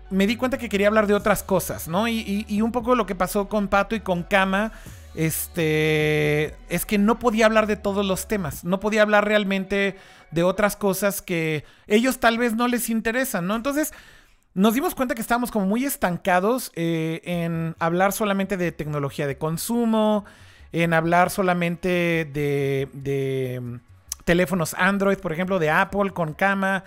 me di cuenta que quería hablar de otras cosas, ¿no? Y, un poco lo que pasó con Pato y con Kama, este, es que no podía hablar de todos los temas, no podía hablar realmente de otras cosas que ellos tal vez no les interesan, ¿no? Entonces, nos dimos cuenta que estábamos como muy estancados eh, en hablar solamente de tecnología de consumo, en hablar solamente de, de, teléfonos Android, por ejemplo, de Apple con cama.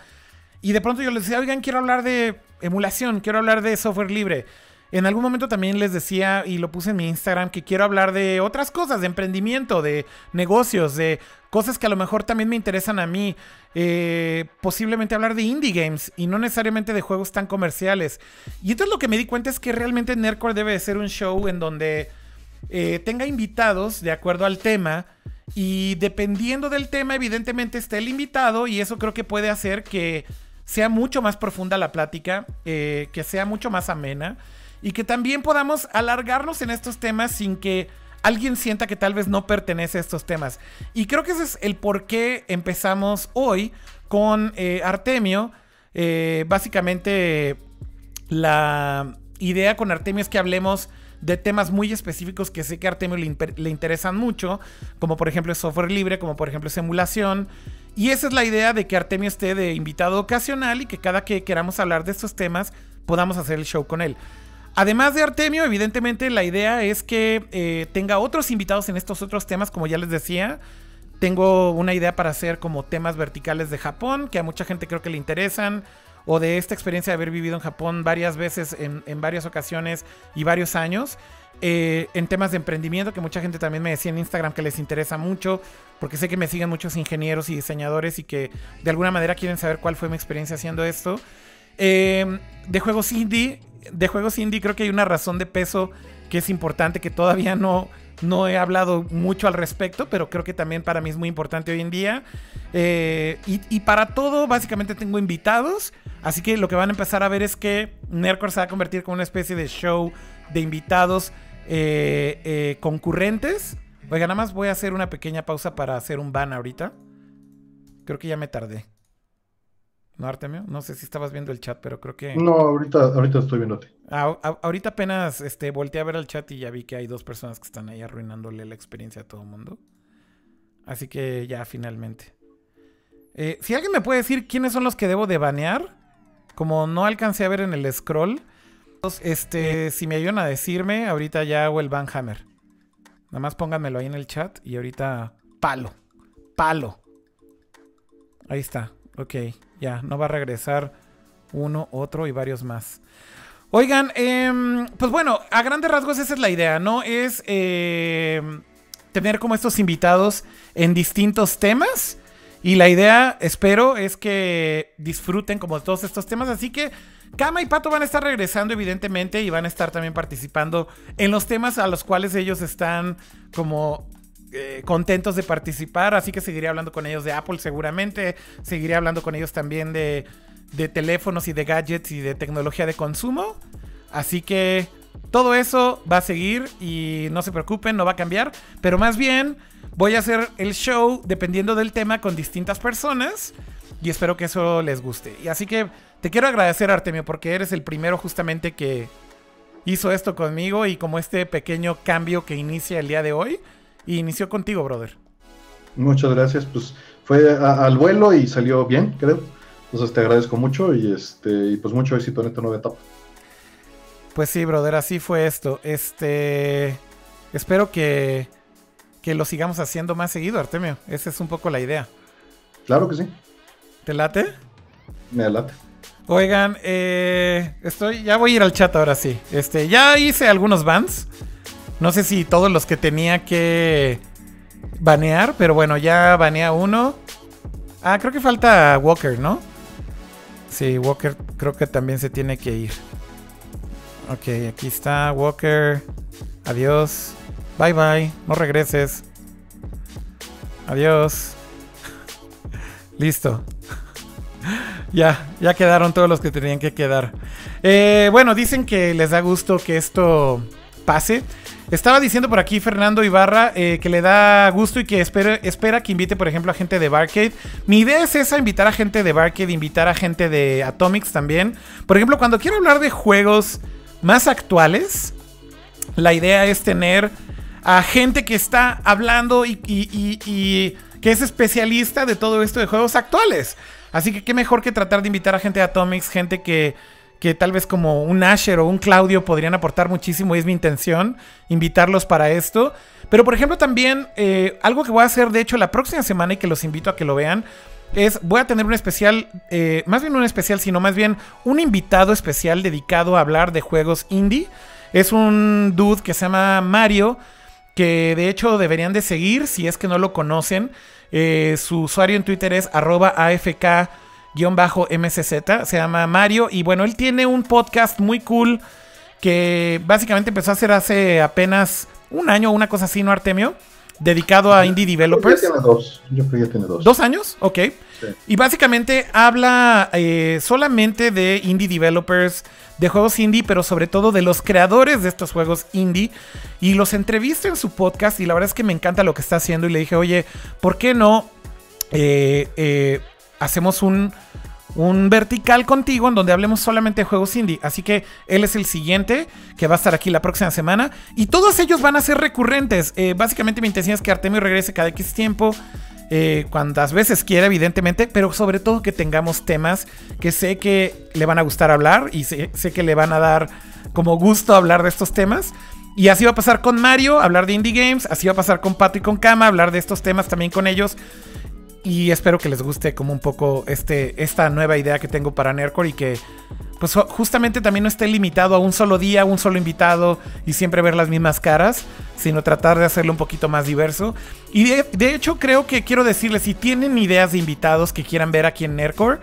Y de pronto yo les decía, oigan, quiero hablar de emulación, quiero hablar de software libre. En algún momento también les decía, y lo puse en mi Instagram, que quiero hablar de otras cosas, de emprendimiento, de negocios, de cosas que a lo mejor también me interesan a mí. Eh, posiblemente hablar de indie games y no necesariamente de juegos tan comerciales. Y entonces lo que me di cuenta es que realmente Nerdcore debe de ser un show en donde eh, tenga invitados de acuerdo al tema Y dependiendo del tema, evidentemente está el invitado y eso creo que puede hacer que sea mucho más profunda la plática, eh, que sea mucho más amena y que también podamos alargarnos en estos temas sin que alguien sienta que tal vez no pertenece a estos temas. Y creo que ese es el por qué empezamos hoy con eh, Artemio. Eh, básicamente la idea con Artemio es que hablemos de temas muy específicos que sé que a Artemio le, interesan mucho, como por ejemplo software libre, como por ejemplo simulación. Y esa es la idea de que Artemio esté de invitado ocasional y que cada que queramos hablar de estos temas podamos hacer el show con él. Además de Artemio, evidentemente la idea es que eh, tenga otros invitados en estos otros temas, como ya les decía. Tengo una idea para hacer como temas verticales de Japón, que a mucha gente creo que le interesan o de esta experiencia de haber vivido en Japón varias veces, en, varias ocasiones y varios años. Eh, en temas de emprendimiento, que mucha gente también me decía en Instagram que les interesa mucho, porque sé que me siguen muchos ingenieros y diseñadores y que de alguna manera quieren saber cuál fue mi experiencia haciendo esto. Eh, de juegos indie, de juegos indie creo que hay una razón de peso que es importante, que todavía no, no he hablado mucho al respecto, pero creo que también para mí es muy importante hoy en día. Eh, y, para todo, básicamente tengo invitados. Así que lo que van a empezar a ver es que Nerdcore se va a convertir como una especie de show de invitados eh, eh, concurrentes. Oiga, nada más voy a hacer una pequeña pausa para hacer un ban ahorita. Creo que ya me tardé. ¿No, Artemio? No sé si estabas viendo el chat, pero creo que. No, ahorita, ahorita estoy viéndote. Ahorita apenas este, volteé a ver el chat y ya vi que hay dos personas que están ahí arruinándole la experiencia a todo mundo. Así que ya finalmente. Eh, si alguien me puede decir quiénes son los que debo de banear, como no alcancé a ver en el scroll, este, si me ayudan a decirme, ahorita ya hago el banhammer. Nada más pónganmelo ahí en el chat y ahorita palo, palo. Ahí está, ok. Ya, no va a regresar uno, otro y varios más. Oigan, em, pues bueno, a grandes rasgos esa es la idea, ¿no? Es em, tener como estos invitados en distintos temas. Y la idea, espero, es que disfruten como todos estos temas. Así que Kama y Pato van a estar regresando, evidentemente, y van a estar también participando en los temas a los cuales ellos están como eh, contentos de participar, así que seguiré hablando con ellos de Apple seguramente, seguiré hablando con ellos también de, de teléfonos y de gadgets y de tecnología de consumo. Así que todo eso va a seguir y no se preocupen, no va a cambiar, pero más bien voy a hacer el show dependiendo del tema con distintas personas y espero que eso les guste. Y así que te quiero agradecer Artemio porque eres el primero justamente que hizo esto conmigo y como este pequeño cambio que inicia el día de hoy. Y inició contigo, brother. Muchas gracias. Pues fue al vuelo y salió bien, creo. Entonces te agradezco mucho y este y pues mucho éxito en esta nueva etapa. Pues sí, brother, así fue esto. Este espero que que lo sigamos haciendo más seguido, Artemio. Esa es un poco la idea. Claro que sí. ¿Te late? Me late. Oigan, eh, estoy, ya voy a ir al chat ahora sí. Este, ya hice algunos bans. No sé si todos los que tenía que banear, pero bueno, ya banea uno. Ah, creo que falta Walker, ¿no? Sí, Walker creo que también se tiene que ir. Ok, aquí está Walker. Adiós. Bye bye. No regreses. Adiós. Listo. ya, ya quedaron todos los que tenían que quedar. Eh, bueno, dicen que les da gusto que esto pase. Estaba diciendo por aquí Fernando Ibarra eh, que le da gusto y que espera, que invite, por ejemplo, a gente de Barcade. Mi idea es esa, invitar a gente de Barcade, invitar a gente de Atomics también. Por ejemplo, cuando quiero hablar de juegos más actuales, la idea es tener a gente que está hablando y, y que es especialista de todo esto de juegos actuales. Así que qué mejor que tratar de invitar a gente de Atomics, gente que que tal vez como un Asher o un Claudio podrían aportar muchísimo y es mi intención invitarlos para esto. Pero por ejemplo también eh, algo que voy a hacer de hecho la próxima semana y que los invito a que lo vean es voy a tener un especial, eh, más bien un especial, sino más bien un invitado especial dedicado a hablar de juegos indie. Es un dude que se llama Mario, que de hecho deberían de seguir si es que no lo conocen. Eh, su usuario en Twitter es arroba afk guion bajo MCZ, se llama Mario y bueno, él tiene un podcast muy cool que básicamente empezó a hacer hace apenas un año o una cosa así, ¿no, Artemio? dedicado a indie developers. Ya tiene dos. Yo creo que ya tiene dos. ¿Dos años? Ok. Y básicamente habla eh, solamente de indie developers, de juegos indie, pero sobre todo de los creadores de estos juegos indie. Y los entrevista en su podcast y la verdad es que me encanta lo que está haciendo. Y le dije, oye, ¿por qué no eh, eh, hacemos un, un vertical contigo en donde hablemos solamente de juegos indie. Así que él es el siguiente que va a estar aquí la próxima semana. Y todos ellos van a ser recurrentes. básicamente mi intención es que Artemio regrese cada X tiempo. Eh, cuantas veces quiera, evidentemente, pero sobre todo que tengamos temas que sé que le van a gustar hablar y sé, que le van a dar como gusto hablar de estos temas. Y así va a pasar con Mario, hablar de indie games, así va a pasar con Pato y con Kama, hablar de estos temas también con ellos. Y espero que les guste como un poco este, esta nueva idea que tengo para Nercore y que pues justamente también no esté limitado a un solo día, un solo invitado y siempre ver las mismas caras, sino tratar de hacerlo un poquito más diverso. Y de, hecho creo que quiero decirles, si tienen ideas de invitados que quieran ver aquí en Nerdcore,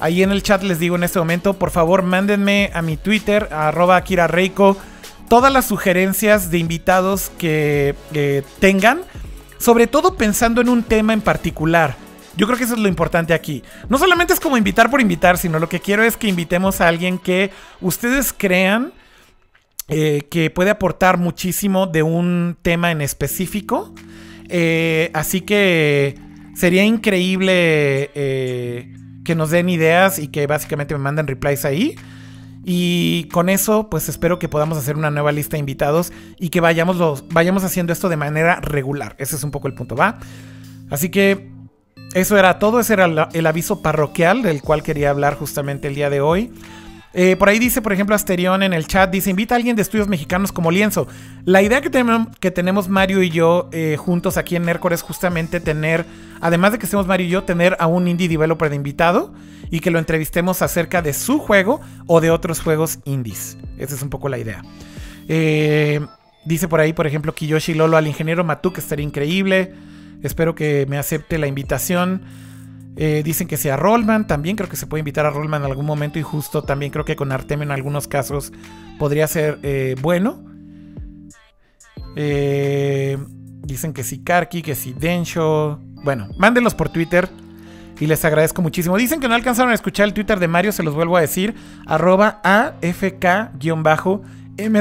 ahí en el chat les digo en este momento, por favor mándenme a mi Twitter, a Akira Reiko, todas las sugerencias de invitados que tengan, sobre todo pensando en un tema en particular. Yo creo que eso es lo importante aquí. No solamente es como invitar por invitar, sino lo que quiero es que invitemos a alguien que ustedes crean eh, que puede aportar muchísimo de un tema en específico. Eh, así que sería increíble eh, que nos den ideas y que básicamente me manden replies ahí. Y con eso, pues espero que podamos hacer una nueva lista de invitados y que vayamos, vayamos haciendo esto de manera regular. Ese es un poco el punto, ¿va? Así que eso era todo, ese era el aviso parroquial del cual quería hablar justamente el día de hoy. Eh, por ahí dice, por ejemplo, Asterión en el chat, dice, invita a alguien de estudios mexicanos como Lienzo. La idea que, tenemos, que tenemos Mario y yo eh, juntos aquí en Nercor es justamente tener, además de que estemos Mario y yo, tener a un indie developer de invitado y que lo entrevistemos acerca de su juego o de otros juegos indies. Esa es un poco la idea. Eh, dice por ahí, por ejemplo, Kiyoshi Lolo al ingeniero Matu, que estaría increíble. Espero que me acepte la invitación. Eh, dicen que sea Rollman. También creo que se puede invitar a Rollman en algún momento. Y justo también creo que con Artemio en algunos casos podría ser eh, bueno. Eh, dicen que si Karki, que si Densho. Bueno, mándenlos por Twitter. Y les agradezco muchísimo. Dicen que no alcanzaron a escuchar el Twitter de Mario. Se los vuelvo a decir. Arroba AFK-M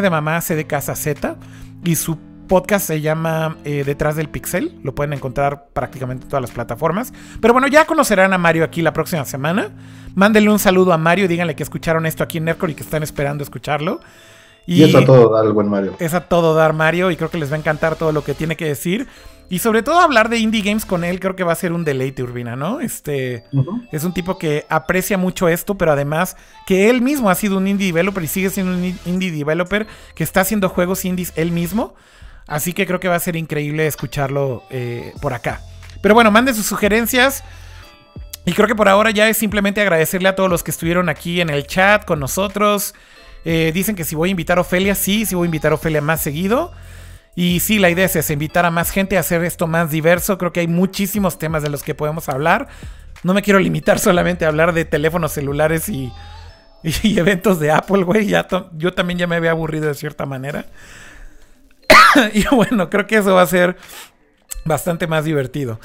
de mamá C de casa Z. Y su podcast se llama eh, Detrás del Pixel. Lo pueden encontrar prácticamente en todas las plataformas. Pero bueno, ya conocerán a Mario aquí la próxima semana. Mándenle un saludo a Mario. Díganle que escucharon esto aquí en Nerdcore y que están esperando escucharlo. Y, es a todo dar el buen Mario. Es a todo dar Mario y creo que les va a encantar todo lo que tiene que decir. Y sobre todo hablar de indie games con él creo que va a ser un deleite, Urbina, ¿no? Este es un tipo que aprecia mucho esto, pero además que él mismo ha sido un indie developer y sigue siendo un indie developer que está haciendo juegos indies él mismo. Así que creo que va a ser increíble escucharlo eh, por acá. Pero bueno, manden sus sugerencias. Y creo que por ahora ya es simplemente agradecerle a todos los que estuvieron aquí en el chat con nosotros. Eh, dicen que si voy a invitar a Ofelia, sí, sí voy a invitar a Ofelia más seguido. Y sí, la idea es, invitar a más gente a hacer esto más diverso. Creo que hay muchísimos temas de los que podemos hablar. No me quiero limitar solamente a hablar de teléfonos celulares y, y eventos de Apple, güey. yo también ya me había aburrido de cierta manera. y bueno, creo que eso va a ser bastante más divertido.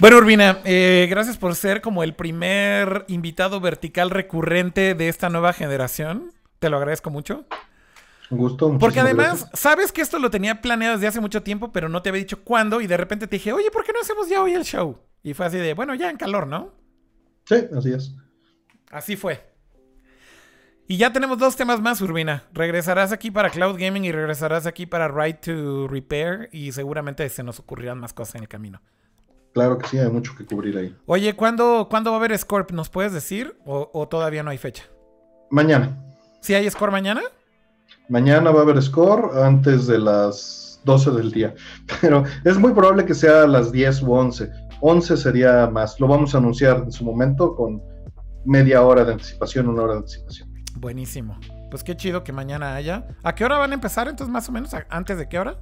Bueno, Urbina, eh, gracias por ser como el primer invitado vertical recurrente de esta nueva generación. Te lo agradezco mucho. Un gusto. Porque además, sabes que esto lo tenía planeado desde hace mucho tiempo, pero no te había dicho cuándo. Y de repente te dije, oye, ¿por qué no hacemos ya hoy el show? Y fue así de, bueno, ya en calor, ¿no? Sí, así es. Así fue. Y ya tenemos dos temas más, Urbina. Regresarás aquí para Cloud Gaming y regresarás aquí para Ride to Repair y seguramente se nos ocurrirán más cosas en el camino. Claro que sí, hay mucho que cubrir ahí. Oye, ¿cuándo, ¿cuándo va a haber Scorp? ¿Nos puedes decir? ¿O, todavía no hay fecha? Mañana. ¿Sí hay Score mañana? Mañana va a haber Score antes de las 12 del día. Pero es muy probable que sea a las 10 u 11. 11 sería más. Lo vamos a anunciar en su momento con media hora de anticipación, una hora de anticipación. Buenísimo. Pues qué chido que mañana haya. ¿A qué hora van a empezar entonces más o menos? ¿Antes de qué hora?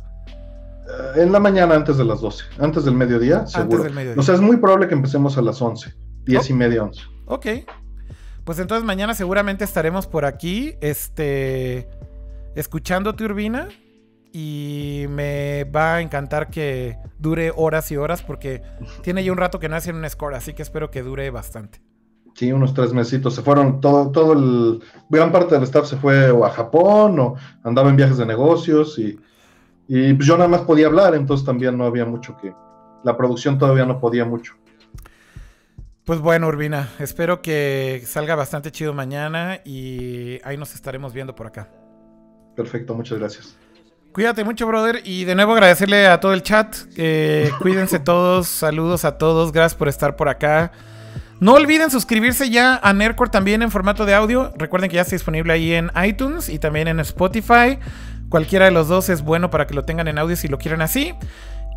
Eh, en la mañana antes de las 12. Antes del mediodía, seguro. Antes del mediodía. O sea, es muy probable que empecemos a las 11. 10 y media, 11. Ok. Pues entonces mañana seguramente estaremos por aquí, este, escuchando Turbina Y me va a encantar que dure horas y horas porque tiene ya un rato que no hacen un score, así que espero que dure bastante. Sí, unos tres mesitos. Se fueron, todo, todo el. Gran parte del staff se fue o a Japón o andaba en viajes de negocios y, y pues yo nada más podía hablar, entonces también no había mucho que. La producción todavía no podía mucho. Pues bueno, Urbina, espero que salga bastante chido mañana y ahí nos estaremos viendo por acá. Perfecto, muchas gracias. Cuídate mucho, brother. Y de nuevo agradecerle a todo el chat. cuídense todos. Saludos a todos. Gracias por estar por acá. No olviden suscribirse ya a Nerdcore también en formato de audio. Recuerden que ya está disponible ahí en iTunes y también en Spotify. Cualquiera de los dos es bueno para que lo tengan en audio si lo quieren así.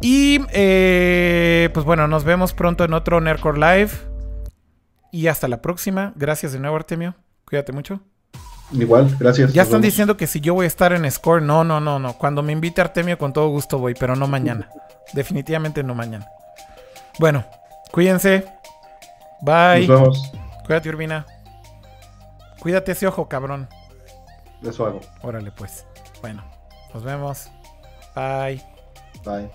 Y eh, pues bueno, nos vemos pronto en otro Nerdcore Live. Y hasta la próxima. Gracias de nuevo, Artemio. Cuídate mucho. Igual, gracias. Ya están diciendo que si yo voy a estar en Score, no, no, no, no. Cuando me invite Artemio, con todo gusto voy, pero no mañana. Definitivamente no mañana. Bueno, cuídense. Bye. Nos vemos. Cuídate, Urbina. Cuídate ese ojo, cabrón. Eso hago. Órale, pues. Bueno, nos vemos. Bye. Bye.